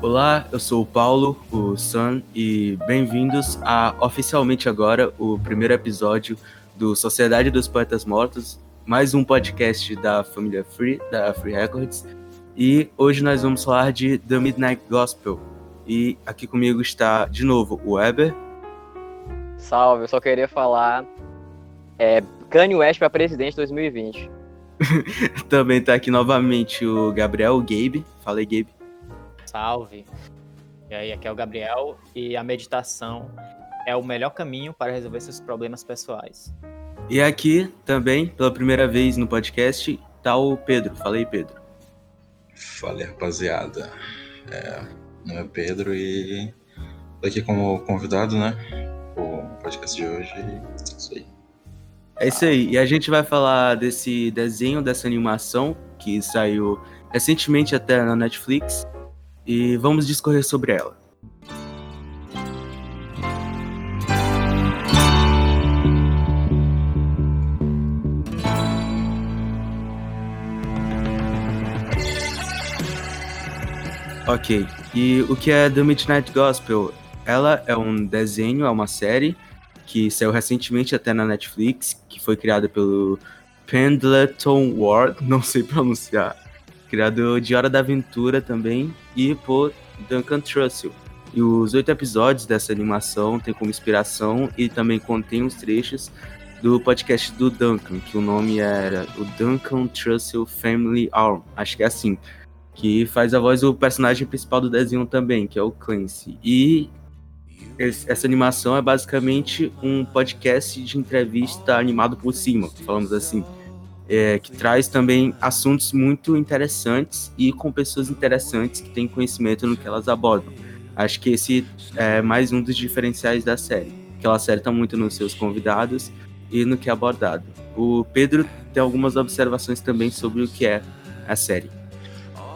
Olá, eu sou o Paulo, o Sun, e bem-vindos a oficialmente agora o primeiro episódio do Sociedade dos Poetas Mortos, mais um podcast da família Free, da Free Records. E hoje nós vamos falar de The Midnight Gospel. E aqui comigo está de novo o Weber. Salve, eu só queria falar é, Kanye West para presidente 2020. Também está aqui novamente o Gabriel o Gabe. Fala aí, Gabe. Salve. E aí, aqui é o Gabriel e a meditação é o melhor caminho para resolver seus problemas pessoais. E aqui também, pela primeira vez no podcast, tá o Pedro. Fala aí, Pedro. Fala aí, rapaziada. É, meu nome é Pedro e tô aqui como convidado, né? O podcast de hoje. É isso aí. É isso aí. E a gente vai falar desse desenho, dessa animação que saiu recentemente até na Netflix e vamos discorrer sobre ela. Ok, e o que é The Midnight Gospel? Ela é um desenho, é uma série que saiu recentemente até na Netflix, que foi criada pelo Pendleton Ward, não sei pronunciar, criado de Hora da Aventura também, e por Duncan Trussell. E os oito episódios dessa animação têm como inspiração e também contém os trechos do podcast do Duncan, que o nome era o Duncan Trussell Family Arm, acho que é assim, que faz a voz do personagem principal do desenho também, que é o Clancy. E essa animação é basicamente um podcast de entrevista animado por cima, falamos assim é, que traz também assuntos muito interessantes e com pessoas interessantes que têm conhecimento no que elas abordam. Acho que esse é mais um dos diferenciais da série, que ela acerta muito nos seus convidados e no que é abordado. O Pedro tem algumas observações também sobre o que é a série.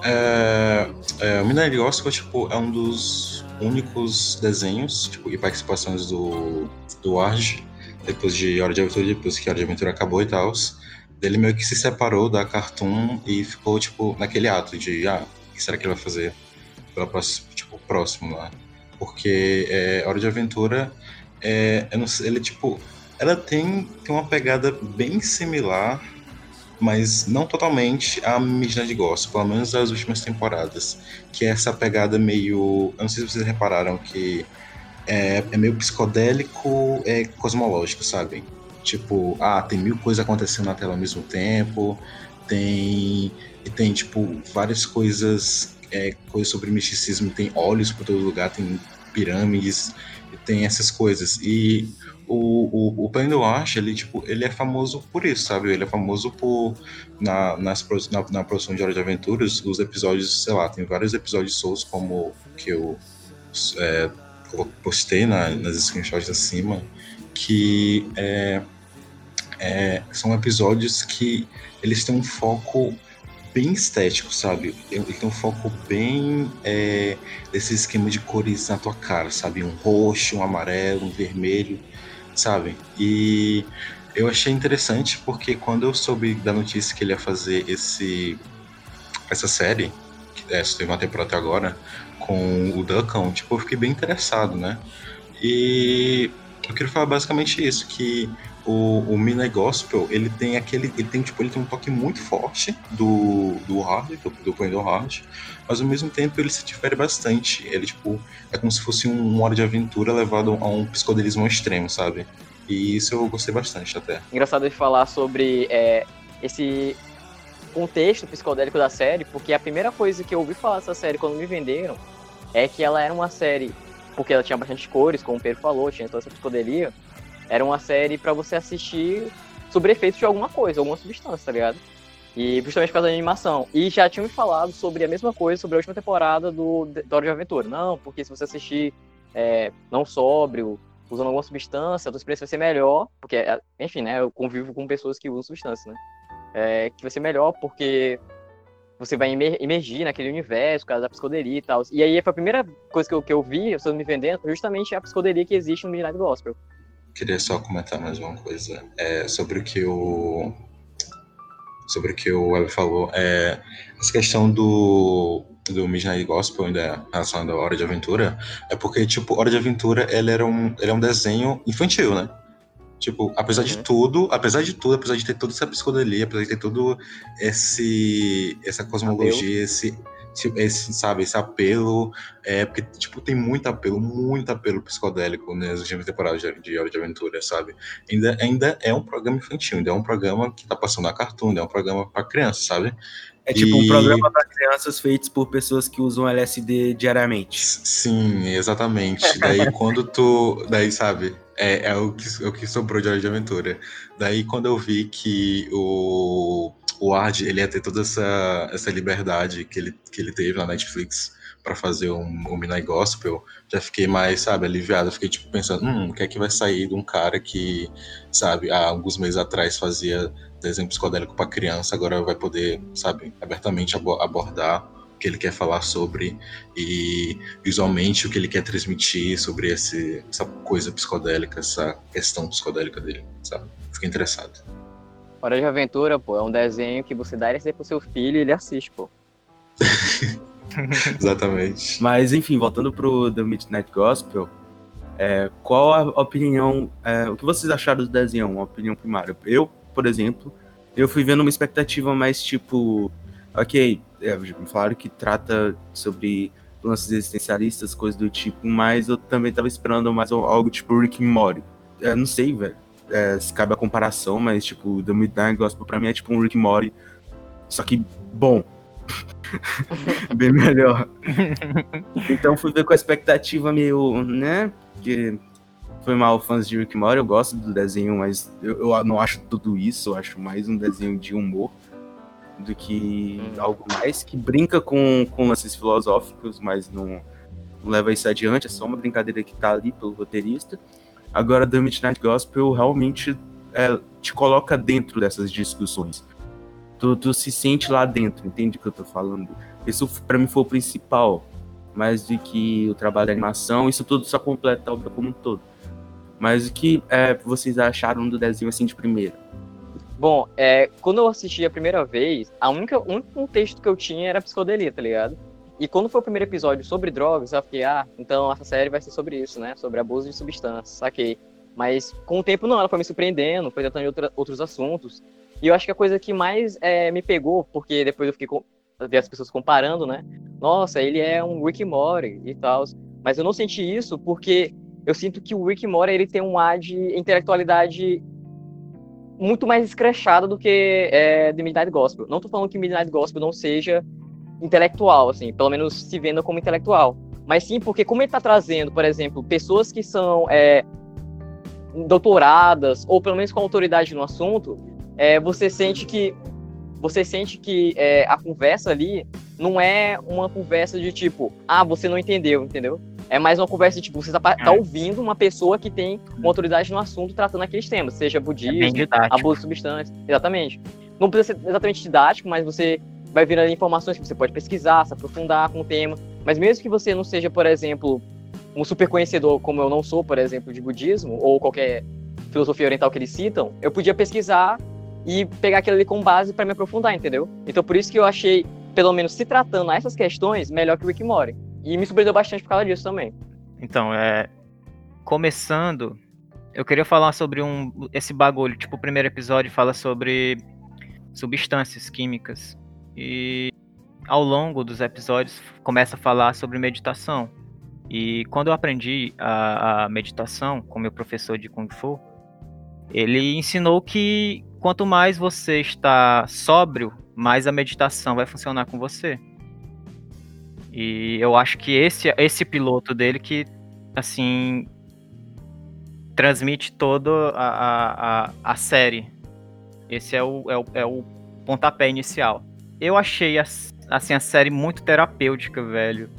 É, é, o Minério Gospel tipo, é um dos únicos desenhos tipo, e participações do, do Arge, depois de Hora de Aventura, depois que Hora de Aventura acabou e tal, ele meio que se separou da Cartoon e ficou, tipo, naquele ato de, ah, o que será que ele vai fazer pela próxima, tipo, próximo lá? Porque é, Hora de Aventura, é, sei, ele, tipo, ela tem, tem uma pegada bem similar, mas não totalmente a Midnight Gospel, pelo menos as últimas temporadas, que é essa pegada meio, eu não sei se vocês repararam que é, é meio psicodélico, é cosmológico, sabe? Tipo, ah, tem mil coisas acontecendo na tela ao mesmo tempo, tem, e tem, tipo, várias coisas, é, coisas sobre misticismo, tem olhos por todo lugar, tem pirâmides, tem essas coisas. E o, o, o Ash, ele, tipo, ele é famoso por isso, sabe? Ele é famoso por, na, nas, na, na produção de Hora de Aventuras, os episódios, sei lá, tem vários episódios soltos, como que eu é, postei na, nas screenshots acima, que é, é, são episódios que eles têm um foco bem estético, sabe? Ele tem um foco bem é, desse esquema de cores na tua cara, sabe? Um roxo, um amarelo, um vermelho, sabe? E eu achei interessante porque quando eu soube da notícia que ele ia fazer esse essa série, que é, teve uma temporada agora, com o Duncan, tipo, eu fiquei bem interessado, né? E eu queria falar basicamente isso, que o, o Midnight Gospel, ele tem aquele, ele tem tipo, ele tem um toque muito forte do, do hard, do, do Point Hard, mas ao mesmo tempo ele se difere bastante. Ele, tipo, é como se fosse um, um hora de aventura levado a um psicodelismo extremo, sabe? E isso eu gostei bastante até. Engraçado de falar sobre é, esse contexto psicodélico da série, porque a primeira coisa que eu ouvi falar dessa série quando me venderam é que ela era uma série porque ela tinha bastante cores, como o Pedro falou, tinha toda essa psicodelia. Era uma série para você assistir sobre efeitos de alguma coisa, alguma substância, tá ligado? E justamente por causa da animação. E já tinham me falado sobre a mesma coisa sobre a última temporada do Dora de Aventura. Não, porque se você assistir é, não sóbrio, usando alguma substância, a tua experiência vai ser melhor, porque, é, enfim, né, eu convivo com pessoas que usam substância, né? É, que vai ser melhor porque você vai emergir naquele universo, causa da psicodelia e tal. E aí foi a primeira coisa que eu, que eu vi, as pessoas me vendendo, justamente a psicodelia que existe no Midnight Gospel. Queria só comentar mais uma coisa é, sobre o que o sobre o que o Web falou. É, essa questão do do Midnight Gospel, ainda relacionado à Hora de Aventura, é porque, tipo, Hora de Aventura, ele era um, ele é um desenho infantil, né? Tipo, apesar de Uhum. tudo, apesar de tudo, apesar de ter toda essa psicodelia, apesar de ter todo esse essa cosmologia, esse, esse, esse, sabe, esse apelo, é porque tipo tem muito apelo, muito apelo psicodélico nas últimas temporadas de, de Hora de Aventura, sabe? Ainda ainda é um programa infantil, ainda é um programa que tá passando na Cartoon, ainda é um programa para criança, sabe? É tipo um E- programa para crianças feitos por pessoas que usam LSD diariamente. Sim, exatamente. Daí quando tu. Daí, sabe, é, é, o, que, é o que sobrou de Hora de Aventura. Daí quando eu vi que o, o Ard ele ia ter toda essa, essa liberdade que ele, que ele teve na Netflix pra fazer um, um Midnight Gospel, já fiquei mais, sabe, aliviado. Fiquei tipo pensando, hum, o que é que vai sair de um cara que, sabe, há alguns meses atrás fazia desenho psicodélico pra criança, agora vai poder, sabe, abertamente abo- abordar o que ele quer falar sobre e visualmente o que ele quer transmitir sobre esse, essa coisa psicodélica, essa questão psicodélica dele, sabe? Fiquei interessado. Hora de Aventura, pô, é um desenho que você dá LSD pro seu filho e ele assiste, pô. Exatamente. Mas enfim, voltando pro The Midnight Gospel, é, qual a opinião, é, o que vocês acharam do desenho, uma opinião primária? Eu, por exemplo, eu fui vendo uma expectativa mais tipo, ok, é, me falaram que trata sobre lances existencialistas, coisas do tipo, mas eu também tava esperando mais algo tipo Rick and Morty. É, não sei, velho, é, se cabe a comparação, mas tipo, The Midnight Gospel pra mim é tipo um Rick Morty, só que bom. Bem melhor. Então fui ver com a expectativa meio, né? Que foi mal fãs de Rick Morty, eu gosto do desenho, mas eu, eu não acho tudo isso, eu acho mais um desenho de humor do que Hum. algo mais que brinca com, com lances filosóficos, mas não, não leva isso adiante, é só uma brincadeira que tá ali pelo roteirista. Agora, The Midnight Gospel realmente é, te coloca dentro dessas discussões. Tu, tu se sente lá dentro, entende o que eu tô falando? Isso pra mim foi o principal, mais do que o trabalho de animação, isso tudo só completa a obra como um todo. Mas o que é, vocês acharam do desenho assim de primeira? Bom, é, quando eu assisti a primeira vez, a única, o único contexto que eu tinha era psicodelia, tá ligado? E quando foi o primeiro episódio sobre drogas, eu fiquei, ah, então essa série vai ser sobre isso, né? Sobre abuso de substâncias, saquei. Mas com o tempo não, ela foi me surpreendendo, foi tratando de outra- outros assuntos. E eu acho que a coisa que mais é, me pegou, porque depois eu fiquei com, vi as pessoas comparando, né? Nossa, ele é um Rick Morty e tal. Mas eu não senti isso porque eu sinto que o Rick Morty ele tem um ar de intelectualidade muito mais escrachada do que é, The Midnight Gospel. Não tô falando que Midnight Gospel não seja intelectual, assim, pelo menos se venda como intelectual. Mas sim porque como ele tá trazendo, por exemplo, pessoas que são é, doutoradas, ou pelo menos com autoridade no assunto, é, você sente que você sente que é, a conversa ali não é uma conversa de tipo, ah, você não entendeu, entendeu? É mais uma conversa de tipo, você tá, pa- tá É. ouvindo uma pessoa que tem uma autoridade no assunto tratando aqueles temas, seja É budismo, abuso de substâncias, exatamente. Não precisa ser exatamente didático, mas você vai vir ali informações que você pode pesquisar, se aprofundar com o tema. Mas mesmo que você não seja, por exemplo, um super conhecedor, como eu não sou, por exemplo, de budismo, ou qualquer filosofia oriental que eles citam, eu podia pesquisar e pegar aquilo ali como base para me aprofundar, entendeu? Então por isso que eu achei, pelo menos se tratando a essas questões, melhor que o Morty. E me surpreendeu bastante por causa disso também. Então, é. Começando, eu queria falar sobre um esse bagulho. Tipo, o primeiro episódio fala sobre substâncias químicas. E ao longo dos episódios começa a falar sobre meditação. E quando eu aprendi a, a meditação com meu professor de Kung Fu, ele ensinou que quanto mais você está sóbrio, mais a meditação vai funcionar com você. E eu acho que esse, esse piloto dele que, assim, transmite toda a, a, a, série. Esse é o, é, o, é o pontapé inicial. Eu achei a, assim, a série muito terapêutica, velho.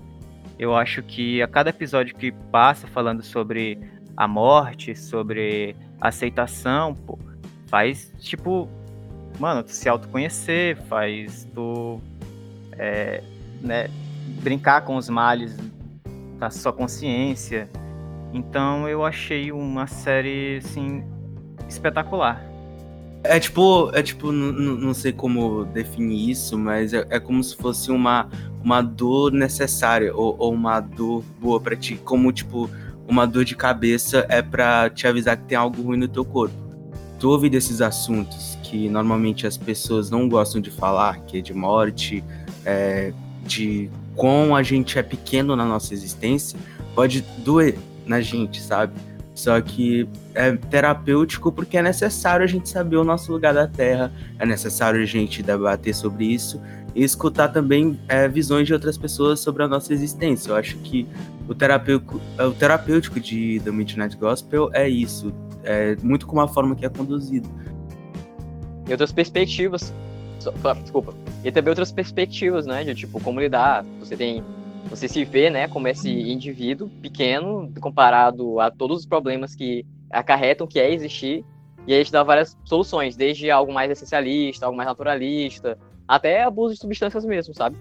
Eu acho que a cada episódio que passa falando sobre a morte, sobre aceitação, pô, faz, tipo, mano, tu se autoconhecer, faz tu, é, né, brincar com os males da sua consciência. Então eu achei uma série, assim, espetacular. É tipo, é tipo, não sei como definir isso, mas é, é, como se fosse uma, uma dor necessária ou, ou uma dor boa para ti, como tipo uma dor de cabeça é para te avisar que tem algo ruim no teu corpo. Tu ouve desses assuntos que normalmente as pessoas não gostam de falar, que é de morte, é, de quão a gente é pequeno na nossa existência, pode doer na gente, sabe? Só que é terapêutico porque é necessário a gente saber o nosso lugar da Terra, é necessário a gente debater sobre isso e escutar também é, visões de outras pessoas sobre a nossa existência. Eu acho que o terapêutico, o terapêutico de The Midnight Gospel é isso, é muito como a forma que é conduzido. E outras perspectivas, desculpa, e também outras perspectivas, né, de tipo como lidar. Você tem você se vê, né, como esse indivíduo pequeno comparado a todos os problemas que acarretam que é existir. E aí a gente dá várias soluções, desde algo mais essencialista, algo mais naturalista, até abuso de substâncias mesmo, sabe?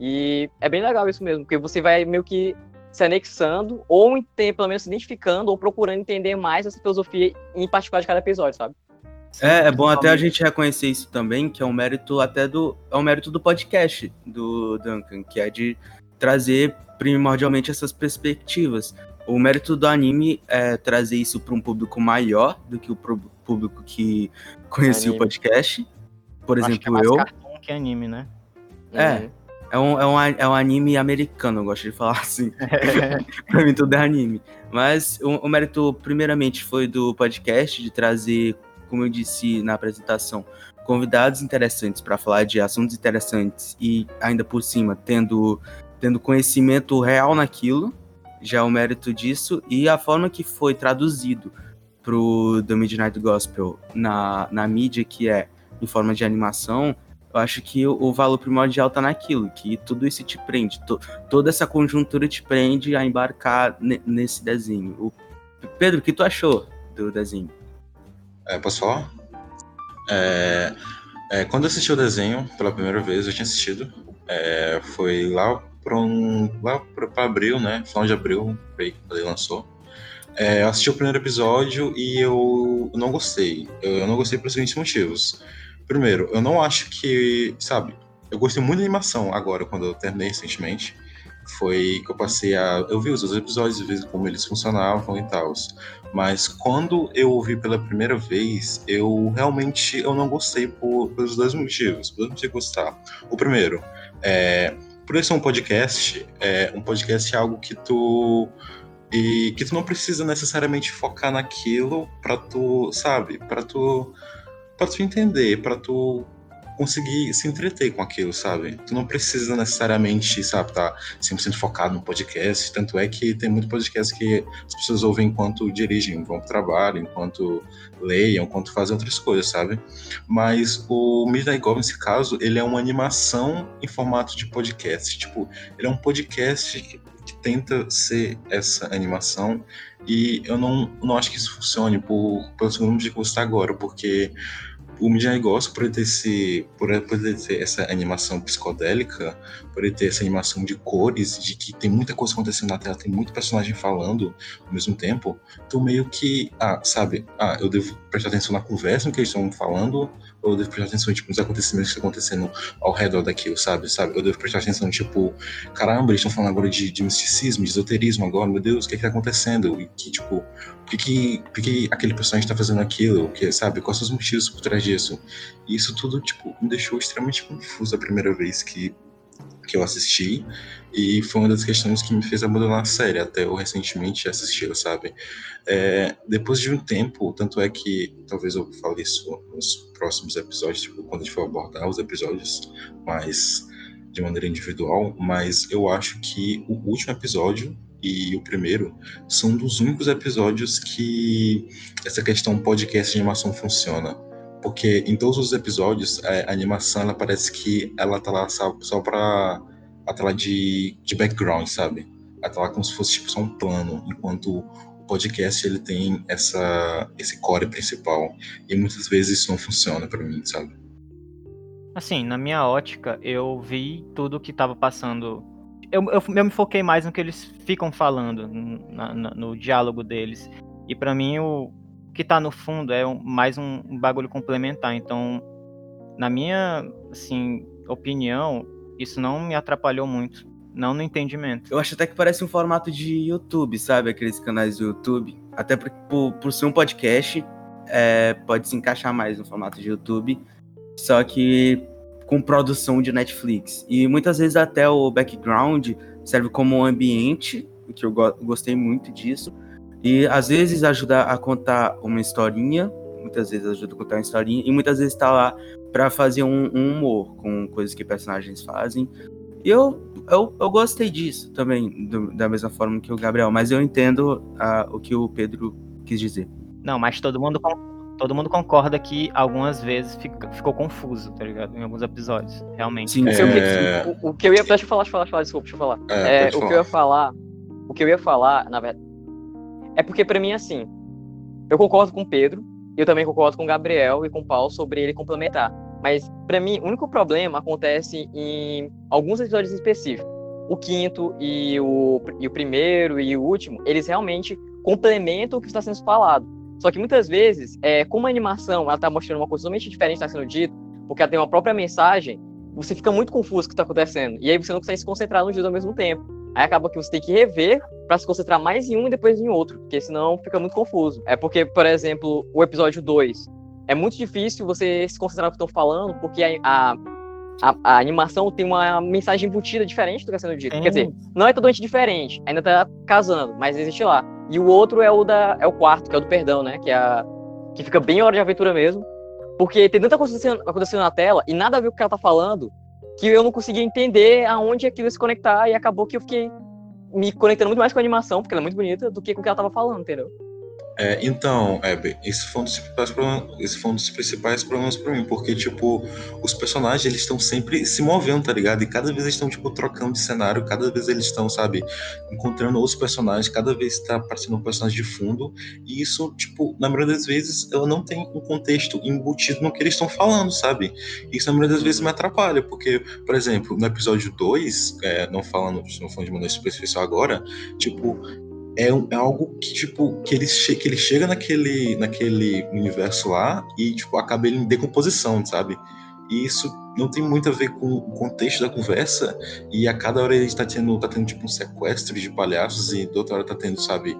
E é bem legal isso mesmo, porque você vai meio que se anexando, ou pelo menos se identificando, ou procurando entender mais essa filosofia em particular de cada episódio, sabe? É, é bom até a gente reconhecer isso também, que é um mérito até do. É um mérito do podcast do Duncan, que é de trazer primordialmente essas perspectivas. O mérito do anime é trazer isso para um público maior do que o público que conhecia o podcast. Por exemplo, é mais eu. Cartoon que anime, né? É. Uhum. É um, é, um, é um anime americano, eu gosto de falar assim. pra mim tudo é anime. Mas o, o mérito, primeiramente, foi do podcast, de trazer, como eu disse na apresentação, convidados interessantes para falar de assuntos interessantes e ainda por cima tendo tendo conhecimento real naquilo, já é o mérito disso, e a forma que foi traduzido pro The Midnight Gospel na, na mídia, que é em forma de animação, eu acho que o, valor primordial tá naquilo, que tudo isso te prende, to, toda essa conjuntura te prende a embarcar nesse desenho. O, Pedro, o que tu achou do desenho? É, posso falar? É, é, quando eu assisti o desenho pela primeira vez, eu tinha assistido, é, foi lá para um, lá para abril, né? Final de abril, quando ele lançou. É, eu assisti o primeiro episódio e eu não gostei. Eu, não gostei por seguintes motivos. Primeiro, eu não acho que, sabe, eu gostei muito da animação agora, quando eu terminei recentemente. Foi que eu passei a. Eu vi os outros episódios, vi como eles funcionavam e tal. Mas quando eu ouvi pela primeira vez, eu realmente eu não gostei por, pelos dois motivos. Por motivos gostar. O primeiro, é, por isso um podcast, é, um podcast é algo que tu e que tu não precisa necessariamente focar naquilo para tu, sabe, para tu para tu entender, para tu conseguir se entreter com aquilo, sabe? Tu não precisa necessariamente, sabe, tá 100% focado no podcast, tanto é que tem muito podcast que as pessoas ouvem enquanto dirigem, vão pro trabalho, enquanto leiam, enquanto fazem outras coisas, sabe? Mas o Midnight Goblin, nesse caso, ele é uma animação em formato de podcast, tipo, ele é um podcast que, que tenta ser essa animação e eu não, não acho que isso funcione por, pelo segundo dia que você está agora, porque o Midnight Gospel, por ele ter, esse, por ele ter essa animação psicodélica, por ele ter essa animação de cores, de que tem muita coisa acontecendo na tela, tem muito personagem falando ao mesmo tempo, tu meio que, ah, sabe, ah, eu devo prestar atenção na conversa no que eles estão falando, eu devo prestar atenção tipo, nos acontecimentos que estão acontecendo ao redor daquilo, sabe? sabe? Eu devo prestar atenção, tipo, caramba, eles estão falando agora de, de misticismo, de esoterismo agora, meu Deus, o que é que tá acontecendo? E que, tipo, por que, que, por que aquele personagem está fazendo aquilo? Que, sabe? Quais são os motivos por trás disso? E isso tudo, tipo, me deixou extremamente confuso a primeira vez que que eu assisti e foi uma das questões que me fez abandonar a série, até eu recentemente assisti, sabe? É, depois de um tempo, tanto é que talvez eu fale isso nos próximos episódios, tipo, quando a gente for abordar os episódios, mas de maneira individual, mas eu acho que o último episódio e o primeiro são dos únicos episódios que essa questão podcast de animação funciona porque em todos os episódios, é, a animação, ela parece que ela tá lá só, só pra... Ela tá lá de, de background, sabe? Ela tá lá como se fosse tipo, só um plano, enquanto o podcast, ele tem essa, esse core principal. E muitas vezes isso não funciona para mim, sabe? Assim, na minha ótica, eu vi tudo que tava passando eu, eu, eu, me foquei mais no que eles ficam falando, na, na, no diálogo deles. E para mim, o, que tá no fundo é um, mais um, um bagulho complementar. Então, na minha, assim, opinião, isso não me atrapalhou muito. Não no entendimento. Eu acho até que parece um formato de YouTube, sabe? Aqueles canais do YouTube. Até por, por, por ser um podcast, é, pode se encaixar mais no formato de YouTube. Só que com produção de Netflix. E muitas vezes até o background serve como ambiente, que eu go gostei muito disso. E às vezes ajuda a contar uma historinha, muitas vezes ajuda a contar uma historinha, e muitas vezes está lá para fazer um, um, humor com coisas que personagens fazem. E eu, eu, eu gostei disso também, do, da mesma forma que o Gabriel, mas eu entendo uh, o que o Pedro quis dizer. Não, mas todo mundo, todo mundo concorda que algumas vezes fica, ficou confuso, tá ligado? Em alguns episódios, realmente. Sim, é... o, o, que eu ia. Deixa eu falar, deixa eu falar, falar desculpa, deixa eu falar. É, é, o falar. que eu ia falar. O que eu ia falar, na verdade. É porque para mim, assim. Eu concordo com o Pedro, eu também concordo com o Gabriel e com o Paulo sobre ele complementar. Mas, para mim, o único problema acontece em alguns episódios específicos. O quinto e o, e o primeiro e o último, eles realmente complementam o que está sendo falado. Só que muitas vezes, é, como a animação ela está mostrando uma coisa totalmente diferente está sendo dito, porque ela tem uma própria mensagem, você fica muito confuso com o que está acontecendo. E aí você não consegue se concentrar no vídeo ao mesmo tempo. Aí acaba que você tem que rever para se concentrar mais em um e depois em outro, porque senão fica muito confuso. É porque, por exemplo, o episódio 2 é muito difícil você se concentrar no que estão falando, porque a, a, a, animação tem uma mensagem embutida diferente do que está sendo dito. É. Quer dizer, não é totalmente diferente, ainda está casando, mas existe lá. E o outro é o da é o quarto, que é o do perdão, né? Que é a, que fica bem hora de aventura mesmo. Porque tem tanta coisa acontecendo, acontecendo na tela e nada a ver com o que ela tá falando, que eu não conseguia entender aonde aquilo ia se conectar e acabou que eu fiquei me conectando muito mais com a animação, porque ela é muito bonita, do que com o que ela tava falando, entendeu? É, então, Hebe, esse foi, um dos principais problemas, um dos principais problemas pra mim, porque, tipo, os personagens, eles estão sempre se movendo, tá ligado? E cada vez eles estão, tipo, trocando de cenário, cada vez eles estão, sabe, encontrando outros personagens, cada vez tá aparecendo um personagem de fundo, e isso, tipo, na maioria das vezes, ela não tem um contexto embutido no que eles estão falando, sabe? Isso, na maioria das vezes, me atrapalha, porque, por exemplo, no episódio 2, é, não falando, não falando de maneira superficial agora, tipo, é, é, algo que, tipo, que ele, que ele chega naquele, naquele universo lá e, tipo, acaba ele em decomposição, sabe? E isso não tem muito a ver com o contexto da conversa, e a cada hora ele está tendo, tá tendo tipo um sequestro de palhaços, e da outra hora tá tendo, sabe,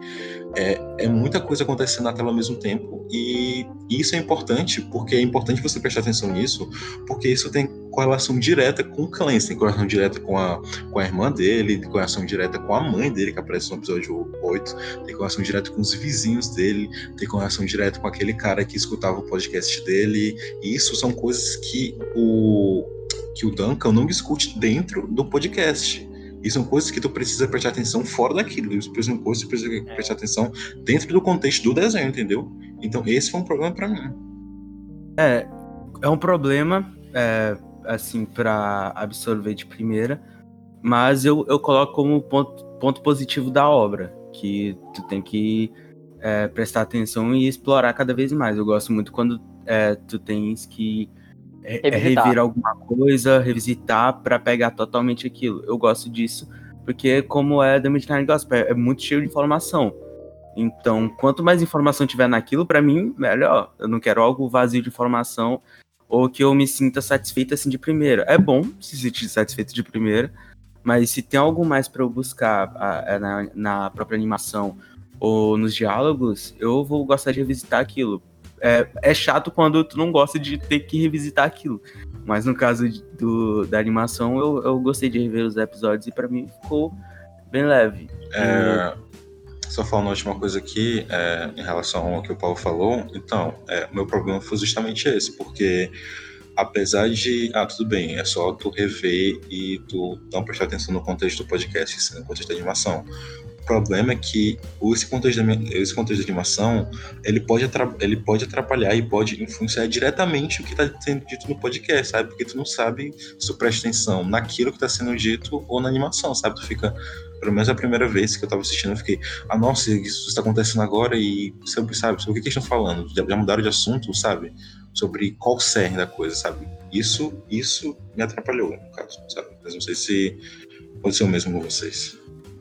é, é muita coisa acontecendo na tela ao mesmo tempo, e isso é importante, porque é importante você prestar atenção nisso, porque isso tem correlação direta com o Clancy, tem correlação direta com a, com a irmã dele, tem correlação direta com a mãe dele, que aparece no episódio 8, tem correlação direta com os vizinhos dele, tem correlação direta com aquele cara que escutava o podcast dele, e isso são coisas que o, que o Duncan não discute dentro do podcast. E são coisas que tu precisa prestar atenção fora daquilo. Isso são coisas que tu precisa é. prestar atenção dentro do contexto do desenho, entendeu? Então esse foi um problema para mim. É, é um problema, é, assim, para absorver de primeira, mas eu, eu coloco como ponto, ponto positivo da obra, que tu tem que é, prestar atenção e explorar cada vez mais. Eu gosto muito quando é, tu tens que é, é rever alguma coisa, revisitar para pegar totalmente aquilo. Eu gosto disso, porque como é The Midnight Gospel, é muito cheio de informação. Então, quanto mais informação tiver naquilo, para mim, melhor. Eu não quero algo vazio de informação ou que eu me sinta satisfeito assim de primeira. É bom se sentir satisfeito de primeira, mas se tem algo mais para eu buscar a, na, na própria animação ou nos diálogos, eu vou gostar de revisitar aquilo é, é chato quando tu não gosta de ter que revisitar aquilo. Mas no caso do, da animação, eu, eu gostei de rever os episódios e para mim ficou bem leve. É, só falando uma última coisa aqui, é, em relação ao que o Paulo falou, então, é, meu problema foi justamente esse, porque apesar de. Ah, tudo bem, é só tu rever e tu não prestar atenção no contexto do podcast, no contexto da animação problema é que esse contexto, de, esse contexto de animação ele pode, ele pode atrapalhar e pode influenciar diretamente o que está sendo dito no podcast, sabe? Porque tu não sabe se tu presta atenção naquilo que está sendo dito ou na animação, sabe? Tu fica. Pelo menos a primeira vez que eu estava assistindo, eu fiquei, ah, nossa, isso está acontecendo agora e sobre, sabe, sobre o que, eles estão falando? Já, já mudaram de assunto, sabe? Sobre qual o cerne da coisa, sabe? Isso, isso me atrapalhou, no caso, sabe? Mas não sei se aconteceu mesmo com vocês.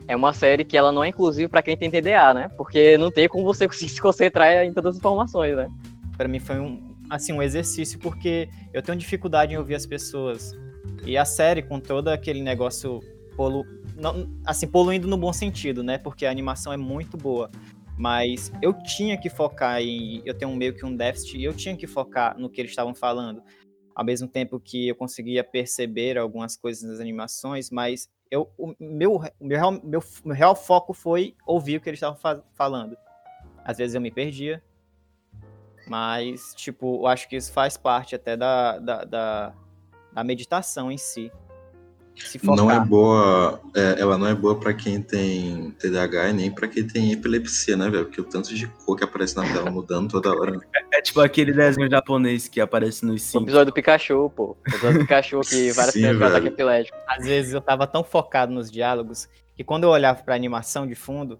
É uma série que ela não é inclusiva para quem tem TDA, né? Porque não tem como você conseguir se concentrar em todas as informações, né? Para mim foi um assim um exercício porque eu tenho dificuldade em ouvir as pessoas. E a série com todo aquele negócio polu... não, assim poluindo no bom sentido, né? Porque a animação é muito boa. Mas eu tinha que focar em. Eu tenho meio que um déficit e eu tinha que focar no que eles estavam falando. Ao mesmo tempo que eu conseguia perceber algumas coisas nas animações, mas eu, o meu, meu, real, meu, meu real foco foi ouvir o que eles estavam fa falando. Às vezes eu me perdia, mas, tipo, eu acho que isso faz parte até da, da, da, da meditação em si não é boa, é, ela não é boa para quem tem TDAH e nem para quem tem epilepsia, né, velho? Porque o tanto de cor que aparece na tela mudando toda hora. É, é tipo aquele desenho japonês que aparece nos Simpsons. O episódio do Pikachu, pô. O episódio do Pikachu que várias Sim, pessoas ataque epilético. Às vezes eu tava tão focado nos diálogos que quando eu olhava pra animação de fundo,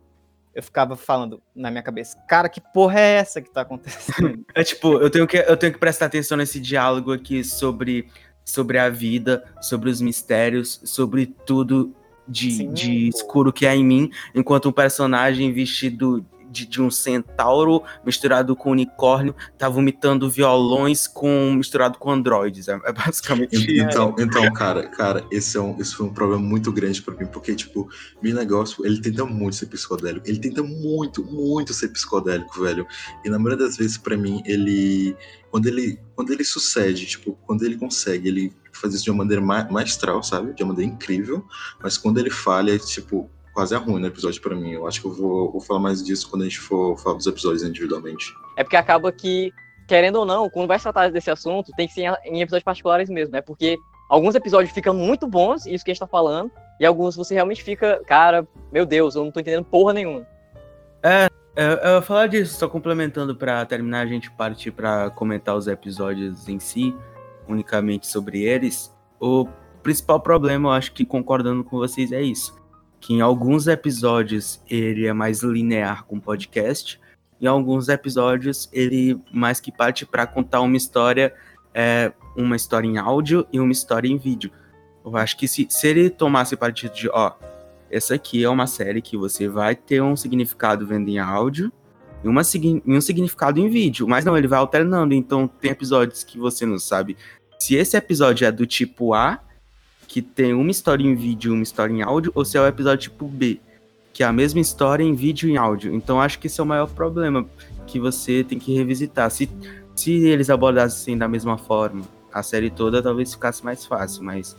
eu ficava falando na minha cabeça, cara, que porra é essa que tá acontecendo? é tipo, eu tenho que, eu tenho que prestar atenção nesse diálogo aqui sobre sobre a vida, sobre os mistérios, sobre tudo de, de escuro que há em mim, enquanto um personagem vestido de, de, um centauro misturado com unicórnio tá vomitando violões com misturado com androides. É, é basicamente então, isso. Então, cara, cara, esse, é um, esse foi um problema muito grande para mim, porque, tipo, meu negócio, ele tenta muito ser psicodélico. Ele tenta muito, muito ser psicodélico, velho. E na maioria das vezes, para mim, ele quando ele, quando ele sucede, tipo, quando ele consegue, ele faz isso de uma maneira ma maestral, sabe? De uma maneira incrível, mas quando ele falha, tipo, quase é ruim no episódio para mim. Eu acho que eu vou, vou falar mais disso quando a gente for falar dos episódios individualmente. É porque acaba que, querendo ou não, quando vai tratar desse assunto, tem que ser em episódios particulares mesmo, né? Porque alguns episódios ficam muito bons, isso que a gente tá falando, e alguns você realmente fica, cara, meu Deus, eu não tô entendendo porra nenhuma. É, eu, eu falar disso, só complementando para terminar, a gente partir para comentar os episódios em si, unicamente sobre eles. O principal problema, eu acho que concordando com vocês, é isso. Que em alguns episódios ele é mais linear com podcast, em alguns episódios ele mais que parte para contar uma história, é, uma história em áudio e uma história em vídeo. Eu acho que se, se ele tomasse partido de, ó, essa aqui é uma série que você vai ter um significado vendo em áudio e, uma, e um significado em vídeo, mas não, ele vai alternando. Então, tem episódios que você não sabe se esse episódio é do tipo A, que tem uma história em vídeo e uma história em áudio, ou se é o episódio tipo B, que é a mesma história em vídeo e em áudio. Então, acho que esse é o maior problema que você tem que revisitar. Se, se eles abordassem da mesma forma a série toda, talvez ficasse mais fácil, mas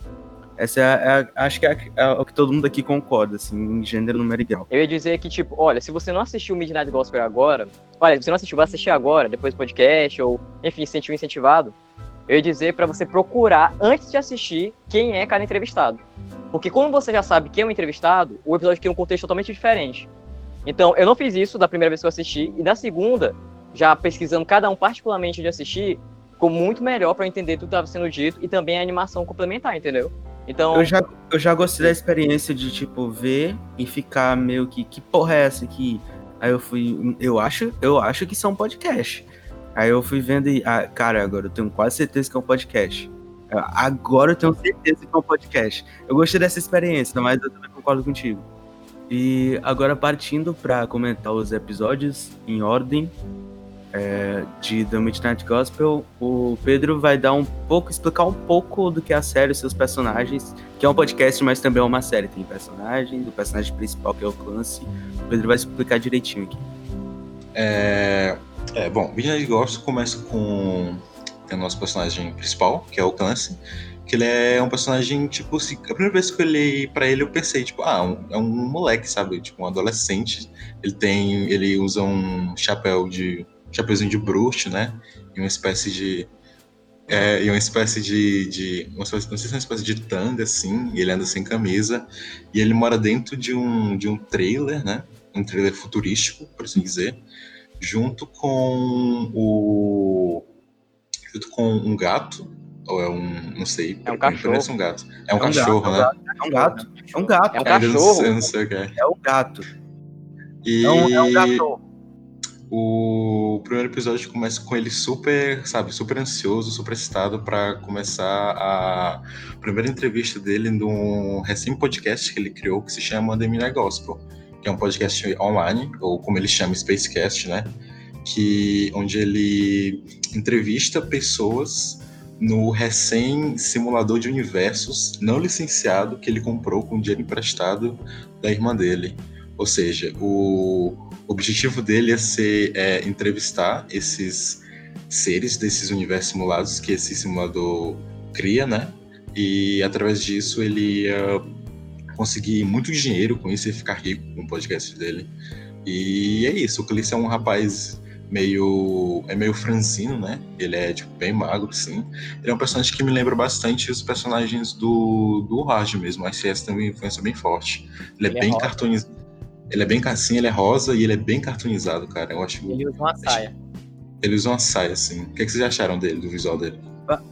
essa é, é acho que é, é, o que todo mundo aqui concorda, assim, em gênero numerical. Eu ia dizer que, tipo, olha, se você não assistiu Midnight Gospel agora, olha, se você não assistiu, vai assistir agora, depois do podcast, ou, enfim, se sentiu incentivado, eu ia dizer para você procurar, antes de assistir, quem é cada entrevistado. Porque quando você já sabe quem é o entrevistado, o episódio tem um contexto totalmente diferente. Então, eu não fiz isso da primeira vez que eu assisti, e da segunda, já pesquisando cada um particularmente de assistir, ficou muito melhor para entender tudo que estava sendo dito e também a animação complementar, entendeu? Então. Eu já, eu já gostei da experiência de, tipo, ver e ficar meio que. Que porra é essa aqui? Aí eu fui. Eu acho, eu acho que são podcast. Aí eu fui vendo e. Ah, cara, agora eu tenho quase certeza que é um podcast. Agora eu tenho certeza que é um podcast. Eu gostei dessa experiência, mas eu também concordo contigo. E agora partindo para comentar os episódios em ordem é, de The Midnight Gospel, o Pedro vai dar um pouco, explicar um pouco do que é a série, seus personagens, que é um podcast, mas também é uma série. Tem personagens, o personagem principal que é o Clancy. O Pedro vai explicar direitinho aqui. É, é bom, Midnight Gospel começa com o nosso personagem principal, que é o Clancy, que ele é um personagem, tipo, assim, a primeira vez que eu olhei pra ele, eu pensei, tipo, ah, um, é um moleque, sabe? Tipo, um adolescente. Ele tem. Ele usa um chapéu de chapeuzinho de bruxo, né? E uma espécie de. É, e uma espécie de. de uma espécie, não sei se é uma espécie de tanga, assim, e ele anda sem camisa. E ele mora dentro de um, de um trailer, né? Um trailer futurístico, por assim dizer. Junto com o. Junto com um gato, ou é um. Não sei. É um cachorro. Parece um gato. É um, é um cachorro, gato, né? É um gato. É um gato. É um cachorro. Eu não sei o que é. É um gato. E... É um, é um gato. O primeiro episódio começa com ele super, sabe, super ansioso, super excitado para começar a primeira entrevista dele num recém podcast que ele criou que se chama The Midnight Gospel, que é um podcast online, ou como ele chama, Spacecast, né? Que, onde ele entrevista pessoas no recém simulador de universos não licenciado que ele comprou com dinheiro emprestado da irmã dele. Ou seja, o objetivo dele é ser é, entrevistar esses seres desses universos simulados que esse simulador cria, né? E através disso ele ia conseguir muito dinheiro com isso e ficar rico com o podcast dele. E é isso, o Cleiton é um rapaz meio é meio franzino, né? Ele é tipo bem magro, sim. Ele é um personagem que me lembra bastante os personagens do do Raj mesmo. A CS tem uma influência bem forte. Ele, é ele é bem cartoonizado. Ele é bem assim, ele é rosa e ele é bem cartoonizado, cara. Eu acho Ele usa uma saia. Ele usa uma saia, assim. O que, é que vocês acharam dele, do visual dele?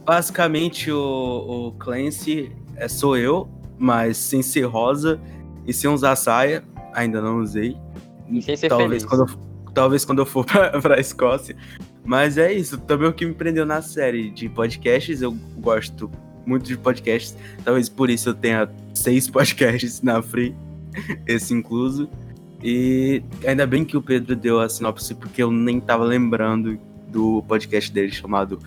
Basicamente, o, o Clancy é, sou eu, mas sem ser rosa e sem usar saia. Ainda não usei. E sem ser talvez feliz. Quando eu, talvez quando eu for pra, pra Escócia. Mas é isso. Também o que me prendeu na série de podcasts. Eu gosto muito de podcasts. Talvez por isso eu tenha seis podcasts na Free, esse incluso. E ainda bem que o Pedro deu a sinopse, porque eu nem tava lembrando do podcast dele chamado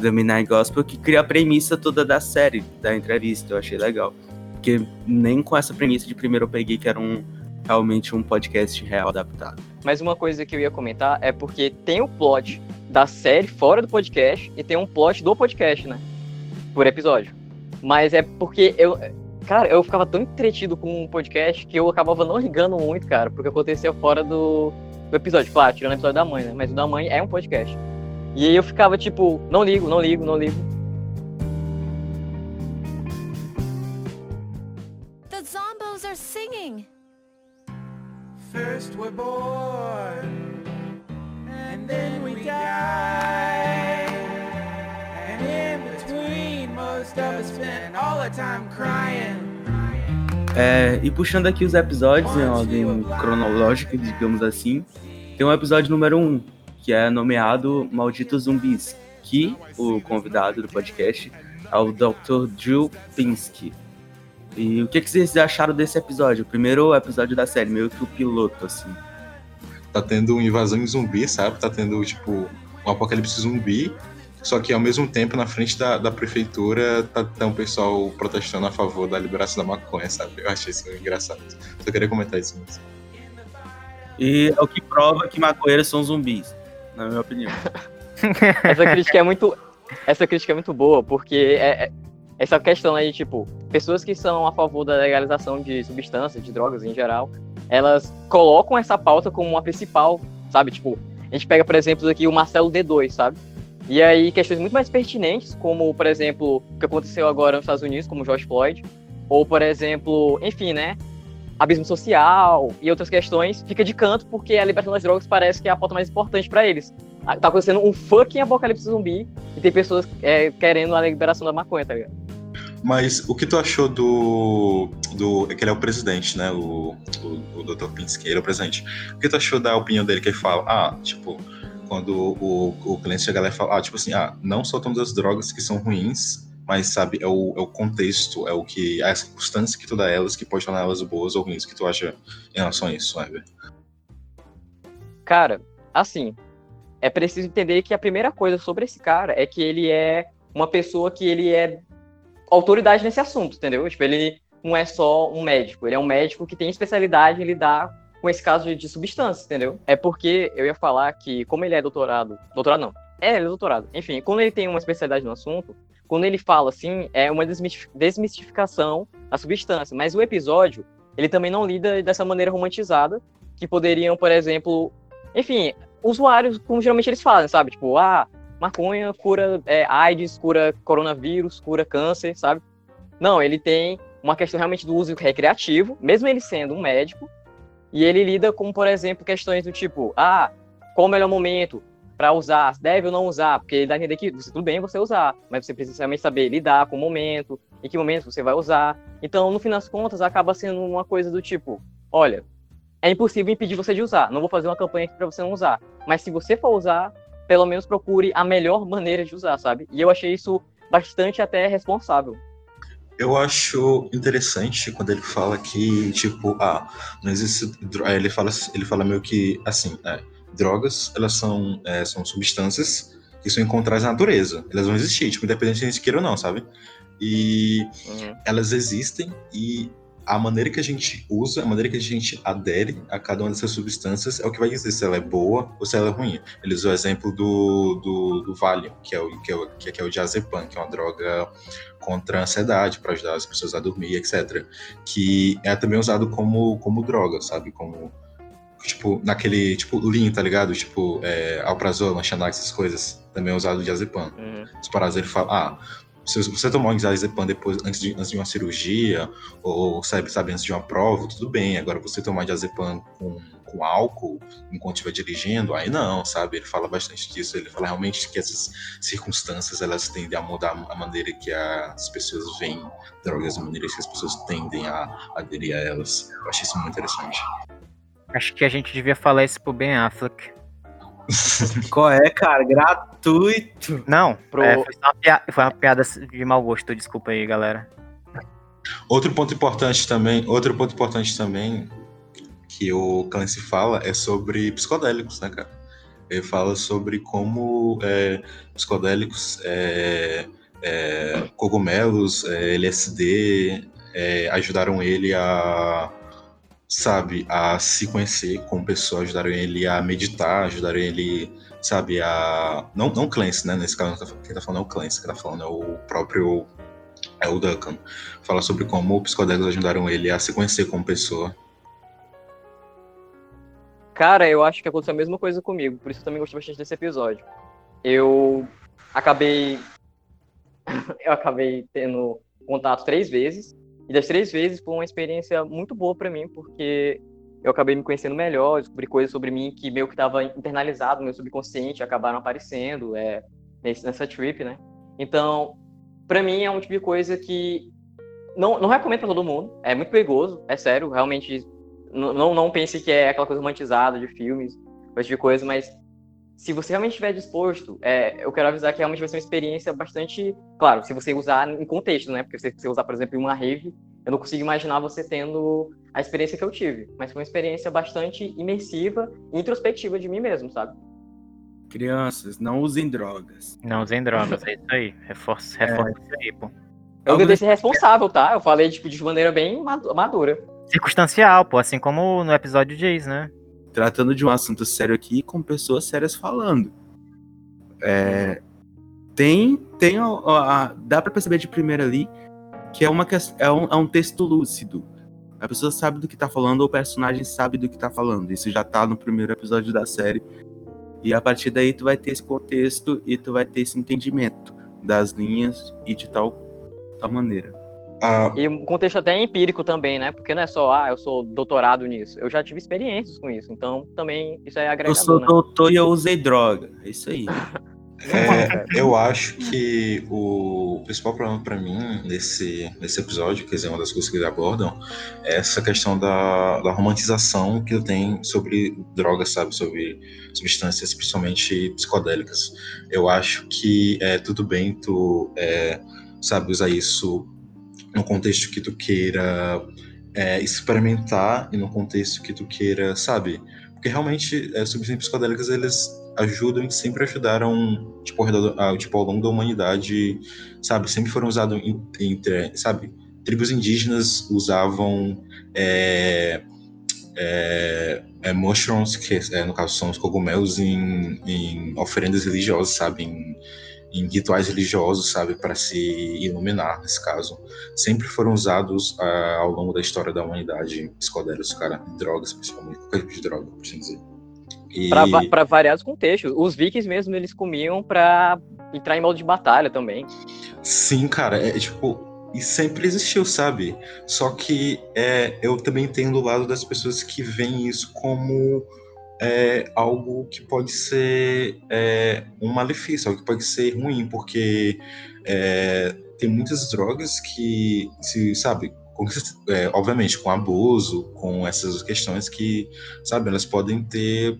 The Midnight Gospel, que cria a premissa toda da série, da entrevista. Eu achei legal. Porque nem com essa premissa de primeiro eu peguei que era um realmente um podcast real adaptado. Mas uma coisa que eu ia comentar é porque tem o plot da série fora do podcast e tem um plot do podcast, né? Por episódio. Mas é porque eu, Cara, eu ficava tão entretido com o podcast que eu acabava não ligando muito, cara, porque acontecia fora do, do episódio. Claro, tirando o episódio da mãe, né? Mas o da mãe é um podcast. E aí eu ficava tipo, não ligo, não ligo, não ligo. First we're born, and then we die. And in between, most of us spend all our time crying. É, e puxando aqui os episódios em ordem cronológica, digamos assim, tem um episódio número 1, um, que é nomeado Malditos Zumbis, que o convidado do podcast é o Dr. Drew Pinsky. E o que, que vocês acharam desse episódio? O primeiro episódio da série, meio que o piloto, assim. Tá tendo invasão em zumbi, sabe? Tá tendo, tipo, um apocalipse zumbi. Só que ao mesmo tempo, na frente da, da prefeitura, tá, tá um pessoal protestando a favor da liberação da maconha, sabe? Eu achei isso engraçado. Só queria comentar isso mesmo. E é o que prova que maconheiros são zumbis, na minha opinião. Essa crítica é muito. Essa crítica é muito boa, porque é, é- essa questão aí, tipo, pessoas que são a favor da legalização de substâncias, de drogas em geral, elas colocam essa pauta como uma principal, sabe? Tipo, a gente pega, por exemplo, aqui o Marcelo D2, sabe? E aí, questões muito mais pertinentes, como, por exemplo, o que aconteceu agora nos Estados Unidos, como George Floyd, ou, por exemplo, enfim, né? Abismo social e outras questões, fica de canto porque a liberação das drogas parece que é a pauta mais importante para eles. Ah, Tá acontecendo um fucking apocalipse zumbi e tem pessoas é, querendo a liberação da maconha, tá ligado? Mas o que tu achou do. do é que ele é o presidente, né? O, o, o Dr. Pinsky, ele é o presidente. O que tu achou da opinião dele que ele fala? Ah, tipo, quando o, o cliente chega lá e fala, ah, tipo assim, ah, não só todas as drogas que são ruins, mas sabe, é o, é o contexto, é o que. a circunstância que tu dá elas que pode tornar elas boas ou ruins. O que tu acha em relação a isso, Heber? Cara, assim, é preciso entender que a primeira coisa sobre esse cara é que ele é uma pessoa que ele é autoridade nesse assunto, entendeu? Tipo, ele não é só um médico, ele é um médico que tem especialidade em lidar com esse caso de, substâncias, entendeu? É porque eu ia falar que, como ele é doutorado, doutorado não, é, ele é doutorado, enfim, quando ele tem uma especialidade no assunto, quando ele fala assim, é uma desmistif- desmistificação da substância, mas o episódio, ele também não lida dessa maneira romantizada, que poderiam, por exemplo, enfim, usuários, como geralmente eles fazem, sabe? Tipo, ah, maconha cura é, AIDS, cura coronavírus, cura câncer, sabe? Não, ele tem uma questão realmente do uso recreativo, mesmo ele sendo um médico, e ele lida com, por exemplo, questões do tipo, ah, qual o melhor momento para usar, deve ou não usar, porque ele dá a entender que tudo bem você usar, mas você precisa realmente saber lidar com o momento, em que momento você vai usar. Então, no fim das contas, acaba sendo uma coisa do tipo, olha, é impossível impedir você de usar. Não vou fazer uma campanha aqui pra você não usar. Mas se você for usar, pelo menos procure a melhor maneira de usar, sabe? E eu achei isso bastante até responsável. Eu acho interessante quando ele fala que, tipo, ah, não existe. ele fala, ele fala meio que assim, é, drogas, elas são, é, são substâncias que são encontradas na natureza. Elas vão existir, tipo, independente se a gente queira ou não, sabe? E Uhum. elas existem e a maneira que a gente usa, a maneira que a gente adere a cada uma dessas substâncias é o que vai dizer se ela é boa ou se ela é ruim. Ele usou o exemplo do, do, do Valium, que é, o, que, é o, que é que é o diazepam, que é uma droga contra a ansiedade, para ajudar as pessoas a dormir, etc. Que é também usado como, como droga, sabe? Como, tipo, naquele, tipo, Lean, tá ligado? Tipo, é, Alprazolam, Xanax, essas coisas. Também é usado o diazepam Uhum. as paradas, ele fala, ah, se você tomar um diazepam depois, antes de, antes de uma cirurgia, ou sabe, sabe, antes de uma prova, tudo bem. Agora, você tomar diazepam com, com álcool, enquanto estiver dirigindo, aí não, sabe? Ele fala bastante disso. Ele fala realmente que essas circunstâncias, elas tendem a mudar a maneira que as pessoas veem drogas, a maneira que as pessoas tendem a aderir a elas. Eu achei isso muito interessante. Acho que a gente devia falar isso pro Ben Affleck. Qual é, cara? Gratuito. Não, Pro- é, foi, uma pia- foi uma piada de mau gosto, desculpa aí, galera. Outro ponto importante também, outro ponto importante também que o Clancy fala é sobre psicodélicos, né, cara? Ele fala sobre como é, psicodélicos, é, é, cogumelos, é, LSD é, ajudaram ele a, sabe, a se conhecer como pessoa, ajudaram ele a meditar, ajudaram ele, sabe, a... Não, não Clancy, né, nesse caso, quem tá falando é o Clancy, quem tá falando é o próprio é o Duncan. Fala sobre como psicodélicos ajudaram ele a se conhecer como pessoa. Cara, eu acho que aconteceu a mesma coisa comigo, por isso eu também gostei bastante desse episódio. Eu acabei. eu acabei tendo contato três vezes, e das três vezes foi uma experiência muito boa pra mim, porque eu acabei me conhecendo melhor, descobri coisas sobre mim que meio que estava internalizado no meu subconsciente, acabaram aparecendo é, nessa trip, né? Então, pra mim é um tipo de coisa que não, não recomendo pra todo mundo, é muito perigoso, é sério, realmente não, não, não pense que é aquela coisa romantizada de filmes, esse tipo de coisa, mas se você realmente estiver disposto, é, eu quero avisar que realmente vai ser uma experiência bastante. Claro, se você usar em contexto, né? Porque se você usar, por exemplo, em uma rave, eu não consigo imaginar você tendo a experiência que eu tive. Mas foi uma experiência bastante imersiva e introspectiva de mim mesmo, sabe? Crianças, não usem drogas. Não usem drogas, é isso aí. Reforça, reforça isso aí, pô. Eu tentei ser responsável, tá? Eu falei tipo, de maneira bem madu- madura. Circunstancial, pô, assim como no episódio diz, né? Tratando de um assunto sério aqui com pessoas sérias falando. É, tem, tem a, a- dá pra perceber de primeira ali que é, uma, é, um, é um texto lúcido. A pessoa sabe do que tá falando, ou o personagem sabe do que tá falando. Isso já tá no primeiro episódio da série. E a partir daí tu vai ter esse contexto e tu vai ter esse entendimento das linhas e de tal, tal maneira. Ah, E um contexto até empírico também, né? Porque não é só, ah, eu sou doutorado nisso. Eu já tive experiências com isso. Então, também, isso é Eu agregador, sou né? doutor e eu usei droga. É isso aí. é, eu acho que o principal problema pra mim nesse, nesse episódio, quer dizer, uma das coisas que eles abordam, é essa questão da, da romantização que tem sobre drogas, sabe? Sobre substâncias, principalmente psicodélicas. Eu acho que é tudo bem tu, é, sabe, usar isso no contexto que tu queira é, experimentar e no contexto que tu queira, sabe? Porque realmente é, substâncias psicodélicas eles ajudam sempre ajudaram tipo ao, redor, tipo, ao longo da humanidade, sabe? Sempre foram usados entre, sabe? Tribos indígenas usavam é, é, é, mushrooms, que é, no caso são os cogumelos, em, em oferendas religiosas, sabe? Em, em rituais religiosos, sabe? Para se iluminar, nesse caso. Sempre foram usados ah, ao longo da história da humanidade, psicodélicos, cara, drogas, principalmente, qualquer tipo de droga, por assim dizer. E... Pra variados contextos. Os vikings mesmo, eles comiam pra entrar em modo de batalha também. Sim, cara, é tipo. E sempre existiu, sabe? Só que é, eu também entendo o lado das pessoas que veem isso como é, algo que pode ser é, um malefício, algo que pode ser ruim, porque é, tem muitas drogas que, se, sabe, com, é, obviamente, com abuso, com essas questões que, sabe, elas podem ter,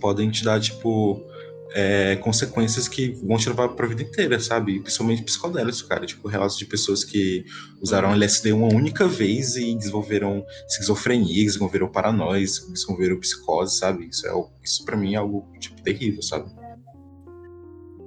podem te dar, tipo, é, consequências que vão te levar pra vida inteira, sabe? Principalmente psicodélicos, cara. Tipo, relatos de pessoas que usaram LSD uma única vez e desenvolveram esquizofrenia, desenvolveram paranoia, desenvolveram psicose, sabe? Isso, é, isso pra mim é algo, tipo, terrível, sabe?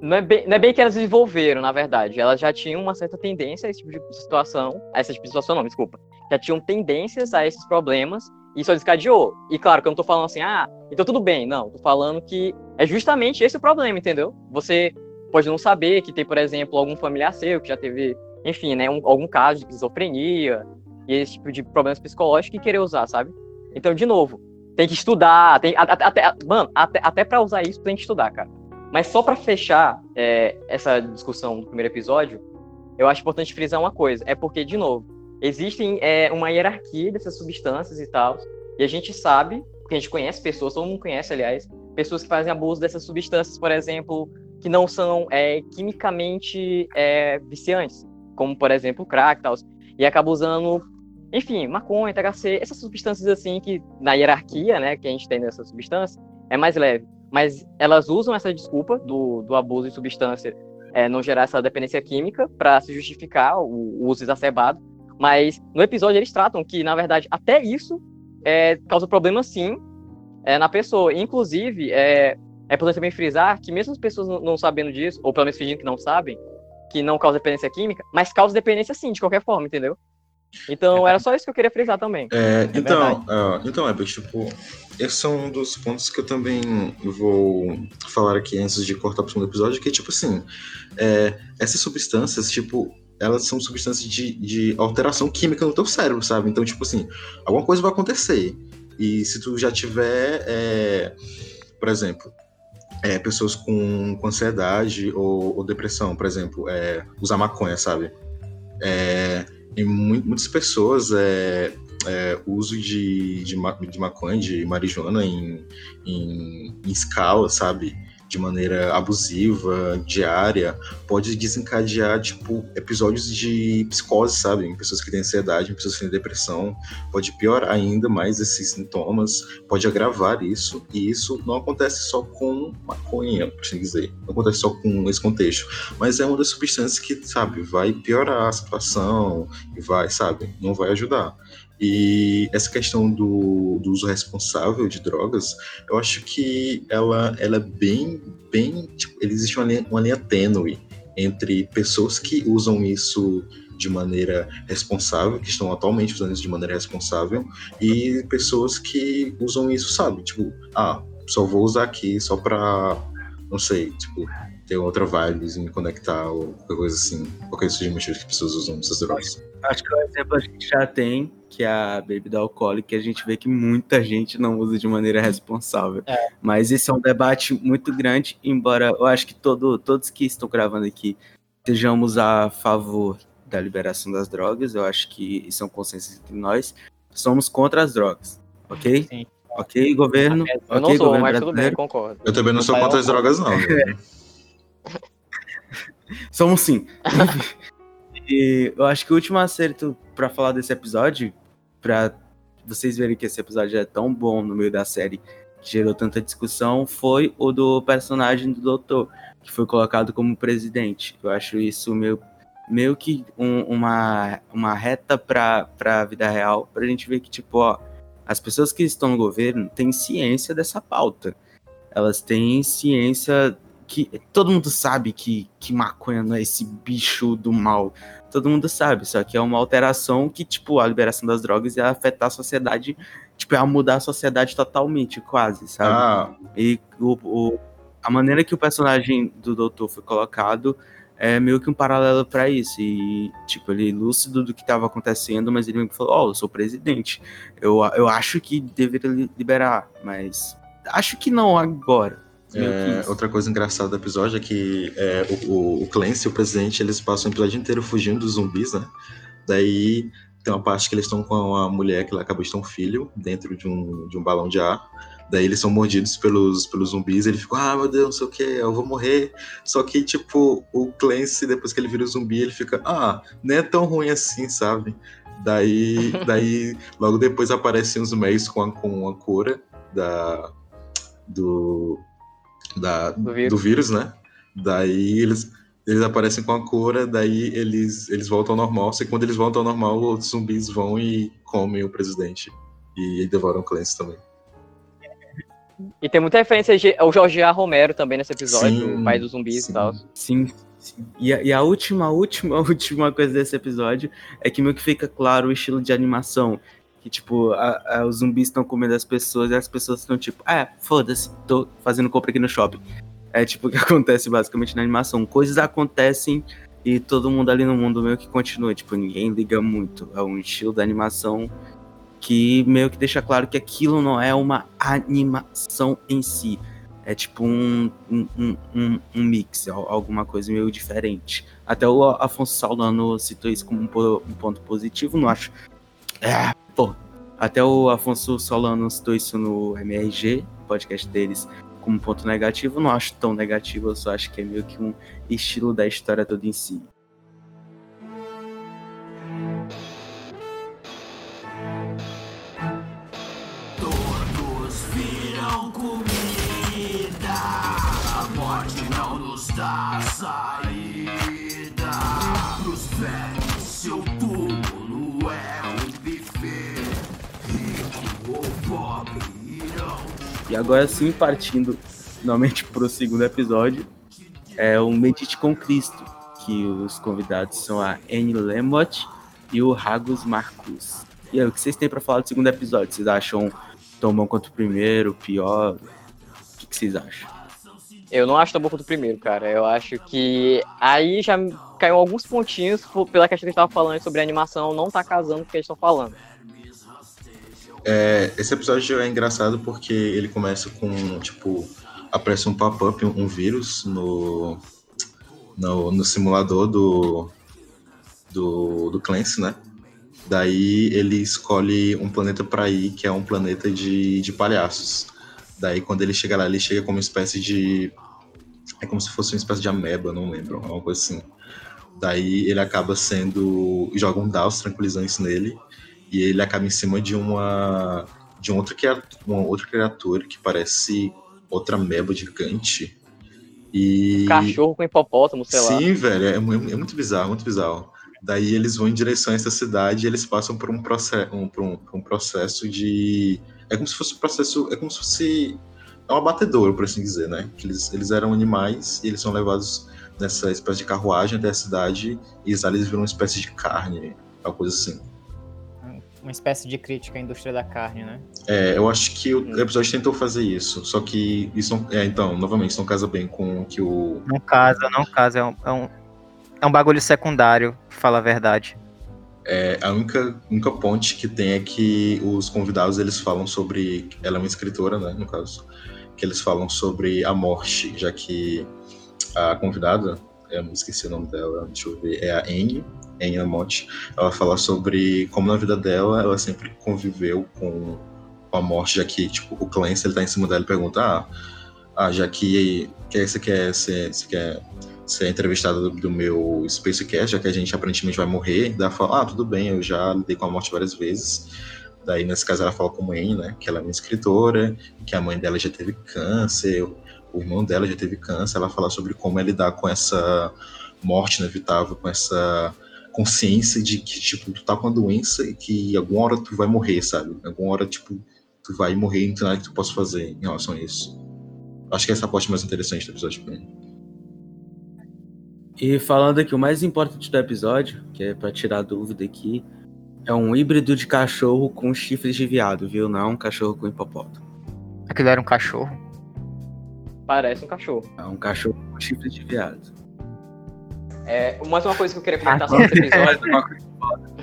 Não é, bem, não é bem que elas desenvolveram, na verdade. Elas já tinham uma certa tendência a esse tipo de situação. A esse tipo de situação, não, desculpa. Já tinham tendências a esses problemas isso descadeou. E claro que eu não tô falando assim, ah, então tudo bem. Não, tô falando que é justamente esse o problema, entendeu? Você pode não saber que tem, por exemplo, algum familiar seu que já teve, enfim, né, um, algum caso de esquizofrenia e esse tipo de problemas psicológicos e querer usar, sabe? Então, de novo, tem que estudar, tem, até, até, mano, até, até para usar isso tem que estudar, cara. Mas só para fechar é, essa discussão do primeiro episódio, eu acho importante frisar uma coisa. É porque, de novo, existe é, uma hierarquia dessas substâncias e tal. E a gente sabe, porque a gente conhece pessoas, todo mundo conhece, aliás, pessoas que fazem abuso dessas substâncias, por exemplo, que não são é, quimicamente é, viciantes, como, por exemplo, crack e tal. E acaba usando, enfim, maconha, THC, essas substâncias assim que, na hierarquia, né, que a gente tem dessas substâncias, é mais leve mas elas usam essa desculpa do, do abuso de substância é, não gerar essa dependência química para se justificar o, o, uso exacerbado. Mas no episódio eles tratam que, na verdade, até isso é, causa problema sim é, na pessoa. Inclusive, é, é importante também frisar que mesmo as pessoas não, não sabendo disso, ou pelo menos fingindo que não sabem, que não causa dependência química, mas causa dependência sim, de qualquer forma, entendeu? Então, era só isso que eu queria frisar também. É, então, uh, então, é, tipo, esse é um dos pontos que eu também vou falar aqui antes de cortar para o segundo episódio, que, tipo assim, é, essas substâncias, tipo, elas são substâncias de, de alteração química no teu cérebro, sabe? Então, tipo assim, alguma coisa vai acontecer. E se tu já tiver, é, por exemplo, é, pessoas com, com ansiedade ou, ou, depressão, por exemplo, é, usar maconha, sabe? É, e muitas pessoas é, é, uso de, de, de, maconha, de marijuana em, em, em escala, sabe? De maneira abusiva, diária, pode desencadear, tipo, episódios de psicose, sabe? Em pessoas que têm ansiedade, em pessoas que têm depressão, pode piorar ainda mais esses sintomas, pode agravar isso, e isso não acontece só com maconha, por assim dizer, não acontece só com esse contexto, mas é uma das substâncias que, sabe, vai piorar a situação, e vai, sabe, não vai ajudar. E essa questão do, do, uso responsável de drogas, eu acho que ela, ela é bem, bem, tipo, existe uma linha, uma linha tênue entre pessoas que usam isso de maneira responsável, que estão atualmente usando isso de maneira responsável, e pessoas que usam isso, sabe? Tipo, ah, só vou usar aqui só pra, não sei, tipo, ter outra vibe, me conectar, ou qualquer coisa assim. Qualquer seja o motivo que pessoas usam essas drogas. Acho que o exemplo a gente já tem, que é a bebida alcoólica, que a gente vê que muita gente não usa de maneira responsável. É. Mas esse é um debate muito grande, embora eu acho que todo, todos que estão gravando aqui sejamos a favor da liberação das drogas, eu acho que isso é um consenso entre nós. Somos contra as drogas, ok? Sim. Ok, governo? Eu okay, não sou, governo mas tudo bem, concordo. Eu também não sou contra as drogas, não. Somos sim. e eu acho que o último acerto para falar desse episódio, para vocês verem que esse episódio é tão bom no meio da série, que gerou tanta discussão, foi o do personagem do doutor, que foi colocado como presidente. Eu acho isso meio, meio que um, uma, uma reta para a vida real, para a gente ver que, tipo, ó, as pessoas que estão no governo têm ciência dessa pauta. Elas têm ciência que todo mundo sabe que, que maconha não é esse bicho do mal. Todo mundo sabe, só que é uma alteração que, tipo, a liberação das drogas ia afetar a sociedade, tipo, ia mudar a sociedade totalmente, quase, sabe? Ah. E o, o, a maneira que o personagem do doutor foi colocado é meio que um paralelo para isso. E, tipo, ele lúcido do que estava acontecendo, mas ele falou: Ó, oh, eu sou presidente. Eu, eu acho que deveria liberar, mas acho que não agora. É, outra coisa engraçada do episódio é que é, o, o Clancy e o presidente eles passam o episódio inteiro fugindo dos zumbis, né? Daí tem uma parte que eles estão com a mulher que ela acabou de ter um filho dentro de um, de um balão de ar. Daí eles são mordidos pelos, pelos zumbis, ele fica, ah, meu Deus, não sei o que, eu vou morrer. Só que, tipo, o Clancy, depois que ele vira o zumbi, ele fica, ah, não é tão ruim assim, sabe? Daí, daí logo depois aparecem os meios com a, com a cura da, do, da, Do vírus. do vírus, né? Daí eles, eles aparecem com a cura, daí eles, eles voltam ao normal. Só que quando eles voltam ao normal, os zumbis vão e comem o presidente. E devoram o Clancy também. E tem muita referência ao Jorge A. Romero também nesse episódio, Sim, o pai dos zumbis sim. e tal. Sim. sim. E, a- e a última, última, última coisa desse episódio é que meio que fica claro o estilo de animação. Que, tipo, a- a- os zumbis estão comendo as pessoas e as pessoas estão tipo, ah, foda-se, tô fazendo compra aqui no shopping. É tipo o que acontece basicamente na animação. Coisas acontecem e todo mundo ali no mundo meio que continua. Tipo, ninguém liga muito. É um estilo da animação que meio que deixa claro que aquilo não é uma animação em si. É tipo um, um, um, um- mix, al- alguma coisa meio diferente. Até o Afonso Solano citou isso como um ponto positivo, não acho. É, pô. Até o Afonso Solano citou isso no MRG, podcast deles, como ponto negativo. Não acho tão negativo, eu só acho que é meio que um estilo da história toda em si. Todos comida. A morte não nos dá saída. Pros velhos, seu E agora sim, partindo finalmente pro segundo episódio, é o Medite com Cristo, que os convidados são a Anne Lemott e o Ragus Marcus. E aí, o que vocês têm pra falar do segundo episódio? Vocês acham tão bom quanto o primeiro, pior? O que, que vocês acham? Eu não acho tão bom quanto o primeiro, cara. Eu acho que aí já caiu alguns pontinhos pela questão que a gente tava falando sobre a animação não tá casando com o que eles estão falando. É, esse episódio é engraçado porque ele começa com, tipo, aparece um pop-up, um, um vírus no, no, no simulador do, do, do Clancy, né? Daí ele escolhe um planeta pra ir, que é um planeta de, de palhaços. Daí quando ele chega lá, ele chega como uma espécie de. É como se fosse uma espécie de ameba, não lembro, uma coisa assim. Daí ele acaba sendo. joga um Daus tranquilizantes nele. E ele acaba em cima de uma. de um outro criatura, uma outra criatura que parece outra ameba gigante. E. Cachorro com hipopótamo, sei lá. Sim, velho, é, é muito bizarro, muito bizarro. Daí eles vão em direção a essa cidade e eles passam por um, processo, um, por um, por um processo de. É como se fosse um processo. É como se fosse. É um abatedouro, por assim dizer, né? Que eles, eles eram animais e eles são levados nessa espécie de carruagem até a cidade e lá eles viram uma espécie de carne, alguma coisa assim. Uma espécie de crítica à indústria da carne, né? É, eu acho que o episódio tentou fazer isso, só que isso não, é, então, novamente, isso não casa bem com o que o, Não casa, não casa. É um, é um, é um bagulho secundário, pra falar a verdade. É, a única, única ponte que tem é que os convidados eles falam sobre. Ela é uma escritora, né, no caso. Que eles falam sobre a morte, já que a convidada, eu me esqueci o nome dela, deixa eu ver, é a Anne, Anne Lamotte. Ela fala sobre como na vida dela ela sempre conviveu com, a morte, já que tipo, o Clancy ele tá em cima dela e pergunta: Ah, ah já que, que você quer ser. Você quer ser entrevistada do, do meu Spacecast, já que a gente aparentemente vai morrer. Daí ela fala, ah, tudo bem, eu já lidei com a morte várias vezes. Daí, nesse caso, ela fala com a Anne, né, que ela é uma escritora, que a mãe dela já teve câncer, o irmão dela já teve câncer. Ela fala sobre como é lidar com essa morte inevitável, com essa consciência de que, tipo, tu tá com a doença e que alguma hora tu vai morrer, sabe? Alguma hora, tipo, tu vai morrer e não tem nada que tu possa fazer em relação a isso. Acho que essa é a parte mais interessante do episódio pra mim. E falando aqui, o mais importante do episódio, que é pra tirar a dúvida aqui, é um híbrido de cachorro com chifres de viado, viu? Não é um cachorro com hipopótamo. Aquilo era um cachorro. Parece um cachorro. É um cachorro com chifres de viado. É, mais uma coisa que eu queria comentar sobre esse episódio.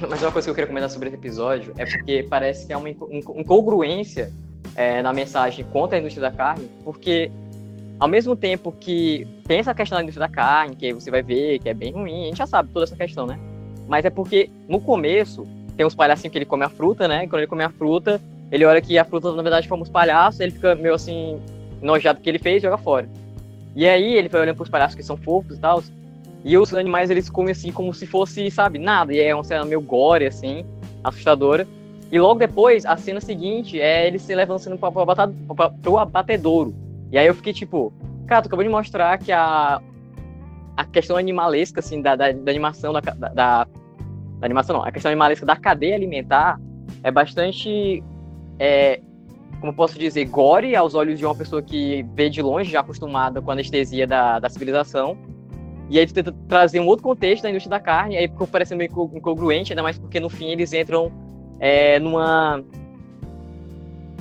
Mas uma coisa que eu queria comentar sobre esse episódio é porque parece que há uma inco- inco- incongruência é, na mensagem contra a indústria da carne, porque ao mesmo tempo que tem essa questão da indústria da carne, que você vai ver que é bem ruim, a gente já sabe toda essa questão, né? Mas é porque no começo tem uns palhacinhos que ele come a fruta, né? E quando ele come a fruta, ele olha que a fruta na verdade foi uns palhaços, ele fica meio assim enojado do que ele fez e joga fora. E aí ele vai olhando pros palhaços que são fofos e tal, e os animais eles comem assim como se fosse, sabe, nada. E é uma cena meio gore, assim. assustadora. E logo depois, a cena seguinte é ele se pra, pra, pra, pra, pro abatedouro. E aí eu fiquei tipo, cara, tu acabou de mostrar que a, a questão animalesca, assim, da, da, da animação, da, da, da animação não, a questão animalesca da cadeia alimentar é bastante, é, como posso dizer, gore aos olhos de uma pessoa que vê de longe, já acostumada com a anestesia da, da civilização. E aí tu tenta trazer um outro contexto da indústria da carne, aí ficou parecendo meio incongruente, ainda mais porque no fim eles entram é, numa,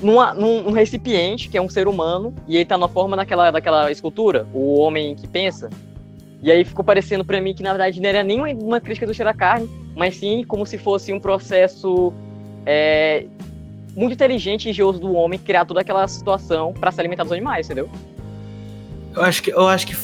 numa, num, recipiente, que é um ser humano, e ele tá na forma daquela, daquela escultura, o homem que pensa. E aí ficou parecendo para mim que na verdade não era nem uma crítica do cheiro da carne, mas sim como se fosse um processo é, muito inteligente e engenhoso do homem criar toda aquela situação para se alimentar dos animais, entendeu? Eu acho que eu acho que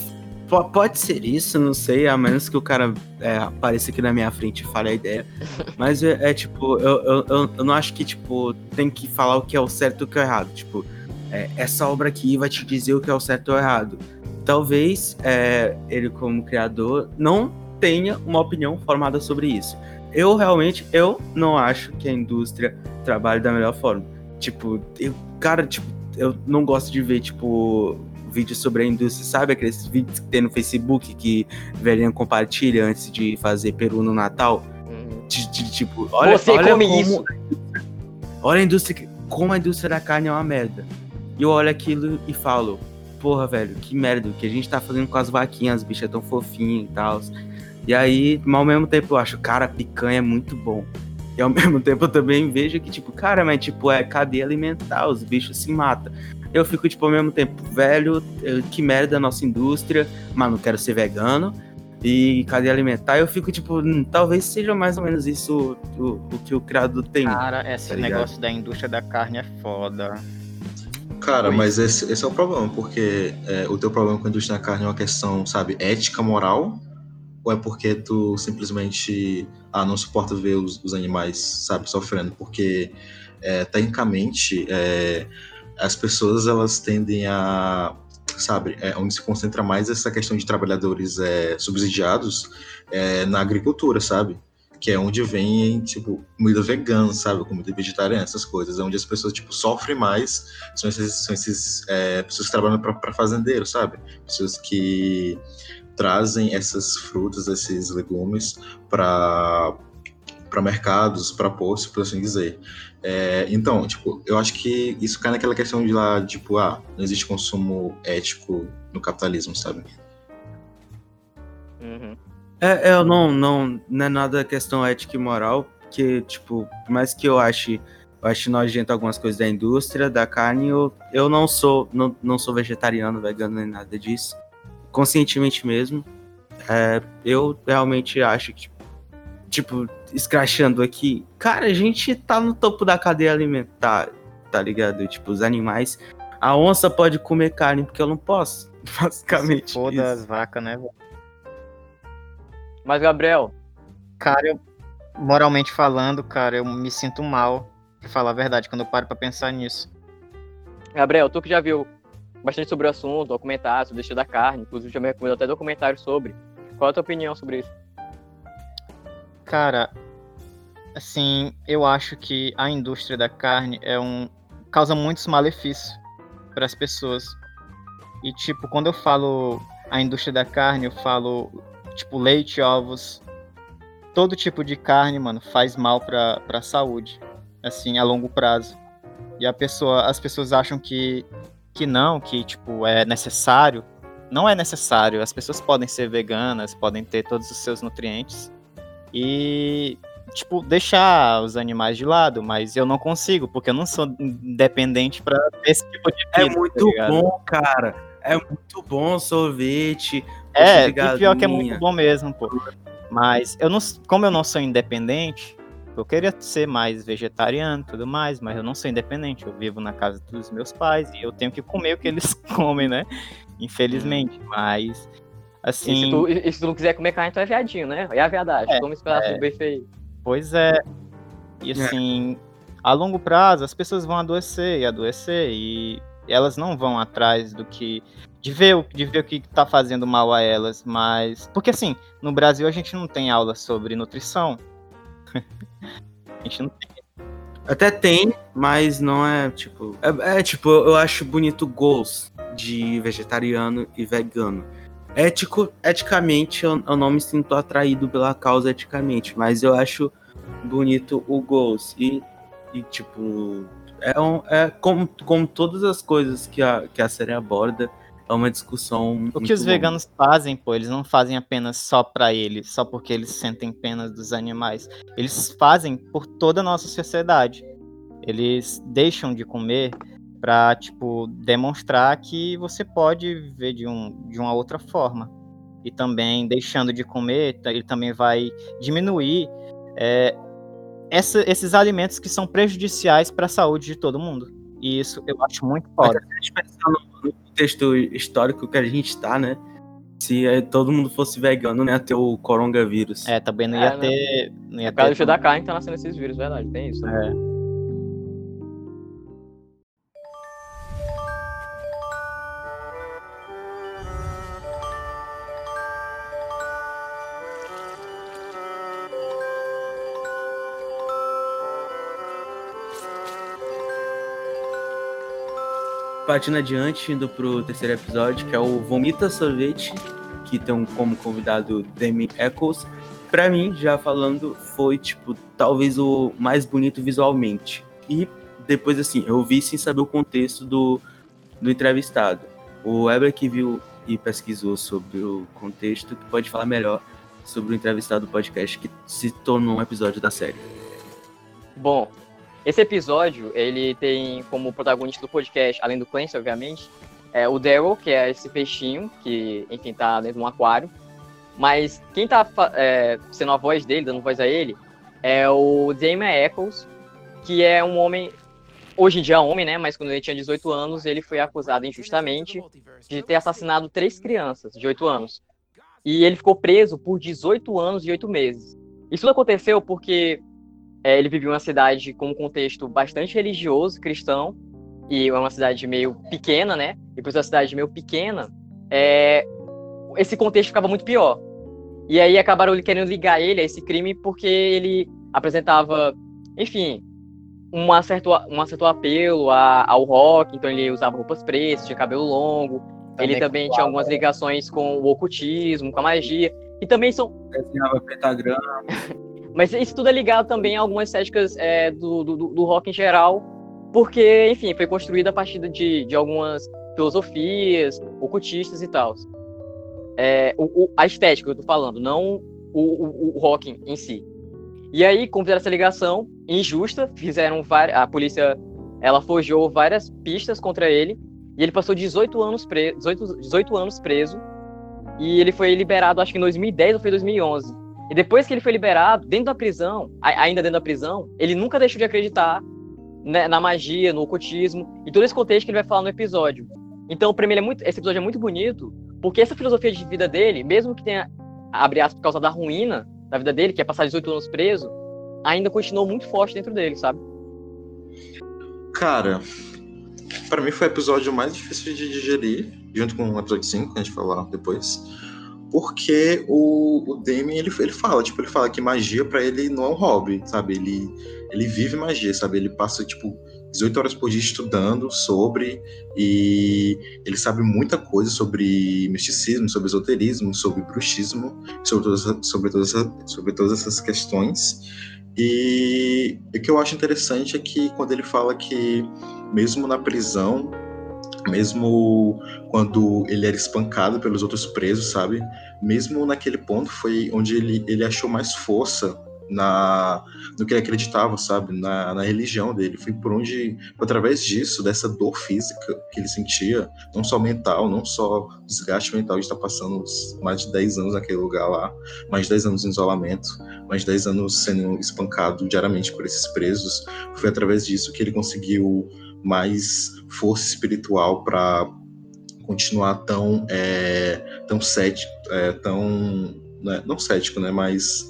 Pode ser isso, não sei, a menos que o cara é, apareça aqui na minha frente e fale a ideia. Mas é, é tipo, eu, eu, eu, não acho que, tipo, tem que falar o que é o certo e o que é o errado. Tipo, é, essa obra aqui vai te dizer o que é o certo ou o errado. Talvez é, ele, como criador, não tenha uma opinião formada sobre isso. Eu realmente, eu não acho que a indústria trabalhe da melhor forma. Tipo, eu, cara, tipo, eu não gosto de ver, tipo, vídeos sobre a indústria, sabe? Aqueles vídeos que tem no Facebook que velhinha compartilha antes de fazer peru no Natal. Uhum. De, de, tipo, olha, Você olha come como, isso. Olha a indústria, como a indústria da carne é uma merda. E eu olho aquilo e falo, porra, velho, que merda, o que a gente tá fazendo com as vaquinhas, as bichas tão fofinhas e tal. E aí, mas ao mesmo tempo eu acho, cara, picanha é muito bom. E ao mesmo tempo eu também vejo que, tipo, cara, mas tipo, é cadeia alimentar, os bichos se matam eu fico, tipo, ao mesmo tempo, velho, que merda a nossa indústria, mas não quero ser vegano. E cadeia alimentar, eu fico, tipo, hum, talvez seja mais ou menos isso o, o que o criador tem. Cara, esse tá negócio da indústria da carne é foda. Cara, mas esse, esse, é o problema, porque é, o teu problema com a indústria da carne é uma questão, sabe, ética, moral, ou é porque tu simplesmente ah, não suporta ver os, os animais, sabe, sofrendo? Porque, é, tecnicamente, é, as pessoas elas tendem a sabe, é, onde se concentra mais essa questão de trabalhadores é, subsidiados é, na agricultura, sabe? Que é onde vem, tipo, comida vegana, sabe? Comida vegetariana, essas coisas. É onde as pessoas, tipo, sofrem mais. São esses, são esses é, pessoas que trabalham para fazendeiro, sabe? Pessoas que trazem essas frutas, esses legumes para para mercados, para postos, por assim dizer. É, então, tipo, eu acho que isso cai naquela questão de lá, tipo, ah, não existe consumo ético no capitalismo, sabe? Uhum. É, eu não, não, não é nada questão ética e moral, porque, tipo, por mais que eu ache, eu ache nojento algumas coisas da indústria, da carne, eu, eu não sou, não, não sou vegetariano, vegano, nem nada disso. Conscientemente mesmo. É, eu realmente acho que, tipo, escrachando aqui, cara, a gente tá no topo da cadeia alimentar, tá ligado? Tipo, os animais. A onça pode comer carne porque eu não posso. Basicamente. Foda as vacas, né, velho? Mas, Gabriel. Cara, eu, moralmente falando, cara, eu me sinto mal, pra falar a verdade, quando eu paro pra pensar nisso. Gabriel, tu que já viu bastante sobre o assunto, documentário sobre o destino da carne, inclusive já me recomendou até documentário sobre. Qual é a tua opinião sobre isso? Cara, assim, eu acho que a indústria da carne é um causa muitos malefícios para as pessoas. E tipo, quando eu falo a indústria da carne, eu falo tipo leite, ovos, todo tipo de carne, mano, faz mal para para saúde, assim, a longo prazo. E a pessoa, as pessoas acham que que não, que tipo é necessário. Não é necessário. As pessoas podem ser veganas, podem ter todos os seus nutrientes e tipo, deixar os animais de lado, mas eu não consigo, porque eu não sou independente para esse tipo de é vida. É muito tá bom, cara. É muito bom sorvete. É, e pior que é muito bom mesmo, pô. Mas eu não, como eu não sou independente, eu queria ser mais vegetariano e tudo mais, mas eu não sou independente. Eu vivo na casa dos meus pais e eu tenho que comer o que eles comem, né? Infelizmente. Mas, assim. E se tu, e se tu não quiser comer carne, tu é viadinho, né? É a verdade. É, Toma esse pedaço é... feio. Pois é. E é. assim, é. a longo prazo as pessoas vão adoecer e adoecer e elas não vão atrás do que de ver, de ver o que está fazendo mal a elas, mas porque assim, no Brasil a gente não tem aula sobre nutrição. gente não tem. Até tem, mas não é tipo. É, é, tipo, eu acho bonito goals de vegetariano e vegano. Ético, eticamente, eu, eu não me sinto atraído pela causa eticamente, mas eu acho bonito o goals. E, e tipo, é, um, é como, como todas as coisas que a, que a série aborda, é uma discussão. O que os longa. veganos fazem, pô, eles não fazem apenas só pra eles, só porque eles sentem pena dos animais. Eles fazem por toda a nossa sociedade. Eles deixam de comer pra, tipo, demonstrar que você pode viver de, um, de uma outra forma. E também, deixando de comer, ele também vai diminuir é, essa- esses alimentos que são prejudiciais para a saúde de todo mundo. E isso eu acho muito foda. Se a gente pensar no, contexto histórico que a gente está, né? Se eh, todo mundo fosse vegano, não ia ter o coronavírus. É, também não É, ia né? ter. Não ia Por causa do ter da carne tá nascendo esses vírus, verdade. Tem isso. né? É. Partindo adiante, indo pro terceiro episódio, que é o Vomita Sorvete, que tem como convidado Demi Eccles. Pra mim, já falando, foi, tipo, talvez o mais bonito visualmente. E depois, assim, eu vi sem saber o contexto do, do entrevistado. O Weber que viu e pesquisou sobre o contexto, que pode falar melhor sobre o entrevistado do podcast, que se tornou um episódio da série. Bom, esse episódio, ele tem como protagonista do podcast, além do Clancy, obviamente, é o Daryl, que é esse peixinho, que, enfim, tá dentro de um aquário. Mas quem tá é, sendo a voz dele, dando voz a ele, é o Damon Eccles, que é um homem, hoje em dia é homem, né? Mas quando ele tinha 18 anos, ele foi acusado injustamente de ter assassinado três crianças de 8 anos. E ele ficou preso por 18 anos e 8 meses. Isso aconteceu porque é, ele vivia uma cidade com um contexto bastante religioso, cristão, e é uma cidade meio pequena, né? E por ser uma cidade meio pequena, é, esse contexto ficava muito pior. E aí acabaram querendo ligar ele a esse crime porque ele apresentava, enfim, um certo, um certo apelo a- ao rock, então ele usava roupas pretas, tinha cabelo longo, ele também tinha algumas ligações com o ocultismo, com a magia, e também são Desenhava pentagrama. mas isso tudo é ligado também a algumas estéticas é, do, do, do rock em geral, porque, enfim, foi construído a partir de, de algumas filosofias ocultistas e tal. É, o, o- a estética eu tô falando, não o, o, o rock em si. E aí, como fizeram essa ligação injusta, fizeram várias, a polícia ela forjou várias pistas contra ele, e ele passou 18 anos, pre, 18, 18 anos preso, e ele foi liberado, acho que em 2010 ou foi 2011. E depois que ele foi liberado, dentro da prisão, ainda dentro da prisão, ele nunca deixou de acreditar né, na magia, no ocultismo e todo esse contexto que ele vai falar no episódio. Então, pra mim, é muito, esse episódio é muito bonito, porque essa filosofia de vida dele, mesmo que tenha, abre aspas, por causa da ruína da vida dele, que é passar 18 anos preso, ainda continuou muito forte dentro dele, sabe? Cara, pra mim foi o episódio mais difícil de digerir, junto com o episódio 5, que a gente falar depois. Porque o, o Damien, ele, ele fala, tipo, ele fala que magia pra ele não é um hobby, sabe? Ele, ele vive magia, sabe? Ele passa, tipo, 18 horas por dia estudando sobre, e ele sabe muita coisa sobre misticismo, sobre esoterismo, sobre bruxismo, sobre todas, sobre todas, sobre todas essas questões. E o que eu acho interessante é que quando ele fala que, mesmo na prisão, mesmo quando ele era espancado pelos outros presos, sabe? Mesmo naquele ponto foi onde ele, ele achou mais força na no que ele acreditava, sabe? Na, na religião dele. Foi por onde, através disso, dessa dor física que ele sentia, não só mental, não só desgaste mental de estar passando uns mais de 10 anos naquele lugar lá, mais de 10 anos em isolamento, mais de 10 anos sendo espancado diariamente por esses presos. Foi através disso que ele conseguiu mais força espiritual para continuar tão é, tão cético, é, tão né, não cético, né, mas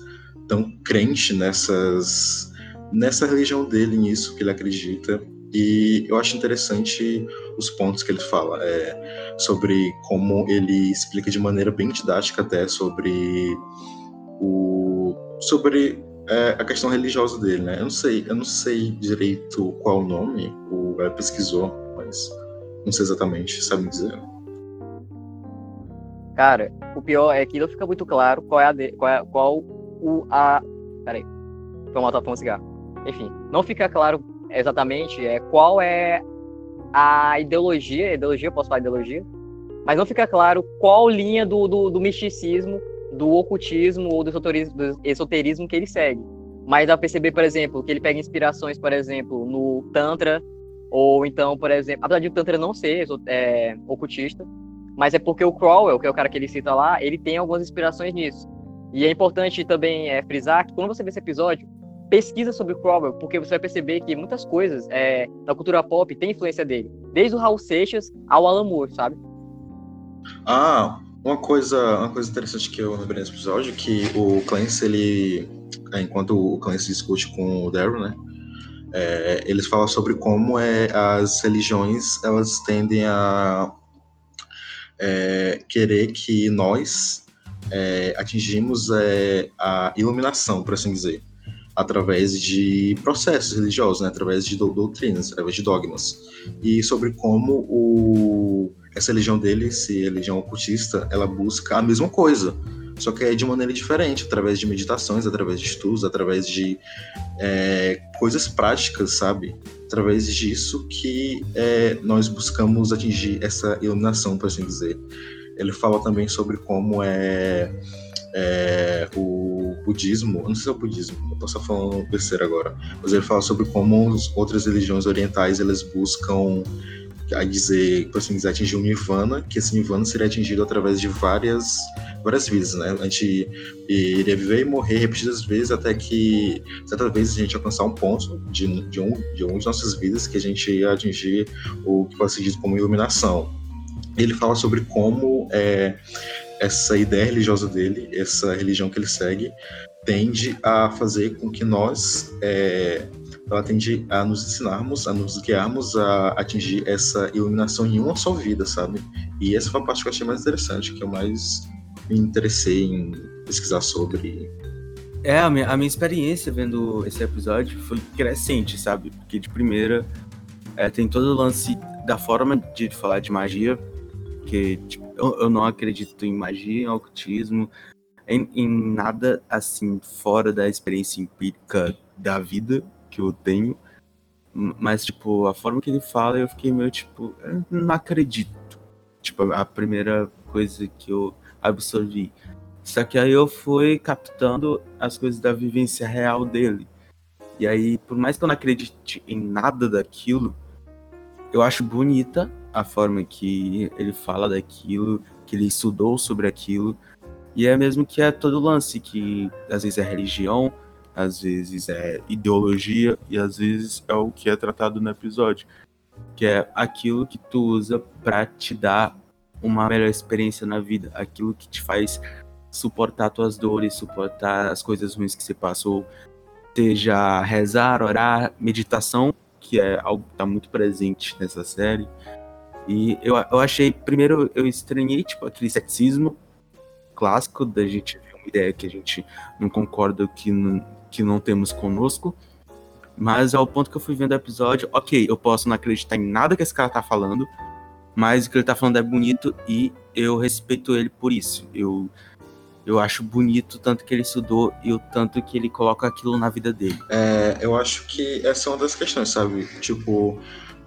tão crente nessas nessa religião dele, nisso que ele acredita. E eu acho interessante os pontos que ele fala é, sobre como ele explica de maneira bem didática até sobre o sobre é a questão religiosa dele, né? Eu não sei, eu não sei direito qual o nome, o ela pesquisou, mas não sei exatamente, sabe me dizer? Cara, o pior é que não fica muito claro qual é a de, qual, é, qual o a peraí, foi uma um cigarro. Enfim, não fica claro exatamente é qual é a ideologia, ideologia, posso falar ideologia, mas não fica claro qual linha do, do, do misticismo, do ocultismo ou do esoterismo, do esoterismo que ele segue. Mas dá pra perceber, por exemplo, que ele pega inspirações, por exemplo, no Tantra, ou então, por exemplo, apesar de o Tantra não ser é, ocultista, mas é porque o Crowell, que é o cara que ele cita lá, ele tem algumas inspirações nisso. E é importante também é, frisar que quando você vê esse episódio, pesquisa sobre o Crowell, porque você vai perceber que muitas coisas é, na cultura pop tem influência dele. Desde o Raul Seixas ao Alan Moore, sabe? Ah, uma coisa, uma coisa interessante que eu lembrei nesse episódio é que o Clancy, ele, é, enquanto o Clancy discute com o Daryl, né, é, eles falam sobre como é, as religiões elas tendem a é, querer que nós é, atingimos é, a iluminação, por assim dizer, através de processos religiosos, né, através de doutrinas, através de dogmas, e sobre como o, essa religião dele, se religião ocultista, ela busca a mesma coisa, só que é de maneira diferente, através de meditações, através de estudos, através de é, coisas práticas, sabe? Através disso que é, nós buscamos atingir essa iluminação, por assim dizer. Ele fala também sobre como é, é o budismo, não sei se é o budismo, eu posso estar falando besteira agora, mas ele fala sobre como as outras religiões orientais elas buscam a dizer, por assim dizer, atingir o nirvana, que esse nirvana seria atingido através de várias várias vidas, né? A gente iria viver e morrer repetidas vezes até que certa vez a gente alcançar um ponto de, de, um, de uma de nossas vidas que a gente ia atingir o que pode ser dito como iluminação. Ele fala sobre como é, essa ideia religiosa dele, essa religião que ele segue, tende a fazer com que nós é, ela tende a nos ensinarmos, a nos guiarmos a atingir essa iluminação em uma só vida, sabe? E essa foi a parte que eu achei mais interessante, que eu mais me interessei em pesquisar sobre. É, a minha, a minha experiência vendo esse episódio foi crescente, sabe? Porque de primeira é, tem todo o lance da forma de falar de magia, que tipo, eu, eu, não acredito em magia, em ocultismo, em, em nada assim fora da experiência empírica da vida que eu tenho. Mas, tipo, a forma que ele fala, eu fiquei meio tipo, eu não acredito. Tipo, a primeira coisa que eu absorvi. Só que aí eu fui captando as coisas da vivência real dele. E aí, por mais que eu não acredite em nada daquilo, eu acho bonita a forma que ele fala daquilo, que ele estudou sobre aquilo. E é mesmo que é todo lance, que às vezes é religião, às vezes é ideologia e às vezes é o que é tratado no episódio, que é aquilo que tu usa para te dar uma melhor experiência na vida, aquilo que te faz suportar tuas dores, suportar as coisas ruins que você passou, seja rezar, orar, meditação, que é algo que está muito presente nessa série. E eu, eu achei, primeiro, eu estranhei, tipo, aquele ceticismo clássico da gente ver uma ideia que a gente não concorda, que não, que não temos conosco. Mas ao ponto que eu fui vendo o episódio, ok, eu posso não acreditar em nada que esse cara tá falando, mas o que ele tá falando é bonito e eu respeito ele por isso. Eu, eu acho bonito tanto que ele estudou e o tanto que ele coloca aquilo na vida dele. É, eu acho que essa é uma das questões, sabe? Tipo,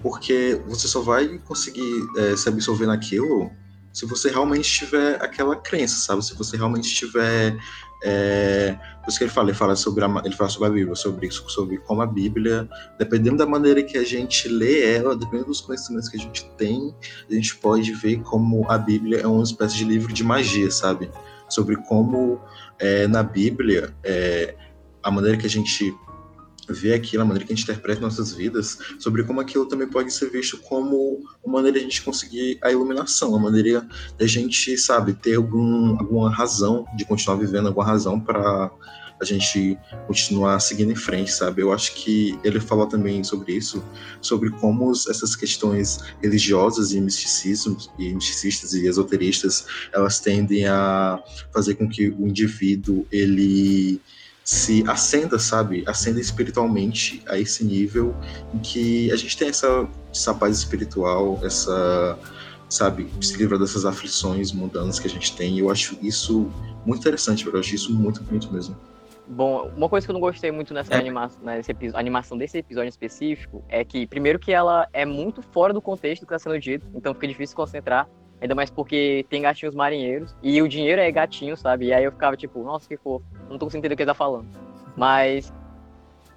porque você só vai conseguir é, se absorver naquilo se você realmente tiver aquela crença, sabe? Se você realmente tiver é, por isso que ele fala, ele fala sobre a, ele fala sobre a Bíblia, sobre isso, sobre como a Bíblia, dependendo da maneira que a gente lê ela, dependendo dos conhecimentos que a gente tem, a gente pode ver como a Bíblia é uma espécie de livro de magia, sabe? Sobre como é, na Bíblia é, a maneira que a gente ver aquilo, a maneira que a gente interpreta nossas vidas, sobre como aquilo também pode ser visto como uma maneira de a gente conseguir a iluminação, uma maneira da gente, sabe, ter algum, alguma razão de continuar vivendo, alguma razão para a gente continuar seguindo em frente, sabe? Eu acho que ele falou também sobre isso, sobre como essas questões religiosas e misticismos e misticistas e esoteristas, elas tendem a fazer com que o indivíduo ele se acenda, sabe? Acenda espiritualmente a esse nível em que a gente tem essa, essa paz espiritual, essa, sabe, se livra dessas aflições mundanas que a gente tem. Eu acho isso muito interessante, eu acho isso muito bonito mesmo. Bom, uma coisa que eu não gostei muito nessa É. anima nesse epi- animação desse episódio específico é que, primeiro, que ela é muito fora do contexto do que está sendo dito, então fica difícil concentrar, ainda mais porque tem gatinhos marinheiros e o dinheiro é gatinho, sabe? E aí eu ficava tipo, nossa, que fofo, não tô conseguindo entender o que ele tá falando. Mas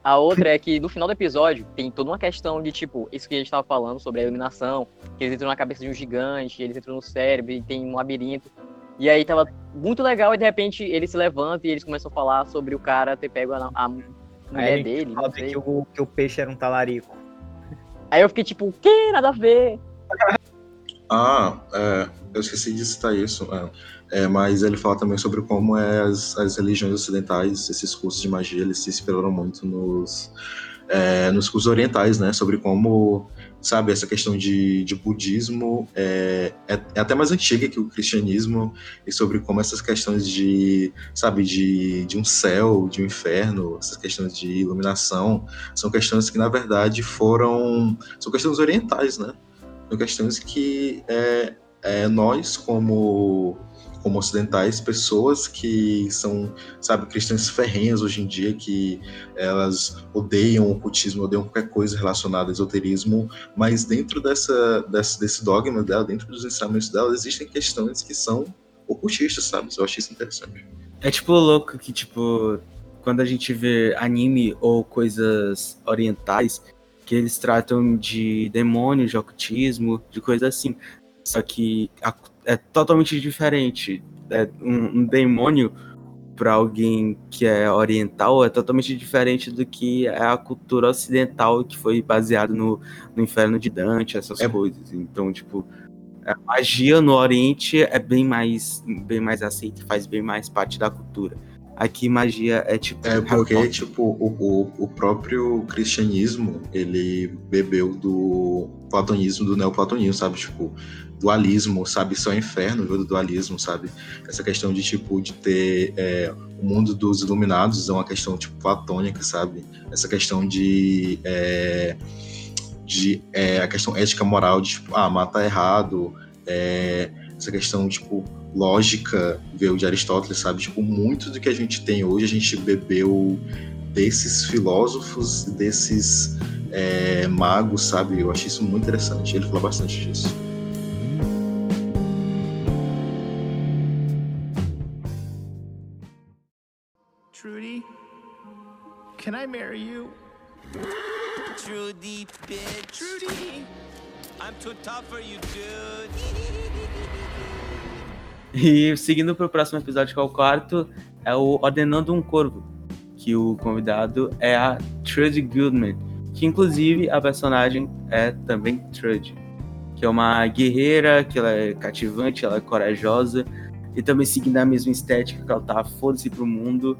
a outra é que no final do episódio tem toda uma questão de tipo, isso que a gente tava falando sobre a iluminação, que eles entram na cabeça de um gigante, eles entram no cérebro e tem um labirinto. E aí tava muito legal e de repente ele se levanta e eles começam a falar sobre o cara ter pego a, a mulher Aí ele dele. Fala Não sei. que o, que o peixe era um talarico. Aí eu fiquei tipo, o quê? Nada a ver. Ah, é, eu esqueci de citar isso. é. É, mas ele fala também sobre como é as, as religiões ocidentais, esses cursos de magia, eles se inspiraram muito nos, é, nos cursos orientais, né? Sobre como, sabe, essa questão de, de budismo é, é, até mais antiga que o cristianismo e sobre como essas questões de, sabe, de, de um céu, de um inferno, essas questões de iluminação, são questões que, na verdade, foram... São questões orientais, né? São questões que é, é, nós, como, como ocidentais, pessoas que são, sabe, cristãs ferrenhas hoje em dia, que elas odeiam o ocultismo, odeiam qualquer coisa relacionada ao esoterismo, mas dentro dessa, dessa, desse dogma dela, dentro dos ensinamentos dela, existem questões que são ocultistas, sabe? Eu acho isso interessante. É tipo louco que, tipo, quando a gente vê anime ou coisas orientais, que eles tratam de demônios, de ocultismo, de coisa assim. Só que é totalmente diferente. É um, um demônio para alguém que é oriental é totalmente diferente do que é a cultura ocidental que foi baseada no, no inferno de Dante, essas É. coisas. Então, tipo, a magia no Oriente é bem mais, bem mais aceita, faz bem mais parte da cultura. Aqui magia é tipo. É porque, tipo, o, o, o próprio cristianismo, ele bebeu do platonismo, do neoplatonismo, sabe? Tipo, dualismo, sabe? Só inferno veio do dualismo, sabe? Essa questão de, tipo, de ter é, o mundo dos iluminados é uma questão, tipo, platônica, sabe? Essa questão de... é, de é, a questão ética moral, de, tipo, ah, matar errado, é, essa questão, tipo, lógica veio de Aristóteles, sabe? Tipo, muito do que a gente tem hoje a gente bebeu desses filósofos, desses é, magos, sabe? Eu achei isso muito interessante. Ele fala bastante disso. Trudy, can I marry you? Trudy, bitch. Trudy! I'm too tough for you, dude. E seguindo pro próximo episódio, que é o quarto, é o Ordenando um Corvo. Que o convidado é a Trudy Goodman. Que inclusive a personagem é também Trudy. Que é uma guerreira, que ela é cativante, ela é corajosa. E também seguindo a mesma estética que ela tá foda-se pro mundo.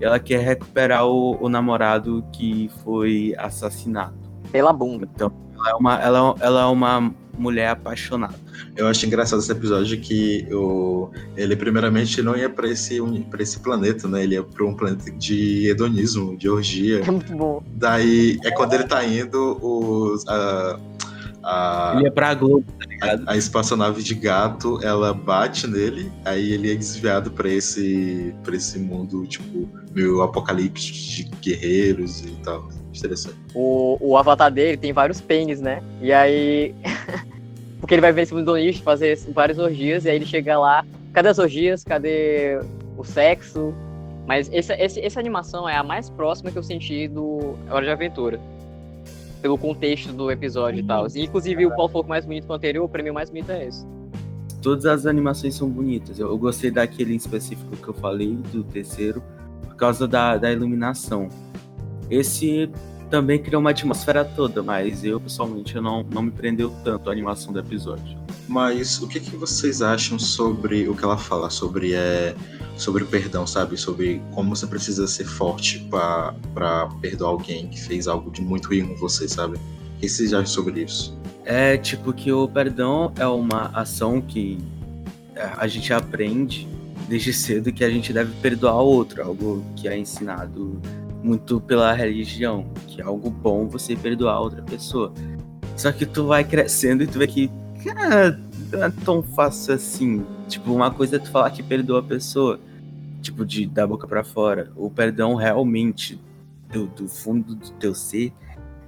Ela quer recuperar o, o namorado que foi assassinado. Pela bunda. Então, ela é uma, ela, ela é uma mulher apaixonada. Eu acho engraçado esse episódio que o, ele, primeiramente, não ia pra esse, pra esse planeta, né? Ele ia pra um planeta de hedonismo, de orgia. É muito bom. Daí, é quando ele tá indo, os, a, a, Ele é pra Globo, tá ligado? a, a espaçonave de gato, ela bate nele, aí ele é desviado pra esse, pra esse mundo, tipo, meio apocalipse de guerreiros e tal. Interessante. O, o avatar dele tem vários pênis, né? E aí. Porque ele vai ver esse mundo nicho, fazer várias orgias, e aí ele chega lá. Cadê as orgias? Cadê o sexo? Mas essa, esse- essa animação é a mais próxima que eu senti do Hora de Aventura. Pelo contexto do episódio e tal. Inclusive, o Paulo falou que o mais bonito que o anterior, o prêmio mais bonito é esse. Todas as animações são bonitas. Eu, eu gostei daquele em específico que eu falei, do terceiro, por causa da, da iluminação. Esse também criou uma atmosfera toda, mas eu pessoalmente eu não, não me prendeu tanto a animação do episódio. Mas o que, que vocês acham sobre o que ela fala? Sobre, é, sobre o perdão, sabe? Sobre como você precisa ser forte pra perdoar alguém que fez algo de muito ruim com você, sabe? O que vocês acham sobre isso? É tipo que o perdão é uma ação que é, a gente aprende desde cedo que a gente deve perdoar o outro, algo que é ensinado muito pela religião, que é algo bom você perdoar outra pessoa. Só que tu vai crescendo e tu vê que, cara, não é tão fácil assim. Tipo, uma coisa é tu falar que perdoa a pessoa, tipo, de da boca pra fora. O perdão realmente, do, do fundo do teu ser,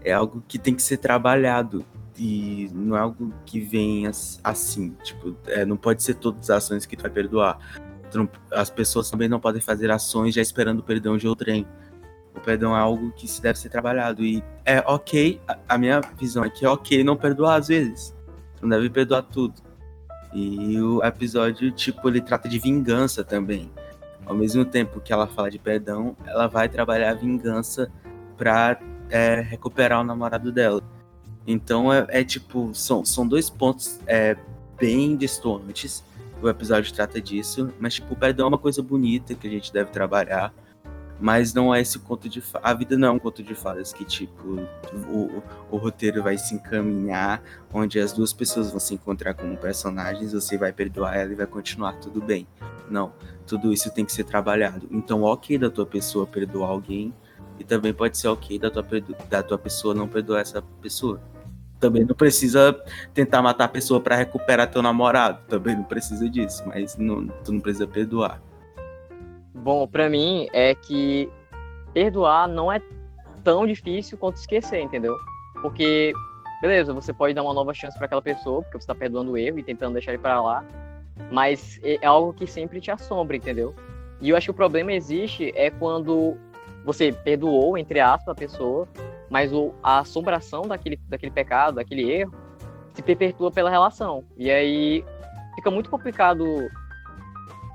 é algo que tem que ser trabalhado. E não é algo que vem as- assim. Tipo, é, não pode ser todas as ações que tu vai perdoar. As pessoas também não podem fazer ações já esperando o perdão de outrem. O perdão é algo que se deve ser trabalhado. E é ok, a, a minha visão é que é ok não perdoar às vezes. Tu não deve perdoar tudo. E o episódio, tipo, ele trata de vingança também. Ao mesmo tempo que ela fala de perdão, ela vai trabalhar a vingança pra é, recuperar o namorado dela. Então é, é tipo, são, são dois pontos é, bem distantes. O episódio trata disso, mas tipo, o perdão é uma coisa bonita que a gente deve trabalhar. Mas não é esse conto de. A vida não é um conto de fadas que, tipo, o, o, o roteiro vai se encaminhar, onde as duas pessoas vão se encontrar como personagens, você vai perdoar ela e vai continuar tudo bem. Não. Tudo isso tem que ser trabalhado. Então, ok da tua pessoa perdoar alguém, e também pode ser ok da tua, da tua pessoa não perdoar essa pessoa. Também não precisa tentar matar a pessoa pra recuperar teu namorado. Também não precisa disso, mas não, tu não precisa perdoar. Bom, pra mim é que perdoar não é tão difícil quanto esquecer, entendeu? Porque, beleza, você pode dar uma nova chance pra aquela pessoa, porque você tá perdoando o erro e tentando deixar ele pra lá, mas é algo que sempre te assombra, entendeu? E eu acho que o problema existe é quando você perdoou, entre aspas, a pessoa, mas o, a assombração daquele, daquele pecado, daquele erro, se perpetua pela relação. E aí fica muito complicado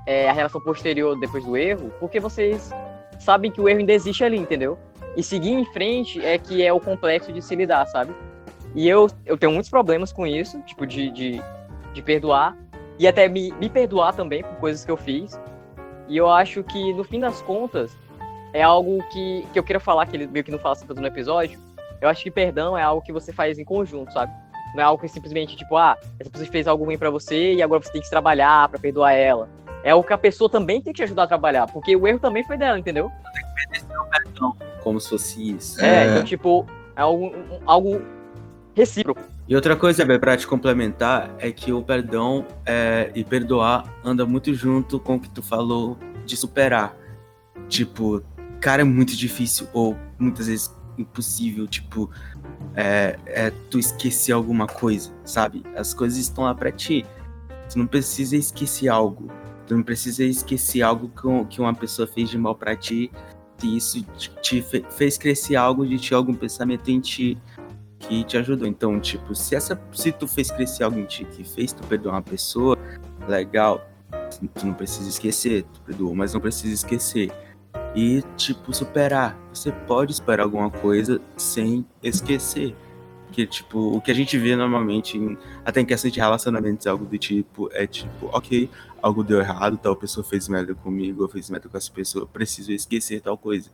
é, a relação posterior depois do erro, porque vocês sabem que o erro ainda existe ali, entendeu? E seguir em frente é que é o complexo de se lidar, sabe? E eu, eu tenho muitos problemas com isso, tipo, de, de, de perdoar, e até me, me perdoar também por coisas que eu fiz. E eu acho que, no fim das contas, é algo que, que eu queria falar, que ele meio que não fala tanto no episódio. Eu acho que perdão é algo que você faz em conjunto, sabe? Não é algo que simplesmente, tipo, ah, essa pessoa fez algo ruim pra você e agora você tem que trabalhar pra perdoar ela. É o que a pessoa também tem que te ajudar a trabalhar, porque o erro também foi dela, entendeu? Como se fosse isso. É, É. então, tipo, é algo, algo recíproco. E outra coisa, Bê, pra te complementar, é que o perdão é, e perdoar anda muito junto com o que tu falou de superar. Tipo, cara, é muito difícil, ou muitas vezes impossível, tipo, é, é tu esquecer alguma coisa, sabe? As coisas estão lá pra ti. Tu não precisa esquecer algo. Tu não precisa esquecer algo que, um- uma pessoa fez de mal pra ti. Se isso te, te fe- fez crescer algo de ti, algum pensamento em ti que te ajudou. Então, tipo, se essa se tu fez crescer algo em ti que fez tu perdoar uma pessoa, legal. Tu, não precisa esquecer, tu perdoou, mas não precisa esquecer. E, tipo, superar. Você pode superar alguma coisa sem esquecer. Porque, tipo, o que a gente vê normalmente, em- até em questões de relacionamentos, é algo do tipo, é tipo, ok, algo deu errado, tal pessoa fez merda comigo, eu fiz merda com essa pessoa, preciso esquecer tal coisa.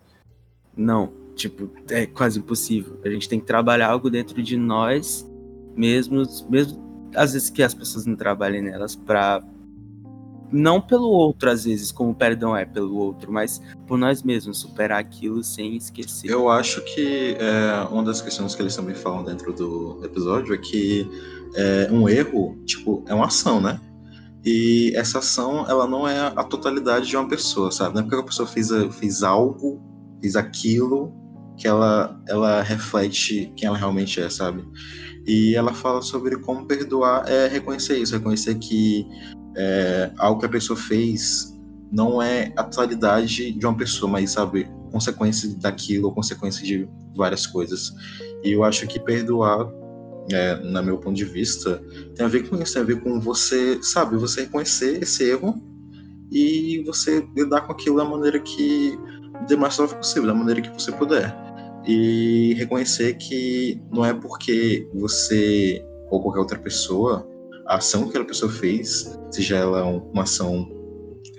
Não, tipo, é quase impossível. A gente tem que trabalhar algo dentro de nós mesmos, mesmo às vezes que as pessoas não trabalhem nelas pra. Não pelo outro, às vezes, como o perdão é pelo outro, mas por nós mesmos, superar aquilo sem esquecer. Eu acho que é, uma das questões que eles também falam dentro do episódio é que é, um erro, tipo, é uma ação, né? E essa ação, ela não é a totalidade de uma pessoa, sabe? Não é porque a pessoa fez, a- fez algo, fez aquilo, que ela, ela reflete quem ela realmente é, sabe? E ela fala sobre como perdoar é reconhecer isso, reconhecer que é, algo que a pessoa fez não é a totalidade de uma pessoa, mas, sabe, consequência daquilo, ou consequência de várias coisas. E eu acho que perdoar, é, no meu ponto de vista, tem a ver com isso, tem a ver com você, sabe, você reconhecer esse erro e você lidar com aquilo da maneira que dê mais suave possível, da maneira que você puder. E reconhecer que não é porque você ou qualquer outra pessoa, a ação que aquela pessoa fez, seja ela um- uma ação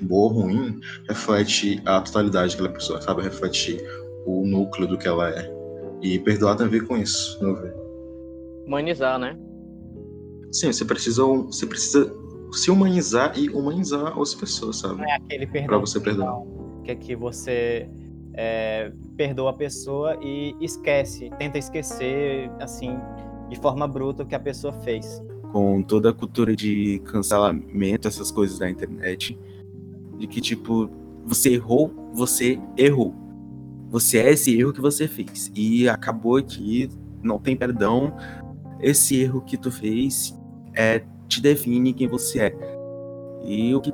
boa ou ruim, reflete a totalidade daquela pessoa, sabe? Reflete o núcleo do que ela é. E perdoar tem a ver com isso, no meu ver. Humanizar, né? Sim, você precisa, você precisa se humanizar e humanizar outras pessoas, sabe? Não é aquele perdão. Pra você perdoar. não, Que é que você é, perdoa a pessoa e esquece, tenta esquecer, assim, de forma bruta o que a pessoa fez. Com toda a cultura de cancelamento, essas coisas da internet, de que, tipo, você errou, você errou. Você é esse erro que você fez. E acabou aqui, não tem perdão. Esse erro que tu fez é, te define quem você é. E o que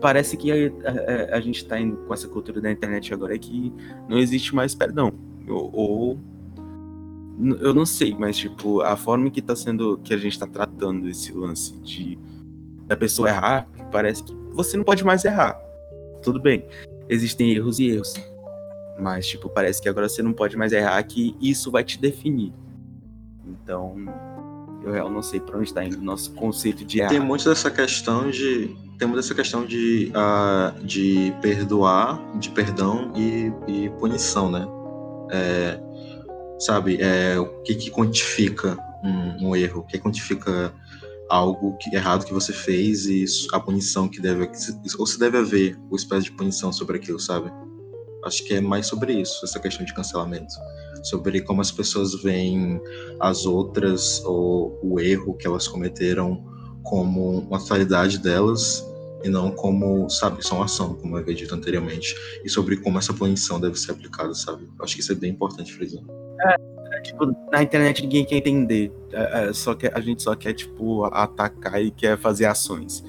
parece que a, a- a gente tá indo com essa cultura da internet agora é que não existe mais perdão. Ou, ou Eu não sei, mas tipo, a forma que tá sendo. que a gente tá tratando esse lance de da pessoa errar, parece que você não pode mais errar. Tudo bem. Existem erros e erros. Mas, tipo, parece que agora você não pode mais errar, que isso vai te definir. Então, eu real não sei pra onde tá indo o nosso conceito de errar. Tem muito dessa questão de. Tem muito dessa questão de, ah, de perdoar, de perdão e, e punição, né? É, sabe, é, o que, que quantifica um, um erro? O que quantifica algo que, errado que você fez e a punição que deve. Ou se deve haver uma espécie de punição sobre aquilo, sabe? Acho que é mais sobre isso, essa questão de cancelamento. Sobre como as pessoas veem as outras ou o erro que elas cometeram como uma totalidade delas e não como, sabe, só uma ação, como eu havia dito anteriormente. E sobre como essa punição deve ser aplicada, sabe? Acho que isso é bem importante frisar. Tipo, na internet ninguém quer entender. É, é, só que a gente só quer, tipo, atacar e quer fazer ações.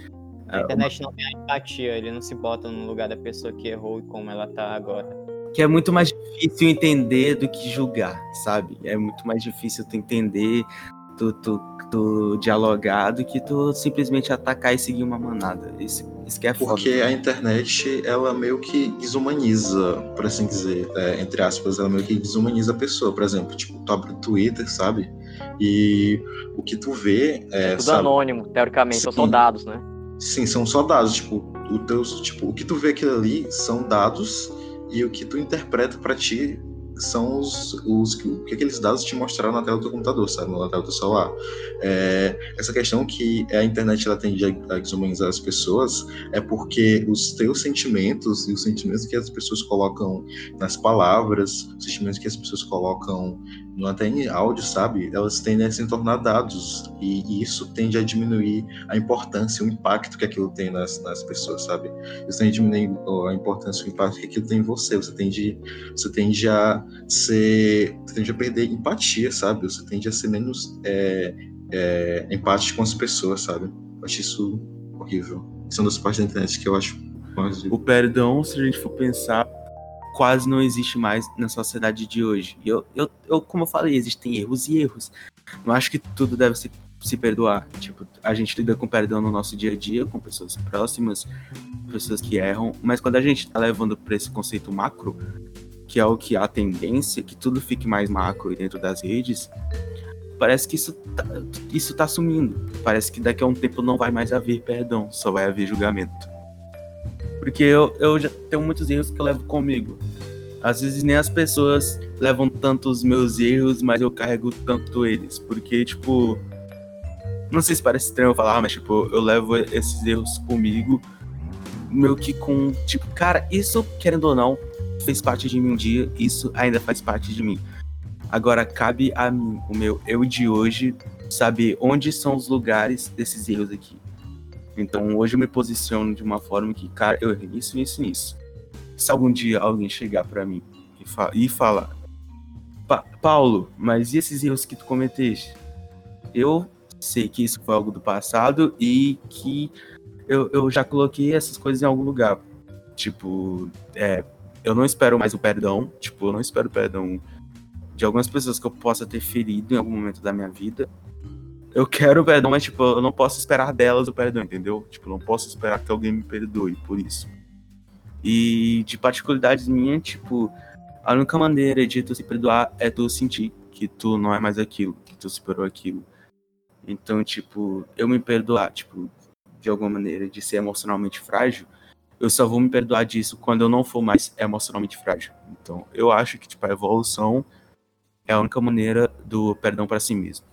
A internet não tem a empatia, ele não se bota no lugar da pessoa que errou e como ela tá agora. que é muito mais difícil entender do que julgar, sabe? É muito mais difícil tu entender, tu, tu, tu dialogar do que tu simplesmente atacar e seguir uma manada. Isso, isso que é foda. Porque a internet, ela meio que desumaniza, por assim dizer, é, entre aspas, ela meio que desumaniza a pessoa. Por exemplo, tipo, tu abre o Twitter, sabe? E o que tu vê é, Tudo sabe? anônimo, teoricamente, são só dados, né? Sim, são só dados. Tipo, o, teus, tipo, o que tu vê aquilo ali são dados e o que tu interpreta pra ti são os, os que, aqueles dados te mostraram na tela do teu computador, sabe? Na tela do celular. É, essa questão que a internet ela tende a, desumanizar as pessoas é porque os teus sentimentos e os sentimentos que as pessoas colocam nas palavras, os sentimentos que as pessoas colocam no, até em áudio, sabe? Elas tendem a se tornar dados e, e isso tende a diminuir a importância, o impacto que aquilo tem nas, nas pessoas, sabe? Isso tende a diminuir a importância, o impacto que aquilo tem em você. Você tende, você tende a ser, você tende a perder empatia, sabe? Você tende a ser menos é, é, empático com as pessoas, sabe? Eu acho isso horrível. São das partes da internet que eu acho mais O perdão, se a gente for pensar, quase não existe mais na sociedade de hoje. E eu, eu, eu como eu falei, existem erros e erros. Não acho que tudo deve se, se perdoar. Tipo, a gente lida com perdão no nosso dia a dia, com pessoas próximas, pessoas que erram, mas quando a gente tá levando para esse conceito macro, que é o que há tendência, que tudo fique mais macro dentro das redes, parece que isso tá, isso tá sumindo. Parece que daqui a um tempo não vai mais haver perdão, só vai haver julgamento. Porque eu, eu já tenho muitos erros que eu levo comigo. Às vezes nem as pessoas levam tanto os meus erros, mas eu carrego tanto eles. Porque, tipo. Não sei se parece estranho eu falar, mas, tipo, eu levo esses erros comigo. Meio que com. Tipo, cara, isso, querendo ou não, fez parte de mim um dia, isso ainda faz parte de mim. Agora, cabe a mim, o meu eu de hoje, saber onde são os lugares desses erros aqui. Então hoje eu me posiciono de uma forma que, cara, eu errei isso, isso, isso. Se algum dia alguém chegar pra mim e, fa e falar, "Pa- Paulo, mas e esses erros que tu cometeste? Eu sei que isso foi algo do passado e que eu, eu já coloquei essas coisas em algum lugar. Tipo, é, eu não espero mais o perdão. Tipo, eu não espero perdão de algumas pessoas que eu possa ter ferido em algum momento da minha vida eu quero o perdão, mas tipo, eu não posso esperar delas o perdão, entendeu? Tipo, eu não posso esperar que alguém me perdoe por isso. E de particularidades minhas, tipo, a única maneira de tu se perdoar é tu sentir que tu não é mais aquilo, que tu superou aquilo. Então, tipo, eu me perdoar, tipo, de alguma maneira, de ser emocionalmente frágil, eu só vou me perdoar disso quando eu não for mais emocionalmente frágil. Então, eu acho que, tipo, a evolução é a única maneira do perdão para si mesmo.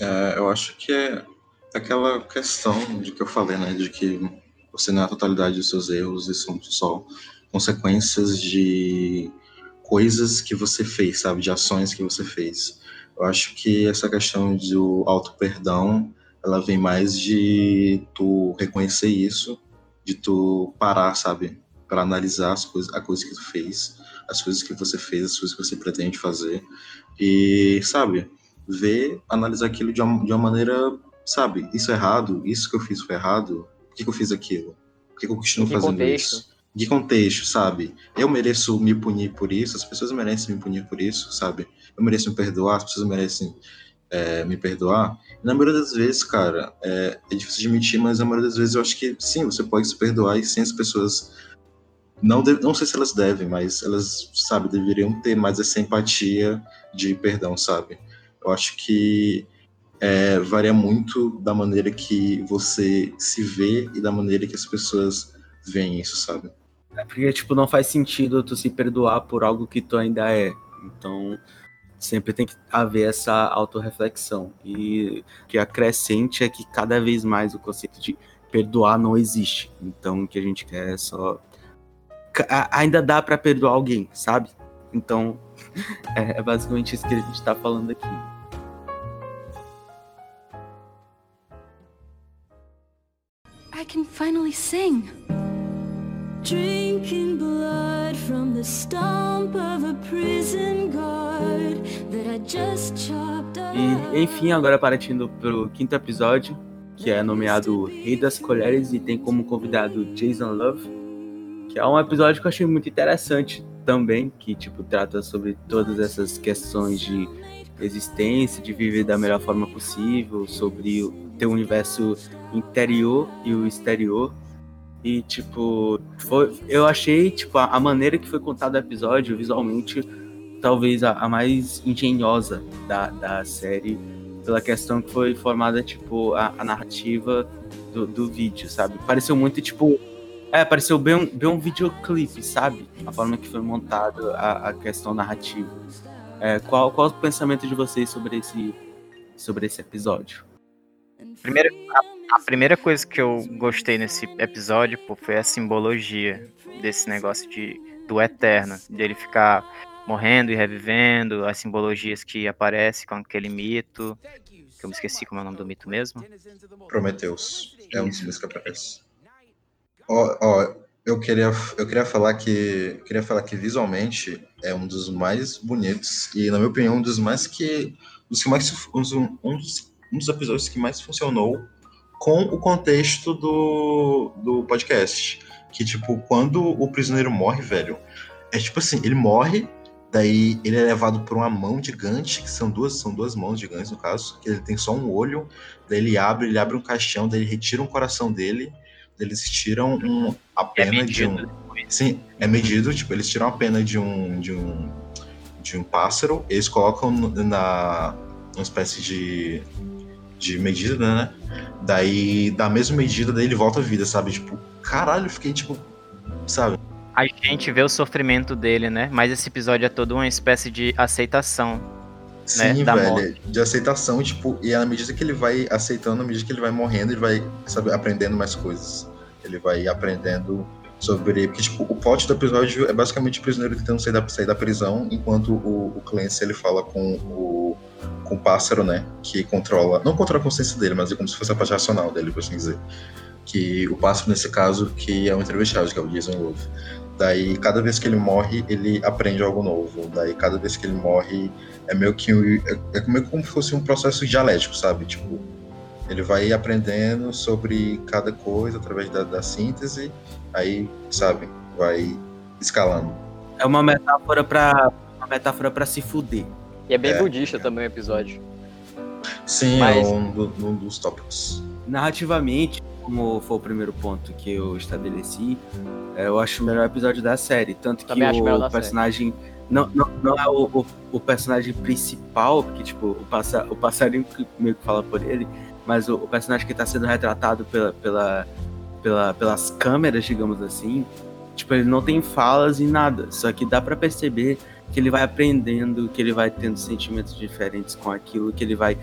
É, eu acho que é, aquela questão de que eu falei, né? De que você não é a totalidade dos seus erros e são só consequências de coisas que você fez, sabe? De ações que você fez. Eu acho que essa questão do auto-perdão, ela vem mais de tu reconhecer isso, de tu parar, sabe? Para analisar as coisas, a coisa que tu fez, as coisas que você fez, as coisas que você pretende fazer. E, sabe? Ver, analisar aquilo de uma, de uma maneira, sabe? Isso é errado, isso que eu fiz foi errado, por que, que eu fiz aquilo? Por que, que eu continuo que fazendo contexto? isso? De contexto, sabe? Eu mereço me punir por isso, as pessoas merecem me punir por isso, sabe? Eu mereço me perdoar, as pessoas merecem é, me perdoar. Na maioria das vezes, cara, é, é difícil de admitir, mas na maioria das vezes eu acho que sim, você pode se perdoar e sim as pessoas. Não, de- não sei se elas devem, mas elas, sabe, deveriam ter mais essa empatia de perdão, sabe? Eu acho que é, varia muito da maneira que você se vê e da maneira que as pessoas veem isso, sabe? É porque, tipo, não faz sentido tu se perdoar por algo que tu ainda é. Então, sempre tem que haver essa autorreflexão. E o que acrescente é que cada vez mais o conceito de perdoar não existe. Então, o que a gente quer é só. Ainda dá pra perdoar alguém, sabe? Então, é é basicamente isso que a gente tá falando aqui. I can finally sing. Drinking blood from the stump of a prison guard that I just chopped. E, enfim, agora partindo pro quinto episódio, que é nomeado Rei das Colheres e tem como convidado Jason Love, que é um episódio que eu achei muito interessante também, que tipo trata sobre todas essas questões de existência, de viver da melhor forma possível, sobre o teu universo interior e o exterior. E tipo, foi, eu achei tipo a, a maneira que foi contado o episódio visualmente talvez a, a mais engenhosa da, da série pela questão que foi formada, tipo, a, a narrativa do, do vídeo, sabe? Pareceu muito, tipo. É, pareceu bem um, bem um videoclipe, sabe? A forma que foi montado a, a questão narrativa. É, qual, qual o pensamento de vocês sobre esse, sobre esse episódio? Primeiro, A primeira coisa que eu gostei nesse episódio pô, foi a simbologia desse negócio de, do eterno, dele ficar morrendo e revivendo, as simbologias que aparecem com aquele mito, que eu me esqueci como é o nome do mito mesmo. Prometheus. É um dos meus que aparece. Ó, ó, eu queria, eu queria falar que queria falar que visualmente é um dos mais bonitos e na minha opinião um dos mais que dos que mais um, dos- um dos, um dos episódios que mais funcionou com o contexto do, do podcast, que tipo quando o prisioneiro morre, velho, é tipo assim, ele morre Daí ele é levado por uma mão gigante, que são duas, são duas mãos gigantes no caso, que ele tem só um olho. Daí ele abre, ele abre um caixão, daí ele retira um coração dele, daí eles tiram um, a É pena de um. Sim, é medido, tipo, eles tiram a pena de um de um de um pássaro, eles colocam na uma espécie de de medida, né? Daí da mesma medida daí ele volta à vida, sabe? Tipo, caralho, fiquei tipo, sabe? A gente vê o sofrimento dele, né? Mas esse episódio é todo uma espécie de aceitação. Sim, da velho, morte. de aceitação, tipo, e à medida que ele vai aceitando, à medida que ele vai morrendo, ele vai, sabe, aprendendo mais coisas. Ele vai aprendendo sobre. Porque, tipo, o plot do episódio é basicamente o prisioneiro tentando sair da, sair da prisão, enquanto o, o Clancy ele fala com o, com o pássaro, né? Que controla. Não controla a consciência dele, mas é como se fosse a parte racional dele, por assim dizer. Que o pássaro, nesse caso, que é o entrevistado, que é o Jason Love. Daí, cada vez que ele morre, ele aprende algo novo. Daí, cada vez que ele morre, é meio que é, é meio como se fosse um processo dialético, sabe? Tipo, ele vai aprendendo sobre cada coisa através da, da síntese, aí, sabe, vai escalando. É uma metáfora pra. Uma metáfora para se fuder. E é bem É, budista também o episódio. Sim, Mas- é um, do- um dos tópicos. Narrativamente, como foi o primeiro ponto que eu estabeleci, é, eu acho o melhor episódio da série. Tanto que Também acho o personagem. Não, não, não é o, o, o personagem principal, porque tipo, o, passa, o passarinho que meio que fala por ele, mas o, o personagem que está sendo retratado pela, pela, pela, pelas câmeras, digamos assim, tipo, ele não tem falas e nada. Só que dá pra perceber que ele vai aprendendo, que ele vai tendo sentimentos diferentes com aquilo, que ele vai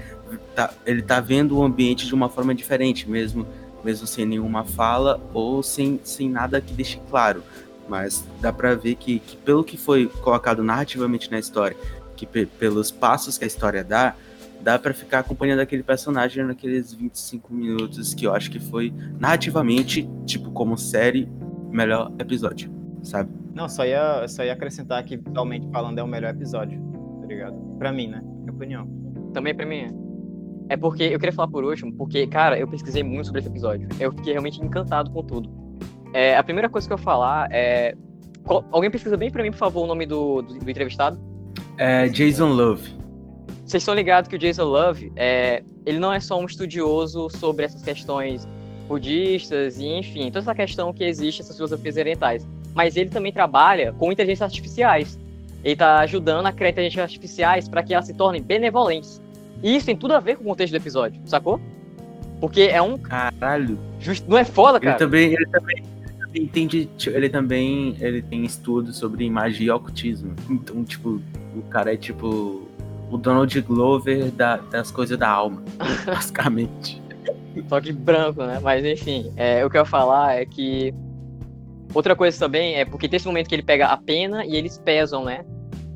tá, ele tá vendo o ambiente de uma forma diferente, mesmo, mesmo sem nenhuma fala ou sem, sem nada que deixe claro. Mas dá pra ver que, que pelo que foi colocado narrativamente na história, que pe- pelos passos que a história dá, dá pra ficar acompanhando aquele personagem naqueles 25 minutos que eu acho que foi narrativamente, tipo, como série, melhor episódio, sabe? Não, só ia, só ia acrescentar que visualmente falando é o melhor episódio, tá ligado? Pra mim, né? Minha opinião. Também pra mim é. É porque eu queria falar por último, porque, cara, eu pesquisei muito sobre esse episódio. Eu fiquei realmente encantado com tudo. É, a primeira coisa que eu ia falar é. qual- alguém pesquisa bem pra mim, por favor, o nome do, do, do entrevistado? É Jason Love. Vocês estão ligados que o Jason Love, é, ele não é só um estudioso sobre essas questões budistas e, enfim, toda essa questão que existe, essas filosofias orientais. Mas ele também trabalha com inteligências artificiais. Ele está ajudando a criar inteligências artificiais para que elas se tornem benevolentes. E isso tem tudo a ver com o contexto do episódio, sacou? Porque é um. Caralho. Just... Não é foda, Ele cara? também, ele também, ele também entende, tipo, ele também ele tem estudos sobre magia e ocultismo. Então, tipo, o cara é tipo o Donald Glover da- das coisas da alma, basicamente. Só que branco, né? Mas enfim, é, o que eu ia falar é que. Outra coisa também é porque tem esse momento que ele pega a pena e eles pesam, né?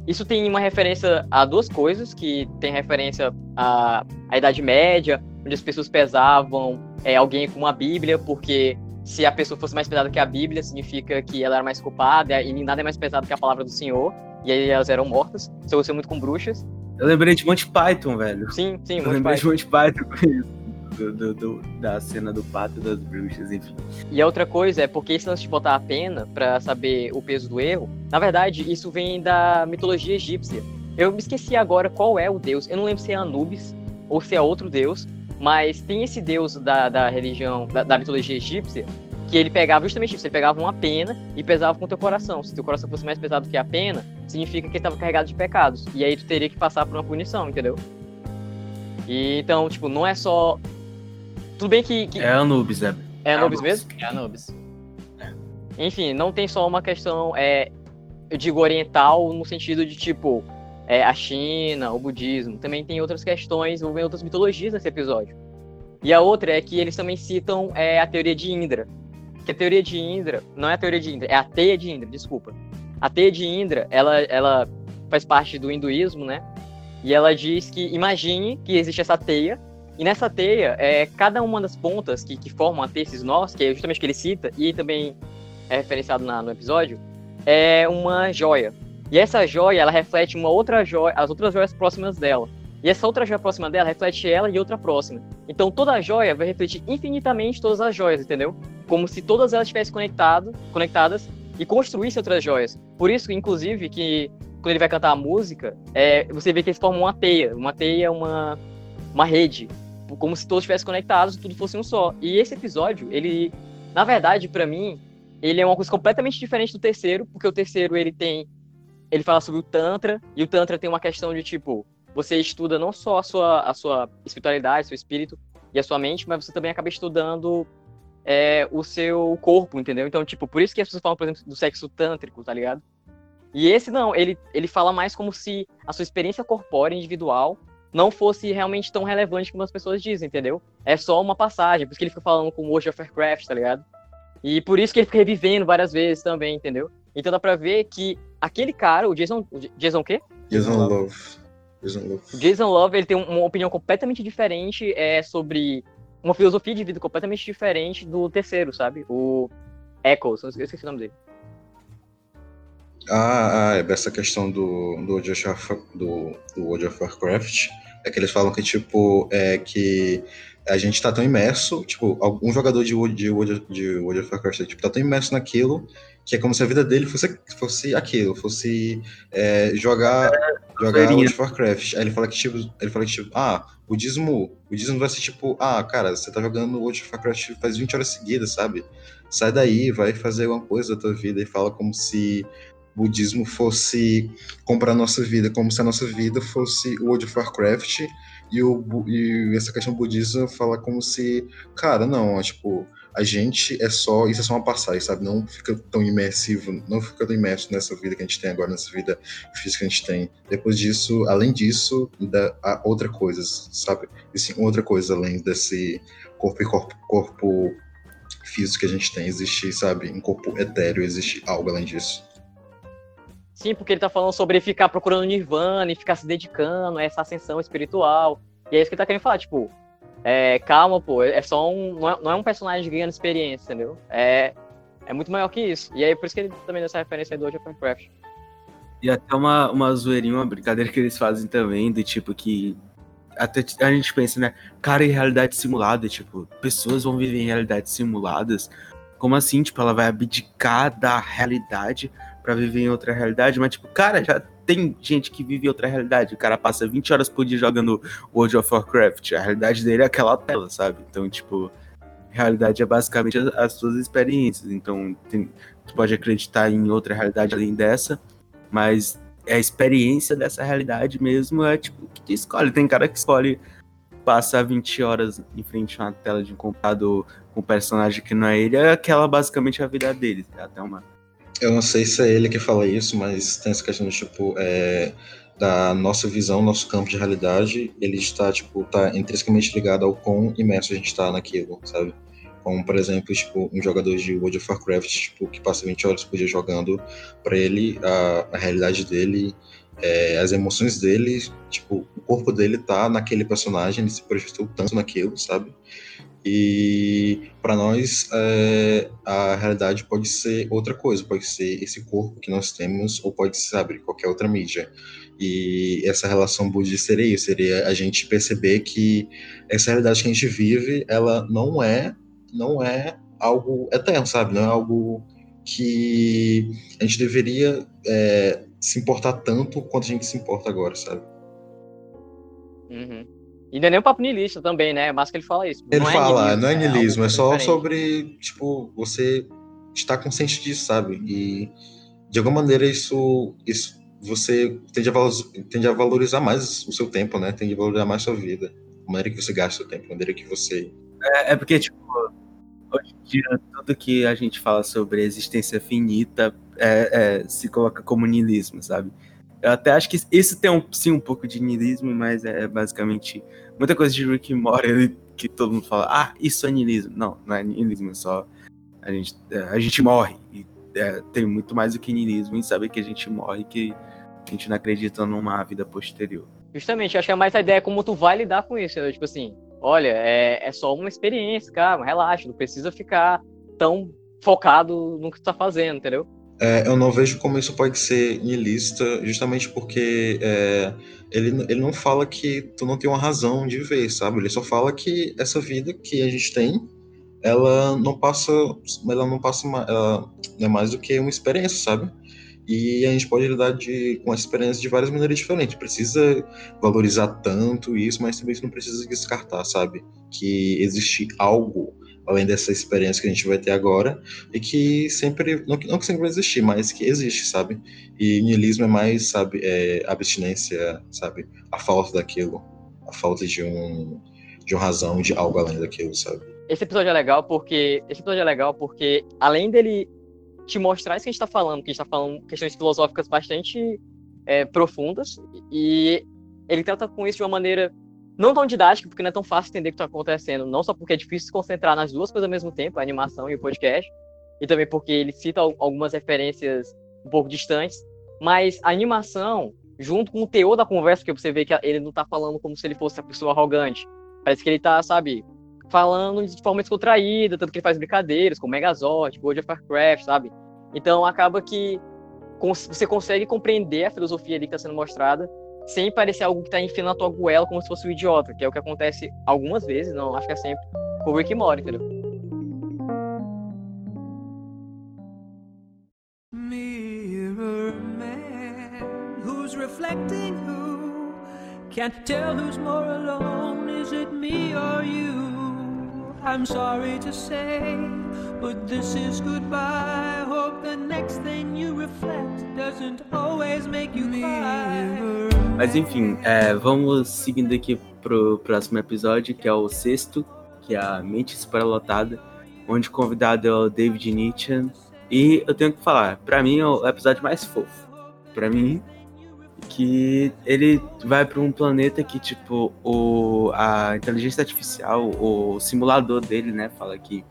Isso tem uma referência a duas coisas, que tem referência à, à Idade Média, onde as pessoas pesavam é, alguém com uma Bíblia, porque se a pessoa fosse mais pesada que a Bíblia, significa que ela era mais culpada, e nada é mais pesado que a palavra do Senhor, e aí elas eram mortas. Isso aconteceu muito com bruxas. Eu lembrei de Monty Python, velho. Sim, sim, Eu muito lembrei mais. de Monty Python com isso. Do, do- do- da cena do pato das bruxas, enfim. E a outra coisa é porque esse lance de botar a pena pra saber o peso do erro, na verdade, isso vem da mitologia egípcia. Eu me esqueci agora qual é o deus. Eu não lembro se é Anubis ou se é outro deus, mas tem esse deus da, da religião, da, da mitologia egípcia, que ele pegava justamente isso, ele pegava uma pena e pesava com o teu coração. Se teu coração fosse mais pesado que a pena, significa que ele estava carregado de pecados. E aí tu teria que passar por uma punição, entendeu? E então, tipo, não é só. Tudo bem que. que... É Anubis, é. É Anubis mesmo? É Anubis. Enfim, não tem só uma questão, é, eu digo, oriental no sentido de, tipo, é, a China, o budismo. Também tem outras questões, envolvendo outras mitologias nesse episódio. E a outra é que eles também citam é, a teoria de Indra. Que a teoria de Indra, não é a teoria de Indra, é a teia de Indra, desculpa. A teia de Indra, ela, ela faz parte do hinduísmo, né? E ela diz que, imagine que existe essa teia, e nessa teia, é, cada uma das pontas que, que formam a teia, esses nós, que é justamente o que ele cita, e também é referenciado na- no episódio, é uma joia. E essa joia, ela reflete uma outra joia, as outras joias próximas dela. E essa outra joia próxima dela reflete ela e outra próxima. Então toda joia vai refletir infinitamente todas as joias, entendeu? Como se todas elas estivessem conectado, conectadas e construíssem outras joias. Por isso, inclusive, que quando ele vai cantar a música, é, você vê que eles formam uma teia. Uma teia é uma, uma rede. Como se todos estivessem conectados tudo fosse um só. E esse episódio, ele, na verdade, pra mim, ele é uma coisa completamente diferente do terceiro, porque o terceiro ele tem. Ele fala sobre o Tantra, e o Tantra tem uma questão de tipo, você estuda não só a sua, a sua espiritualidade, seu espírito e a sua mente, mas você também acaba estudando é, o seu corpo, entendeu? Então, tipo, por isso que as pessoas falam, por exemplo, do sexo tântrico, tá ligado? E esse não, ele, ele fala mais como se a sua experiência corpórea individual não fosse realmente tão relevante como as pessoas dizem, entendeu? É só uma passagem, por isso que ele fica falando com o World of Warcraft, tá ligado? E por isso que ele fica revivendo várias vezes também, entendeu? Então dá pra ver que aquele cara, o Jason. o Jason o quê? Jason Love. Jason Love. O Jason Love, ele tem um- uma opinião completamente diferente é, sobre uma filosofia de vida completamente diferente do terceiro, sabe? O Echoes, eu esqueci o nome dele. Ah, ah, é essa questão do, do, World of, do, do World of Warcraft é que eles falam que, tipo, é que a gente tá tão imerso, tipo, algum jogador de World, de World, de World of Warcraft tipo, tá tão imerso naquilo que é como se a vida dele fosse, fosse aquilo, fosse é, jogar, jogar zoeirinha. World of Warcraft. Aí ele fala que, tipo, ele fala que, tipo, ah, budismo, budismo vai ser tipo, ah, cara, você tá jogando World of Warcraft faz 20 horas seguidas, sabe? Sai daí, vai fazer alguma coisa da tua vida e fala como se budismo fosse comprar a nossa vida, como se a nossa vida fosse o World of Warcraft e, o, e essa questão budista fala como se, cara, não, tipo, a gente é só, isso é só uma passagem, sabe? Não fica tão imersivo, não fica tão imerso nessa vida que a gente tem agora, nessa vida física que a gente tem. Depois disso, além disso, ainda há outra coisa, sabe? E sim, outra coisa além desse corpo e corpo, corpo físico que a gente tem. Existe, sabe, um corpo etéreo, existe algo além disso. Sim, porque ele tá falando sobre ficar procurando nirvana e ficar se dedicando a essa ascensão espiritual. E é isso que ele tá querendo falar, tipo, é, calma, pô, é só um. Não é, não é um personagem ganhando experiência, entendeu? É, é muito maior que isso. E aí por isso que ele também deu essa referência aí do World of Warcraft. E até uma, uma zoeirinha, uma brincadeira que eles fazem também, do tipo que. Até a gente pensa, né? Cara, em realidade simulada, tipo, pessoas vão viver em realidades simuladas. Como assim? Tipo, ela vai abdicar da realidade pra viver em outra realidade? Mas, tipo, cara, já tem gente que vive em outra realidade. O cara passa 20 horas por dia jogando World of Warcraft. A realidade dele é aquela tela, sabe? Então, tipo, realidade é basicamente as, as suas experiências. Então, tem- tu pode acreditar em outra realidade além dessa, mas a experiência dessa realidade mesmo é tipo que tu escolhe. Tem cara que escolhe passar 20 horas em frente a uma tela de um computador com um personagem que não é ele, é aquela basicamente a vida dele. É até uma. Eu não sei se é ele que fala isso, mas tem essa questão de, tipo, é, da nossa visão, nosso campo de realidade, ele está, tipo, tá intrinsecamente ligado ao quão imerso a gente está naquilo, sabe? Como, por exemplo, tipo, um jogador de World of Warcraft, tipo, que passa 20 horas por dia jogando, para ele, a, a realidade dele, é, as emoções dele, tipo, o corpo dele tá naquele personagem, ele se projetou tanto naquilo, sabe? E para nós, é, a realidade pode ser outra coisa, pode ser esse corpo que nós temos, ou pode ser, sabe, qualquer outra mídia. E essa relação budista seria isso, seria a gente perceber que essa realidade que a gente vive, ela não é, não é algo eterno, sabe? Não é algo que a gente deveria é, se importar tanto quanto a gente se importa agora, sabe? Uhum. E não é nem um papo niilista também, né? Mas que ele fala isso. Ele não fala, é não é niilismo, é algo só diferente. sobre, tipo, você estar consciente disso, sabe? E de alguma maneira isso, isso você tende a, valorizar, tende a valorizar mais o seu tempo, né? Tende a valorizar mais a sua vida. A maneira que você gasta o seu tempo, a maneira que você. É, é porque, tipo, hoje em dia, tudo que a gente fala sobre existência finita é, é, se coloca como niilismo, sabe? Eu até acho que isso tem um, sim um pouco de niilismo, mas é basicamente muita coisa de Rick Morty ele- que todo mundo fala, ah, isso é niilismo. Não, não é niilismo, é só a gente, é, a gente morre. E é, tem muito mais do que niilismo em saber que a gente morre que a gente não acredita numa vida posterior. Justamente, acho que é mais a ideia como tu vai lidar com isso. né? Tipo assim, olha, é, é só uma experiência, cara, relaxa, não precisa ficar tão focado no que tu tá fazendo, entendeu? É, eu não vejo como isso pode ser niilista, justamente porque é, ele, ele não fala que tu não tem uma razão de viver, sabe? Ele só fala que essa vida que a gente tem, ela não passa, ela não passa, ela é mais do que uma experiência, sabe? E a gente pode lidar de, com essa experiência de várias maneiras diferentes. Precisa valorizar tanto isso, mas também não precisa descartar, sabe? Que existe algo além dessa experiência que a gente vai ter agora e que sempre, não, não que sempre vai existir, mas que existe, sabe? E niilismo é mais, sabe, é, abstinência, sabe? A falta daquilo, a falta de um de uma razão, de algo além daquilo, sabe? Esse episódio é legal porque. Esse episódio é legal porque, além dele te mostrar isso que a gente tá falando, que a gente tá falando questões filosóficas bastante é, profundas, e ele trata com isso de uma maneira não tão didática, porque não é tão fácil entender o que tá acontecendo, não só porque é difícil se concentrar nas duas coisas ao mesmo tempo, a animação e o podcast, e também porque ele cita al- algumas referências um pouco distantes, mas a animação, junto com o teor da conversa, que você vê que ele não tá falando como se ele fosse uma pessoa arrogante, parece que ele tá, sabe, falando de forma descontraída, tanto que ele faz brincadeiras com Megazord, World of Warcraft, sabe? Então acaba que você consegue compreender a filosofia ali que está sendo mostrada sem parecer algo que está enfiando a tua goela como se fosse um idiota, que é o que acontece algumas vezes, não acho que é sempre, com o Rick who's reflecting who? Can't tell who's more alone. Is it me or you? I'm sorry to say, but this is goodbye. Hope the next thing you reflect doesn't always make you cry. Mas enfim, é, vamos seguindo aqui pro próximo episódio, que é o sexto, que é a Mente Superlotada. onde o convidado é o David Nietzsche. E eu tenho que falar, pra mim é o episódio mais fofo. Pra mim, que ele vai para um planeta que, tipo, o, a inteligência artificial, o simulador dele, né, fala que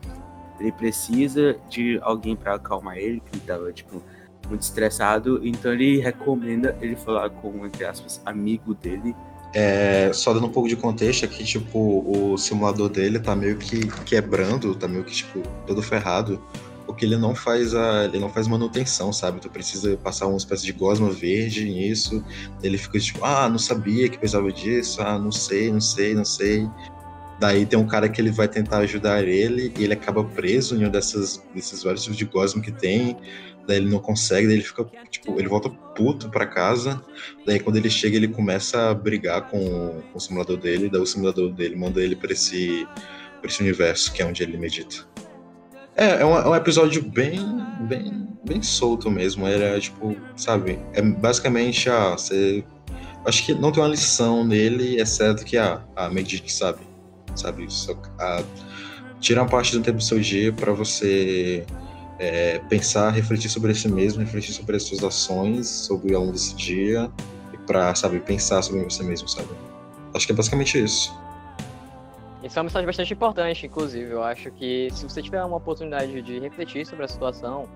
ele precisa de alguém para acalmar ele, que ele tava, tipo, muito estressado, então ele recomenda ele falar com, entre aspas, amigo dele. É, só dando um pouco de contexto aqui, tipo, o simulador dele tá meio que quebrando, tá meio que, tipo, todo ferrado, porque ele não faz a. ele não faz manutenção, sabe? Tu precisa passar uma espécie de gosma verde nisso. Ele fica tipo, ah, não sabia que precisava disso, ah, não sei, não sei, não sei. Daí tem um cara que ele vai tentar ajudar ele e ele acaba preso em um dessas, desses vários tipos de gosma que tem. Daí ele não consegue, daí ele fica, tipo, ele volta puto pra casa. Daí quando ele chega, ele começa a brigar com, com o simulador dele. Daí o simulador dele manda ele pra esse, pra esse universo, que é onde ele medita. É, é um, é um episódio bem, bem, bem solto mesmo. Era tipo, sabe? É basicamente, ah, você. Acho que não tem uma lição nele, exceto que ah, a medite, sabe? Sabe? Só, a, tira uma parte do tempo do seu dia para você é, pensar, refletir sobre si mesmo, refletir sobre as suas ações, sobre ao longo desse dia, e pra, sabe, pensar sobre você mesmo, sabe? Acho que é basicamente isso. Isso é uma mensagem bastante importante, inclusive. Eu acho que se você tiver uma oportunidade de refletir sobre a situação,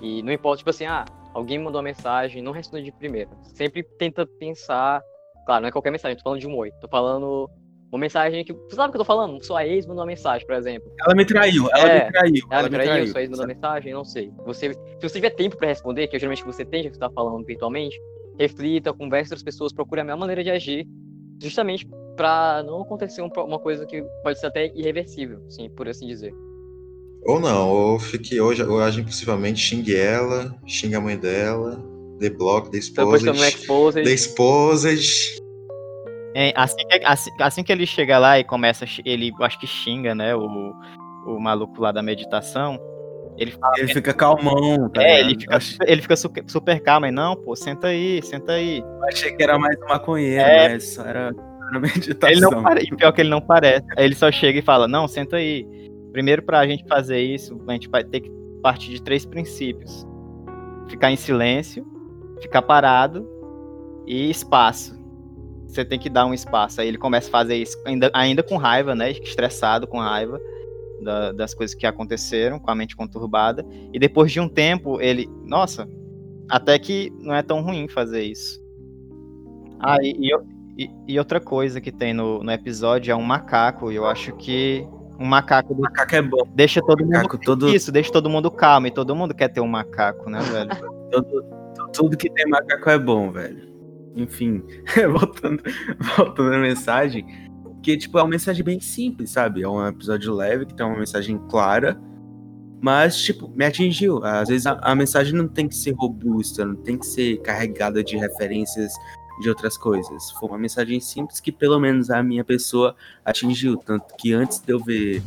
e não importa, tipo assim, ah, alguém mandou uma mensagem, não responde de primeira. Sempre tenta pensar. Claro, não é qualquer mensagem, tô falando de um oi. Tô falando uma mensagem que. Você sabe o que eu tô falando? Sua ex mandou uma mensagem, por exemplo. Ela me traiu, ela É, me traiu. Ela me traiu, sua ex mandou mensagem, não sei. Você, se você tiver tempo pra responder, que geralmente você tem, já que você tá falando virtualmente, reflita, converse com outras pessoas, procure a melhor maneira de agir, justamente pra não acontecer um uma coisa que pode ser até irreversível, sim, por assim dizer. Ou não, ou fique hoje, ou age impulsivamente, xingue ela, xingue a mãe dela, dê bloco, dê Depois esposa, exposed. dê esposa. É, assim, que, assim, assim que ele chega lá e começa, ele acho que xinga, né, o, o maluco lá da meditação. Ele fala, Ele fica calmão, tá é, ele fica, ele fica super, super calmo, e não, pô, senta aí, senta aí. Eu achei que era mais maconheiro, É. mas só era, era meditação. Ele não parece, e pior que ele não parece. Ele só chega e fala, não, senta aí. Primeiro, pra gente fazer isso, a gente vai ter que partir de três princípios. Ficar em silêncio, ficar parado e espaço. Você tem que dar um espaço. Aí ele começa a fazer isso, ainda, ainda com raiva, né? Estressado com raiva da- das coisas que aconteceram, com a mente conturbada. E depois de um tempo, ele, nossa, até que não é tão ruim fazer isso. Ah, e, e e, outra coisa que tem no, no episódio é um macaco. E eu acho que um macaco O macaco é bom. deixa todo mundo. Todo, Isso, deixa todo mundo calmo. E todo mundo quer ter um macaco, né, velho? todo- tudo que tem macaco é bom, velho. Enfim, voltando, voltando à mensagem, que tipo, é uma mensagem bem simples, sabe? É um episódio leve, que tem uma mensagem clara, mas, tipo, me atingiu. Às vezes a, a mensagem não tem que ser robusta, não tem que ser carregada de referências de outras coisas. Foi uma mensagem simples que, pelo menos, a minha pessoa atingiu. Tanto que antes de eu ver,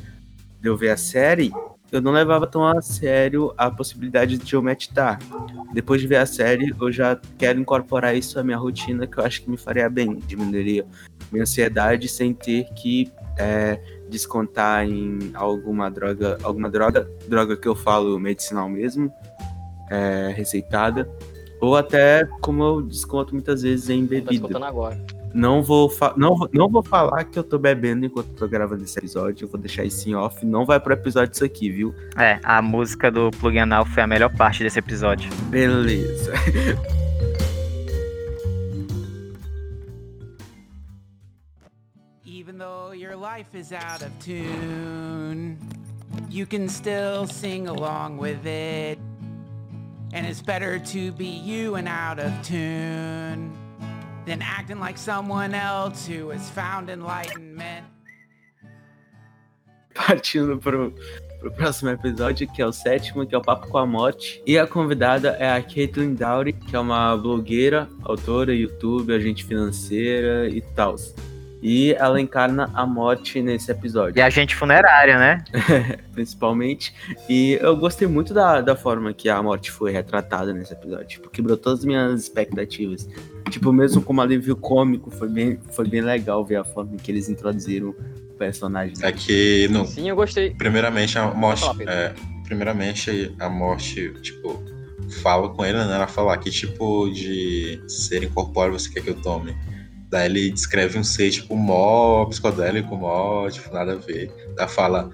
de eu ver a série, eu não levava tão a sério a possibilidade de eu meditar. Depois de ver a série, eu já quero incorporar isso à minha rotina, que eu acho que me faria bem. Diminuiria minha ansiedade sem ter que é, descontar em alguma droga, alguma droga, droga que eu falo medicinal mesmo, é, receitada, ou até como eu desconto muitas vezes em Tá bebida. escutando agora. Não vou, não, não vou falar que eu tô bebendo enquanto tô gravando esse episódio, eu vou deixar isso em off, não vai pro episódio isso aqui, viu? É, a música do Plug Anal foi a melhor parte desse episódio. Beleza. Even though your life is out of tune, you can still sing along with it. And it's better to be you and out of tune than acting like someone else who has found enlightenment. partindo pro, pro próximo episódio, que é o sétimo, que é o Papo com a Morte. E a convidada é a Caitlin Dowry, que é uma blogueira, autora, youtuber, agente financeira e tal. E ela encarna a morte nesse episódio, E a gente funerária, né? principalmente. E eu gostei muito da, da forma que a morte foi retratada nesse episódio. Tipo, quebrou todas as minhas expectativas. Tipo, mesmo como alívio cômico, foi bem, foi bem legal ver a forma que eles introduziram personagem. É que, no, Sim, eu gostei. primeiramente, a morte. é, primeiramente, a morte, tipo, fala com ele, né? Ela fala que tipo de ser incorpóreo você quer que eu tome. Daí ele descreve um ser, tipo, mó psicodélico, mó, tipo, nada a ver. Ela fala.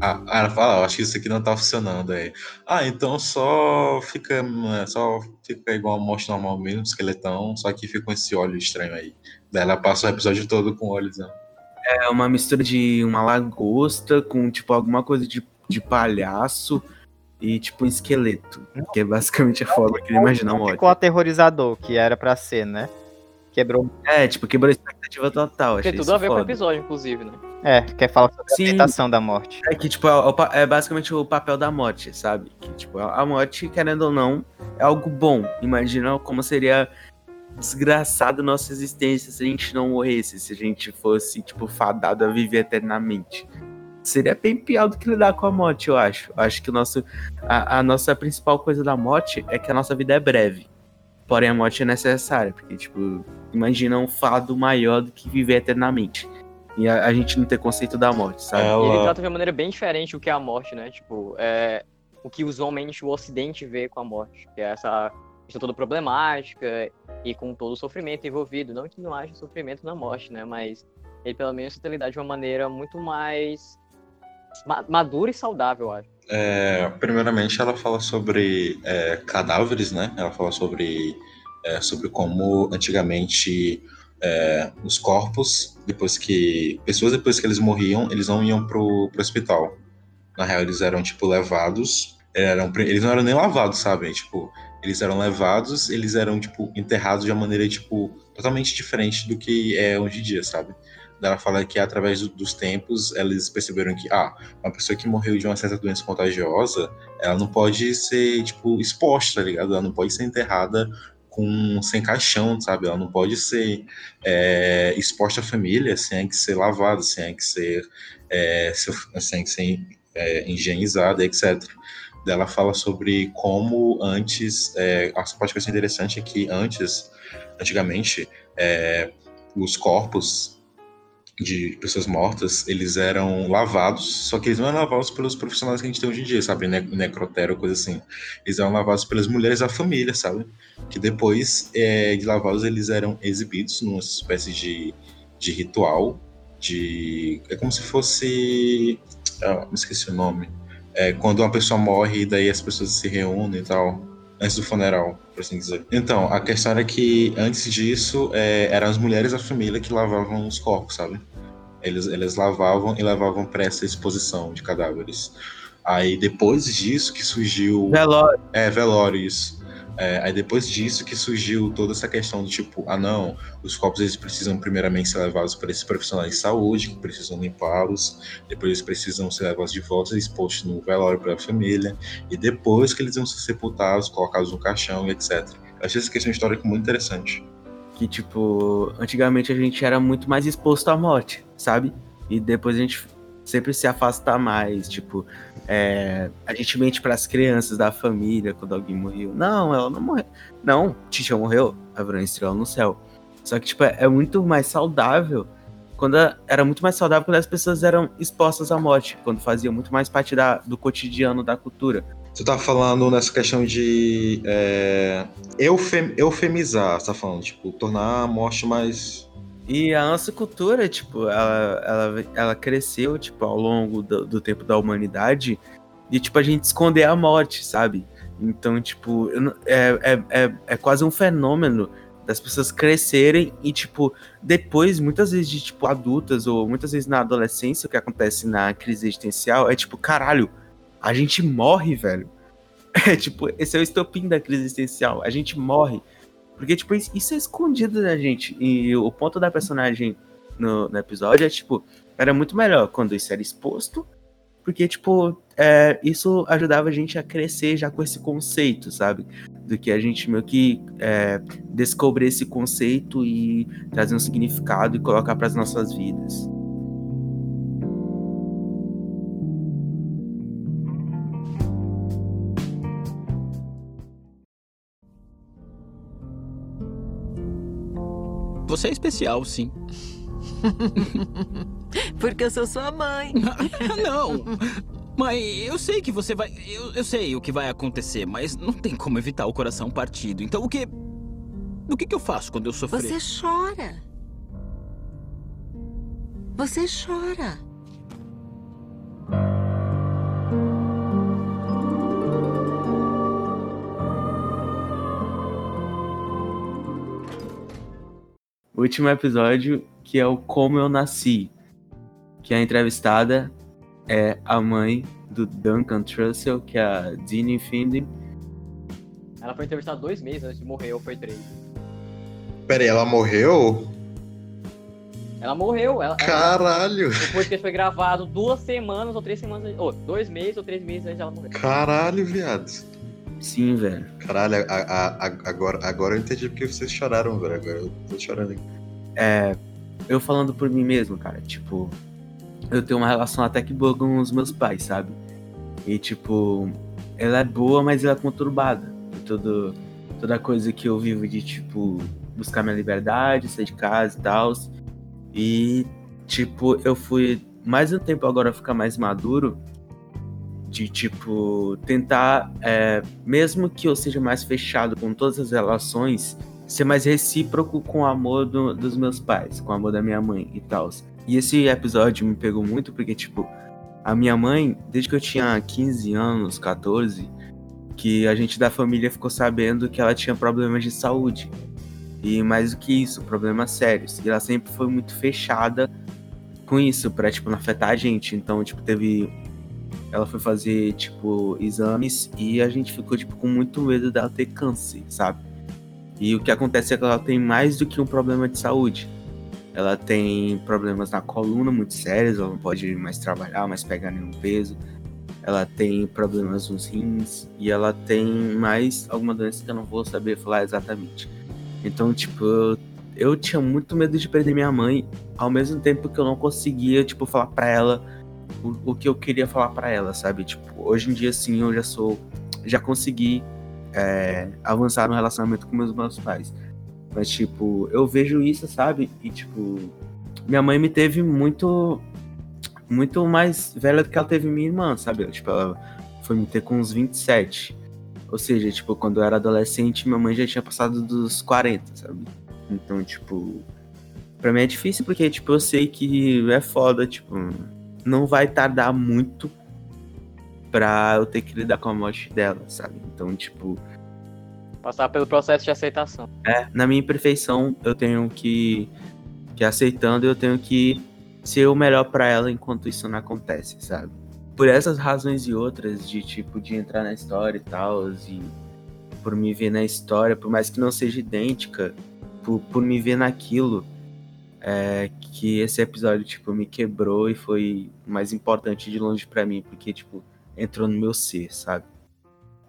Ah, ela fala, "Eu acho que isso aqui não tá funcionando aí. Ah, então só fica. né, Só fica igual a morte normal mesmo, esqueletão, só que fica com esse óleo estranho aí. Daí ela passa o episódio todo com olhos, né? É uma mistura de uma lagosta com, tipo, alguma coisa de, de palhaço e, tipo, um esqueleto. Que é basicamente a forma que ele imagina a morte. Ficou aterrorizador, que era pra ser, né? Quebrou. É, tipo, quebrou a expectativa total. Tem tudo a ver com o foda. episódio, inclusive, né? É, quer falar sobre a Sim. aceitação da morte. É que, tipo, é, é basicamente o papel da morte, sabe? Que, tipo, a morte, querendo ou não, é algo bom. Imagina como seria desgraçado nossa existência se a gente não morresse, se a gente fosse, tipo, fadado a viver eternamente. Seria bem pior do que lidar com a morte, eu acho. Eu acho que o nosso, a, a nossa principal coisa da morte é que a nossa vida é breve. Porém, a morte é necessária, porque, tipo, imagina um fado maior do que viver eternamente. E a, a gente não ter conceito da morte, sabe? Ele Ela. trata de uma maneira bem diferente o que é a morte, né? Tipo, é, o que usualmente o ocidente vê com a morte, que é essa questão toda problemática e com todo o sofrimento envolvido. Não que não haja sofrimento na morte, né? Mas ele pelo menos tenta lidar de uma maneira muito mais ma- madura e saudável, eu acho. É, primeiramente, ela fala sobre é, cadáveres, né? Ela fala sobre, é, sobre como antigamente é, os corpos, depois que. Pessoas depois que eles morriam, eles não iam pro, pro hospital. Na real, eles eram, tipo, levados. Eram, eles não eram nem lavados, sabe? Tipo, eles eram levados, eles eram, tipo, enterrados de uma maneira, tipo, totalmente diferente do que é hoje em dia, sabe? Ela fala que através do- dos tempos, eles perceberam que, ah, uma pessoa que morreu de uma certa doença contagiosa, ela não pode ser, tipo, exposta, tá ligado? Ela não pode ser enterrada com, sem caixão, sabe? Ela não pode ser é, exposta à família sem que ser lavada, sem que ser, é, se- sem que ser é, higienizada, etc. Daí Ela fala sobre como antes, é, a parte que eu achei interessante é que antes, antigamente, é, os corpos de pessoas mortas, eles eram lavados, só que eles não eram lavados pelos profissionais que a gente tem hoje em dia, sabe? Ne necrotério, coisa assim. Eles eram lavados pelas mulheres da família, sabe? Que depois é, de lavados eles eram exibidos numa espécie de, de ritual, de... É como se fosse... Ah, me esqueci o nome. É, quando uma pessoa morre e daí as pessoas se reúnem e tal, antes do funeral, por assim dizer. Então, a questão era que antes disso é, eram as mulheres da família que lavavam os corpos, sabe? Eles, eles lavavam e levavam para essa exposição de cadáveres. Aí depois disso que surgiu. Velório. É, velório, isso. É, aí depois disso que surgiu toda essa questão do tipo, ah não, os corpos eles precisam primeiramente ser levados para esses profissionais de saúde, que precisam limpá-los, depois eles precisam ser levados de volta e expostos no velório para a família, e depois que eles vão ser sepultados, colocados no caixão e etc. Eu achei essa questão histórica muito interessante. Que, tipo, antigamente a gente era muito mais exposto à morte, sabe? E depois a gente sempre se afasta mais, tipo, é, a gente mente pras crianças da família quando alguém morreu. Não, ela não morreu. Não, Tisha morreu, a Verônica estrela no céu. Só que, tipo, é, é muito mais saudável quando a- era muito mais saudável quando as pessoas eram expostas à morte, quando fazia muito mais parte da, do cotidiano da cultura. Tu tá falando nessa questão de é, eufem- eufemizar, você tá falando, tipo, tornar a morte mais. E a nossa cultura, tipo, ela, ela, ela cresceu, tipo, ao longo do, do tempo da humanidade de, tipo, a gente esconder a morte, sabe? Então, tipo, é, é, é, é quase um fenômeno das pessoas crescerem e, tipo, depois, muitas vezes de, tipo, adultas ou muitas vezes na adolescência, o que acontece na crise existencial é, tipo, caralho, a gente morre, velho. É, tipo, esse é o estopim da crise existencial. A gente morre. Porque, tipo, isso é escondido da gente. E o ponto da personagem no, no episódio é, tipo, era muito melhor quando isso era exposto. Porque, tipo, é, isso ajudava a gente a crescer já com esse conceito, sabe? Do que a gente meio que é, descobrir esse conceito e trazer um significado e colocar para as nossas vidas. Você é especial, sim. Porque eu sou sua mãe. não! Mãe, eu sei que você vai. Eu, eu sei o que vai acontecer, mas não tem como evitar o coração partido. Então o que. O que, que eu faço quando eu sofrer? Você chora. Você chora. Último episódio, que é o Como Eu Nasci. Que a entrevistada é a mãe do Duncan Trussell, que é a Dini Findlay. Ela foi entrevistada dois meses antes de morrer, ou foi três. Pera aí, ela morreu? Ela morreu. Ela, Caralho! Ela, o podcast foi gravado duas semanas ou três semanas. Ou dois meses ou três meses antes dela morrer. Caralho, viado. Sim, velho. Caralho, a, a, a, agora, agora eu entendi porque vocês choraram, velho. Agora eu tô chorando aqui. É. Eu falando por mim mesmo, cara, tipo. Eu tenho uma relação até que boa com os meus pais, sabe? E, tipo. Ela é boa, mas ela é conturbada. Todo, toda coisa que eu vivo de, tipo. Buscar minha liberdade, sair de casa e tal. E, tipo, eu fui mais um tempo agora ficar mais maduro de tipo tentar, é, mesmo que eu seja mais fechado com todas as relações, ser mais recíproco com o amor do, dos meus pais, com o amor da minha mãe e tal. E esse episódio me pegou muito porque, tipo, a minha mãe, desde que eu tinha 15 anos, 14, que a gente da família ficou sabendo que ela tinha problemas de saúde. E mais do que isso, problemas sérios. E ela sempre foi muito fechada com isso, pra, tipo, não afetar a gente. Então, tipo, teve ela foi fazer, tipo, exames e a gente ficou, tipo, com muito medo dela ter câncer, sabe? E o que acontece é que ela tem mais do que um problema de saúde. Ela tem problemas na coluna muito sérios, ela não pode mais trabalhar, mais pegar nenhum peso. Ela tem problemas nos rins e ela tem mais alguma doença que eu não vou saber falar exatamente. Então, tipo, eu, tinha muito medo de perder minha mãe, ao mesmo tempo que eu não conseguia, tipo, falar pra ela o, o que eu queria falar para ela, sabe? Tipo, hoje em dia, sim, eu já sou. Já consegui é, avançar no relacionamento com meus, meus pais. Mas, tipo, eu vejo isso, sabe? E, tipo, minha mãe me teve muito. Muito mais velha do que ela teve minha irmã, sabe? Tipo, ela foi me ter com uns 27. Ou seja, tipo, quando eu era adolescente, minha mãe já tinha passado dos 40, sabe? Então, tipo. Pra mim é difícil porque, tipo, eu sei que é foda, tipo não vai tardar muito pra eu ter que lidar com a morte dela, sabe? Então, tipo. Passar pelo processo de aceitação. É, na minha imperfeição, eu tenho que. que aceitando, eu tenho que ser o melhor para ela enquanto isso não acontece, sabe? Por essas razões e outras, de tipo, de entrar na história e tal, e por me ver na história, por mais que não seja idêntica, por, por me ver naquilo, é, que esse episódio, tipo, me quebrou e foi mais importante de longe para mim, porque, tipo, entrou no meu ser, sabe?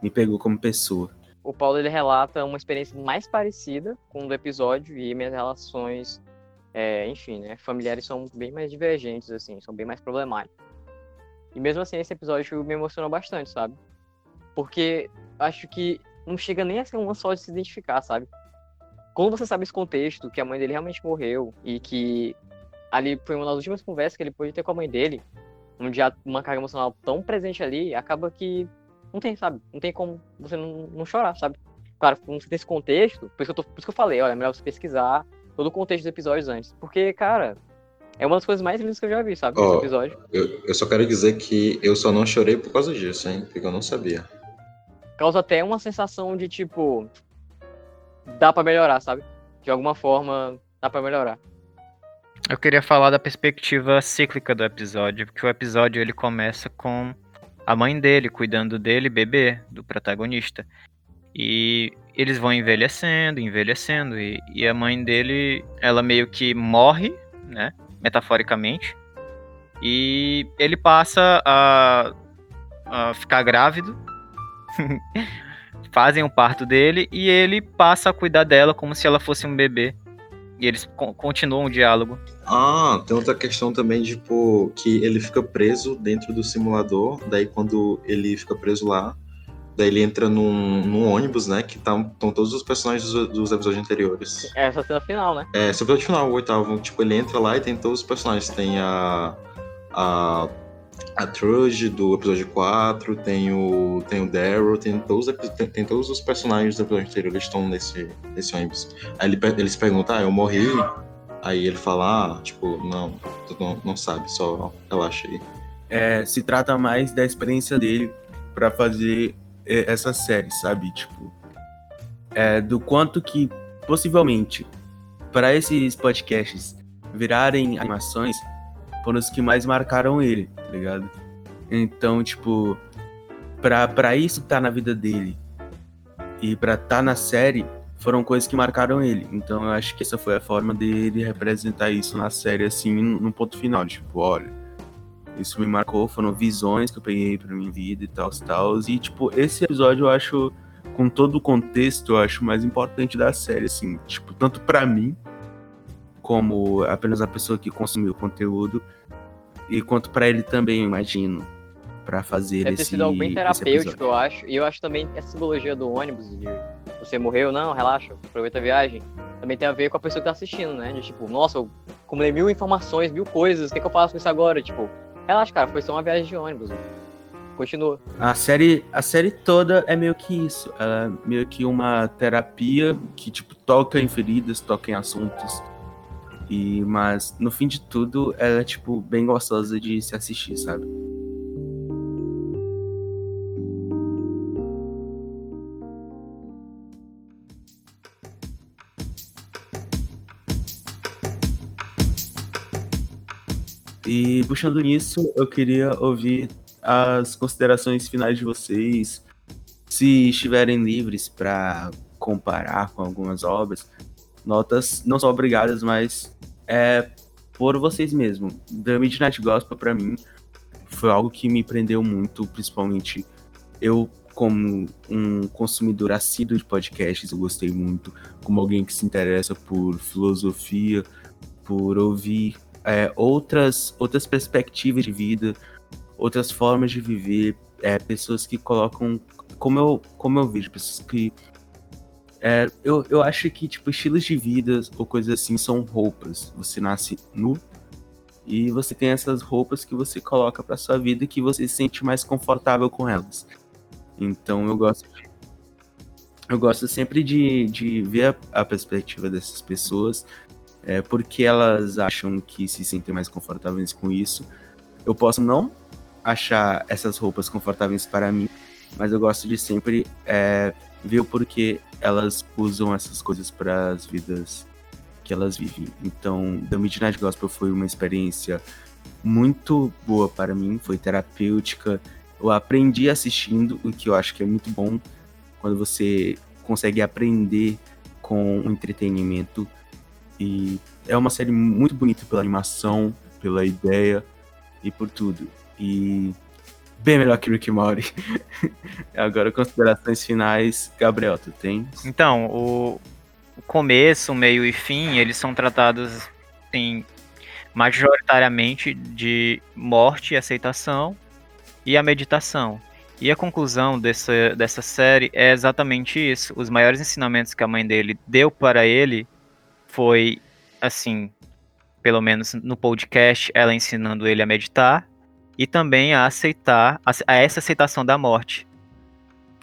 Me pegou como pessoa. O Paulo, ele relata uma experiência mais parecida com o do episódio e minhas relações, é, enfim, né, familiares são bem mais divergentes, assim, são bem mais problemáticas. E mesmo assim, esse episódio me emocionou bastante, sabe? Porque acho que não chega nem a ser uma só de se identificar, sabe? Quando você sabe esse contexto, que a mãe dele realmente morreu e que ali foi uma das últimas conversas que ele pôde ter com a mãe dele, onde há uma carga emocional tão presente ali, acaba que não tem, sabe? Não tem como você não, não chorar, sabe? Claro, quando você tem esse contexto, por isso, que eu tô, por isso que eu falei, olha, é melhor você pesquisar todo o contexto dos episódios antes. Porque, cara, é uma das coisas mais lindas que eu já vi, sabe? Esse episódio. Eu, eu só quero dizer que eu só não chorei por causa disso, hein? Porque eu não sabia. Causa até uma sensação de, tipo, dá pra melhorar, sabe? De alguma forma, dá pra melhorar. Eu queria falar da perspectiva cíclica do episódio, porque o episódio ele começa com a mãe dele cuidando dele, bebê, do protagonista. E eles vão envelhecendo, envelhecendo, e, e a mãe dele, ela meio que morre, né, metaforicamente, e ele passa a, a ficar grávido, fazem o parto dele, e ele passa a cuidar dela como se ela fosse um bebê. E eles co- continuam o diálogo. Ah, tem outra questão também, tipo, que ele fica preso dentro do simulador, daí quando ele fica preso lá, Daí ele entra num, num ônibus, né? Que estão todos os personagens dos, dos episódios anteriores. Essa cena final, né? É, é o episódio final, o oitavo. Tipo, ele entra lá e tem todos os personagens. Tem a. A. A Trudge do episódio 4, tem o. Tem o Daryl, tem todos, tem, tem todos os personagens do episódio anterior que estão nesse, nesse ônibus. Aí ele, eles perguntam, ah, eu morri. Aí ele fala, ah, tipo, não, tu não, não sabe, só relaxa aí. É, se trata mais da experiência dele pra fazer é, essa série, sabe? Tipo, é, do quanto que possivelmente para esses podcasts virarem animações foram os que mais marcaram ele, tá ligado? Então, tipo, pra, pra isso tá na vida dele e pra tá na série foram coisas que marcaram ele. Então eu acho que essa foi a forma dele representar isso na série, assim, no ponto final. Tipo, olha, isso me marcou, foram visões que eu peguei pra minha vida e tal, tal. E, tipo, esse episódio eu acho, com todo o contexto, eu acho mais importante da série, assim, tipo, tanto pra mim, como apenas a pessoa que consumiu o conteúdo, e quanto pra ele também, eu imagino, pra fazer Deve ter esse, sido algo bem terapêutico, eu acho. E eu acho também que essa simbologia do ônibus, de você morreu, não, relaxa, aproveita a viagem, também tem a ver com a pessoa que tá assistindo, né? De tipo, nossa, eu acumulei mil informações, mil coisas, o que, que eu faço com isso agora? Tipo, relaxa, cara, foi só uma viagem de ônibus. Continua. A série, a série toda é meio que isso. Ela é meio que uma terapia que, tipo, toca em feridas, toca em assuntos. E, mas, no fim de tudo, ela é, tipo, bem gostosa de se assistir, sabe? E puxando nisso, eu queria ouvir as considerações finais de vocês, se estiverem livres para comparar com algumas obras, notas não são obrigadas, mas é por vocês mesmos. The Midnight Gospel para mim foi algo que me prendeu muito, principalmente eu como um consumidor assíduo de podcasts, eu gostei muito, como alguém que se interessa por filosofia, por ouvir é, outras outras perspectivas de vida, outras formas de viver, é, pessoas que colocam, como eu, como eu vejo, pessoas que. É, eu, eu acho que, tipo, estilos de vida ou coisas assim são roupas. Você nasce nu e você tem essas roupas que você coloca pra sua vida que você se sente mais confortável com elas. Então eu gosto de, Eu gosto sempre de, de ver a, a perspectiva dessas pessoas, é, porque elas acham que se sentem mais confortáveis com isso. Eu posso não achar essas roupas confortáveis para mim, mas eu gosto de sempre é, ver o porquê elas usam essas coisas para as vidas que elas vivem. Então, The Midnight Gospel foi uma experiência muito boa para mim, foi terapêutica. Eu aprendi assistindo, o que eu acho que é muito bom quando você consegue aprender com o entretenimento. E é uma série muito bonita pela animação, pela ideia e por tudo. E bem melhor que Rick Morty. Agora, considerações finais. Gabriel, tu tem? Então, o, começo, o meio e fim, eles são tratados em majoritariamente de morte e aceitação e a meditação. E a conclusão dessa, dessa série é exatamente isso. Os maiores ensinamentos que a mãe dele deu para ele foi, assim, pelo menos no podcast, ela ensinando ele a meditar e também a aceitar, a, a essa aceitação da morte.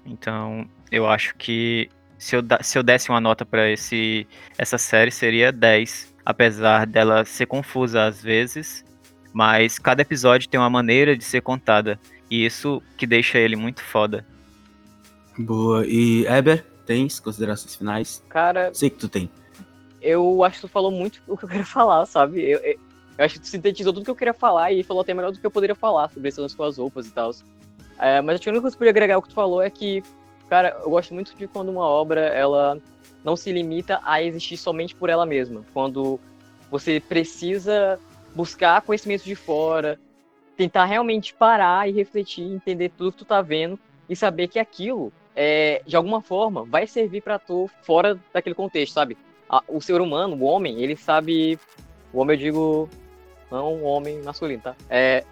Então, eu acho que se eu, se eu desse uma nota para esse essa série seria 10, apesar dela ser confusa às vezes, mas cada episódio tem uma maneira de ser contada e isso que deixa ele muito foda. Boa. E Eber, tens considerações finais? Cara, Sei que tu tem. eu acho que tu falou muito o que eu queria falar, sabe? Eu, eu, eu acho que sintetizou tudo que eu queria falar e falou até melhor do que eu poderia falar sobre esse lance com as roupas e tal. É, mas acho que a única coisa que eu podia agregar ao que tu falou é que, cara, eu gosto muito de quando uma obra, ela não se limita a existir somente por ela mesma. Quando você precisa buscar conhecimento de fora, tentar realmente parar e refletir, entender tudo que tu tá vendo e saber que aquilo, é, de alguma forma, vai servir pra tu fora daquele contexto, sabe? O ser humano, o homem, ele sabe. O homem, eu digo. Não o homem masculino, tá? É,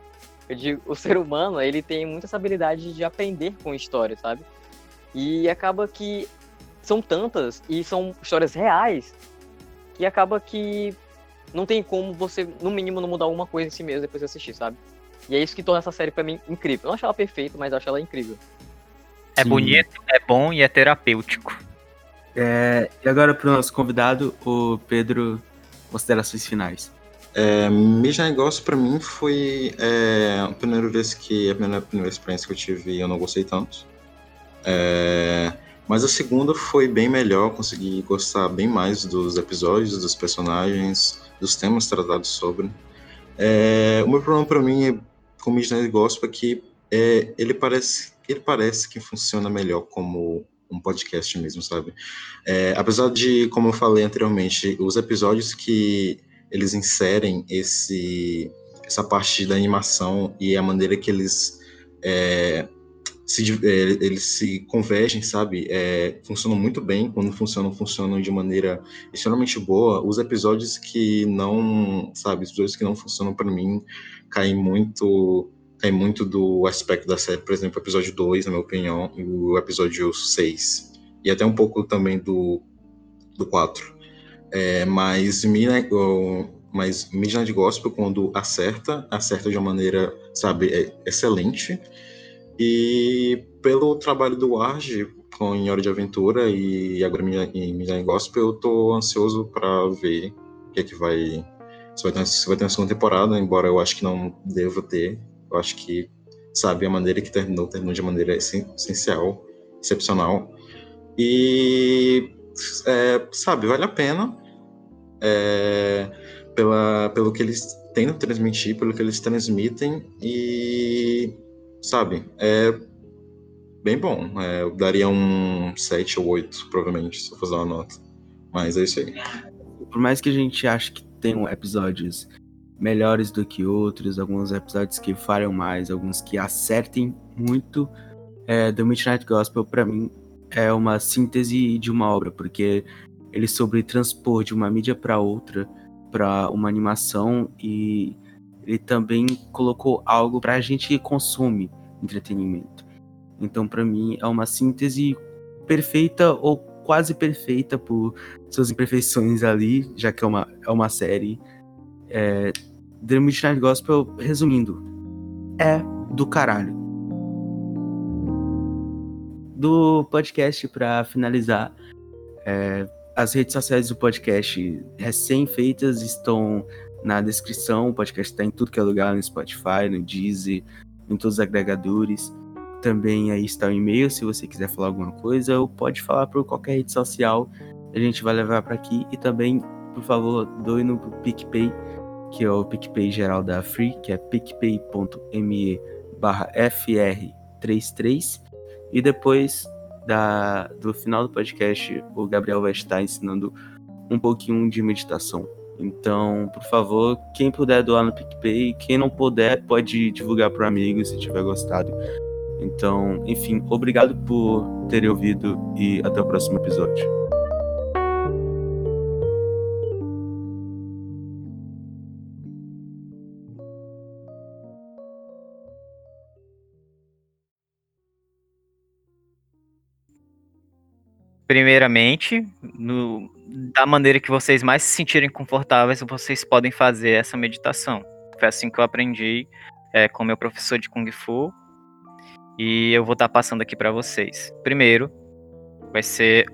eu digo, o ser humano, ele tem muita essa habilidade de aprender com história, sabe? E acaba que são tantas e são histórias reais que acaba que não tem como você, no mínimo, não mudar alguma coisa em si mesmo depois de assistir, sabe? E é isso que torna essa série pra mim incrível. Eu não acho ela perfeita, mas eu acho ela incrível. É Sim. bonito, é bom e é terapêutico. É, e agora pro nosso convidado, o Pedro, considerações finais. É, Midnight Gospel pra mim foi é, a primeira vez que a primeira, primeira experiência que eu tive eu não gostei tanto. É, mas a segunda foi bem melhor, consegui gostar bem mais dos episódios, dos personagens, dos temas tratados sobre. É, o meu problema pra mim é, com Midnight Gospel é que é, ele parece ele parece que funciona melhor como um podcast mesmo, sabe? É, apesar de, como eu falei anteriormente, os episódios que eles inserem esse essa parte da animação e a maneira que eles é, se, é, eles se convergem, sabe? É, funcionam muito bem. Quando funcionam, funcionam de maneira extremamente boa. Os episódios que não, sabe, os episódios que não funcionam pra mim caem muito caem muito do aspecto da série. Por exemplo, o episódio 2, na minha opinião, e o episódio 6. E até um pouco também do, do 4. É, mas Midnight, mas Midnight Gospel, quando acerta, acerta de uma maneira, sabe, é excelente. E pelo trabalho do Arge com Em Hora de Aventura e agora em Midnight Gospel, eu tô ansioso para ver o que é que vai. Se vai, ter, se vai ter uma segunda temporada, embora eu acho que não deva ter. Eu acho que, sabe, a maneira que terminou, terminou de maneira essen- essencial, excepcional. E, é, sabe, vale a pena é, pela, pelo que eles tentam transmitir, pelo que eles transmitem e, sabe, é bem bom. É, eu daria um 7 ou 8, provavelmente, se eu fosse uma nota. Mas é isso aí. Por mais que a gente ache que tenham episódios melhores do que outros, alguns episódios que falham mais, alguns que acertem muito, é, The Midnight Gospel, pra mim, é uma síntese de uma obra, porque ele sobre transpor de uma mídia para outra, para uma animação, e ele também colocou algo pra gente que consome entretenimento. Então, pra mim, é uma síntese perfeita ou quase perfeita por suas imperfeições ali, já que é uma, é uma série. É, The Midnight Gospel, resumindo, é do caralho. Do podcast, pra finalizar, é, as redes sociais do podcast recém-feitas estão na descrição. O podcast está em tudo que é lugar, no Spotify, no Deezer, em todos os agregadores. Também aí está o e-mail, se você quiser falar alguma coisa, ou pode falar por qualquer rede social. A gente vai levar para aqui. E também, por favor, doe no PicPay, que é o PicPay geral da Free, que é picpay.me barra FR33. E depois da, do final do podcast, o Gabriel vai estar ensinando um pouquinho de meditação. Então, por favor, quem puder doar no PicPay, quem não puder, pode divulgar para amigos se tiver gostado. Então, enfim, obrigado por terem ouvido e até o próximo episódio. Primeiramente, no- da maneira que vocês mais se sentirem confortáveis, vocês podem fazer essa meditação. Foi assim que eu aprendi é, com meu professor de Kung Fu. E eu vou estar passando aqui para vocês. Primeiro, vai ser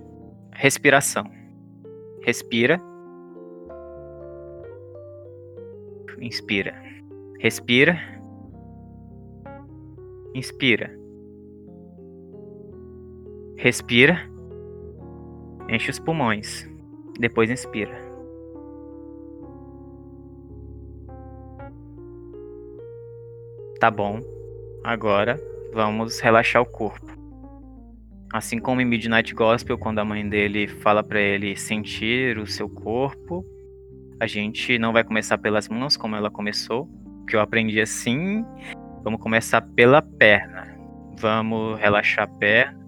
respiração. Respira. Inspira. Respira. Inspira. Respira. Enche os pulmões. Depois inspira. Tá bom. Agora vamos relaxar o corpo. Assim como em Midnight Gospel, quando a mãe dele fala para ele sentir o seu corpo, a gente não vai começar pelas mãos como ela começou, que eu aprendi assim. Vamos começar pela perna. Vamos relaxar a perna,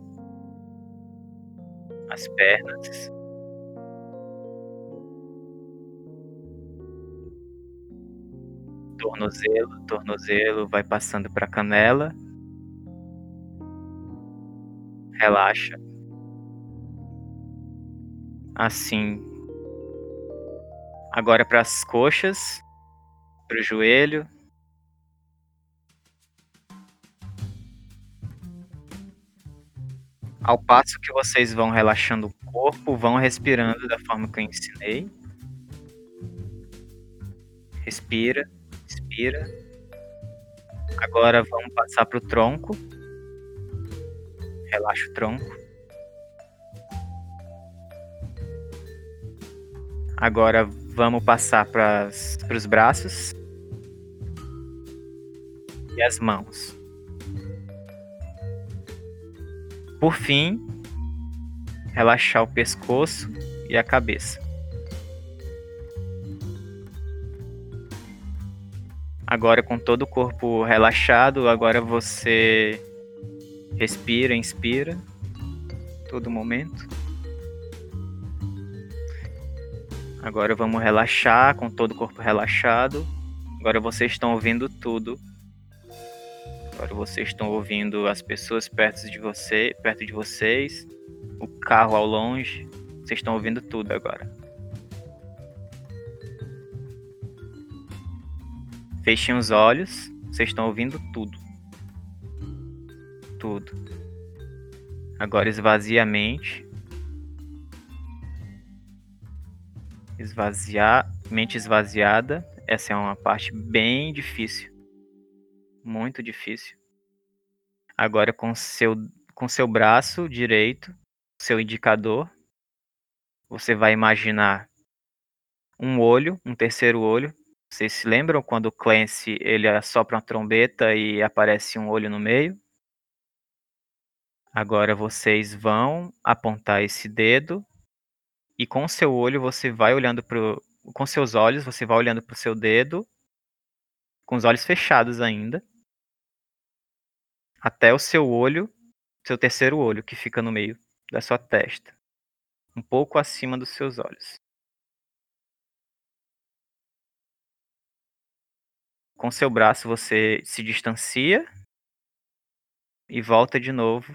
as pernas. Tornozelo, tornozelo vai passando para canela. Relaxa. Assim. Agora para as coxas, para o joelho. Ao passo que vocês vão relaxando o corpo, vão respirando da forma que eu ensinei. Respira, respira. Agora vamos passar para o tronco. Relaxa o tronco. Agora vamos passar para os braços e as mãos. Por fim, relaxar o pescoço e a cabeça. Agora com todo o corpo relaxado, agora você respira, inspira, todo momento. Agora vamos relaxar com todo o corpo relaxado. Agora vocês estão ouvindo tudo. Agora vocês estão ouvindo as pessoas perto de você, perto de vocês, o carro ao longe. Vocês estão ouvindo tudo agora. Fechem os olhos. Vocês estão ouvindo tudo. Tudo. Agora esvazie a mente. Esvaziar, mente esvaziada. Essa é uma parte bem difícil. Muito difícil. Agora com seu com seu braço direito, seu indicador, você vai imaginar um olho, um terceiro olho. Vocês se lembram quando o Clancy ele assopra uma trombeta e aparece um olho no meio? Agora vocês vão apontar esse dedo e com seu olho você vai olhando pro com seus olhos você vai olhando para o seu dedo com os olhos fechados ainda até o seu olho, seu terceiro olho que fica no meio da sua testa, um pouco acima dos seus olhos. Com seu braço você se distancia e volta de novo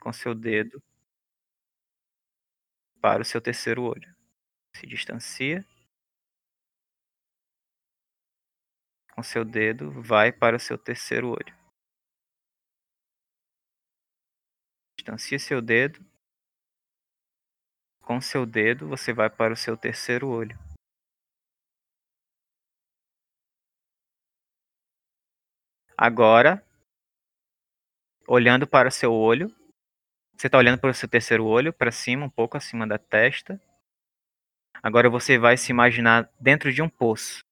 com seu dedo para o seu terceiro olho. Se distancia. Com seu dedo, vai para seu terceiro olho. Distancia seu dedo. Com seu dedo, você vai para o seu terceiro olho. Agora, olhando para seu olho, você está olhando para o seu terceiro olho, para cima, um pouco acima da testa. Agora você vai se imaginar dentro de um poço.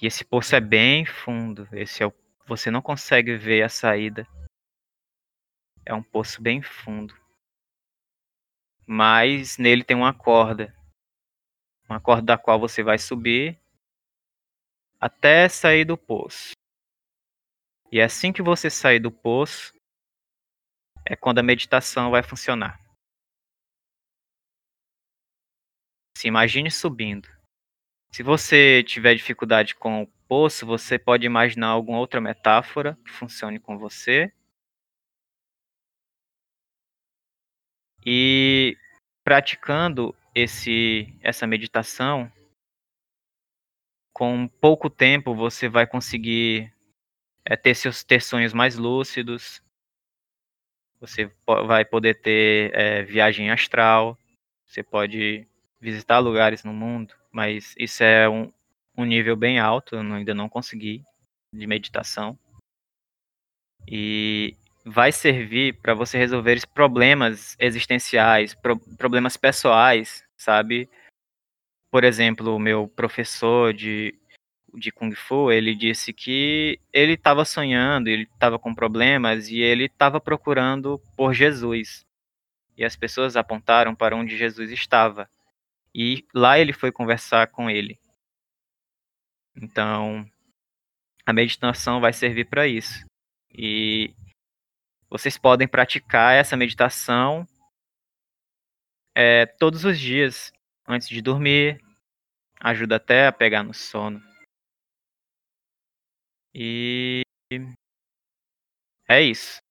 E esse poço é bem fundo. Esse é o, você não consegue ver a saída. É um poço bem fundo. Mas nele tem uma corda. Uma corda da qual você vai subir até sair do poço. E assim que você sair do poço, é quando a meditação vai funcionar. Se imagine subindo. Se você tiver dificuldade com o poço, você pode imaginar alguma outra metáfora que funcione com você. E praticando esse essa meditação, com pouco tempo você vai conseguir é, ter seus ter sonhos mais lúcidos, você vai poder ter é, viagem astral, você pode visitar lugares no mundo, mas isso é um, um nível bem alto, eu ainda não consegui, de meditação. E vai servir para você resolver problemas existenciais, pro, problemas pessoais, sabe? Por exemplo, o meu professor de de Kung Fu, ele disse que ele estava sonhando, ele estava com problemas e ele estava procurando por Jesus. E as pessoas apontaram para onde Jesus estava. E lá ele foi conversar com ele. Então, a meditação vai servir para isso. E vocês podem praticar essa meditação é, todos os dias, antes de dormir. Ajuda até a pegar no sono. E é isso.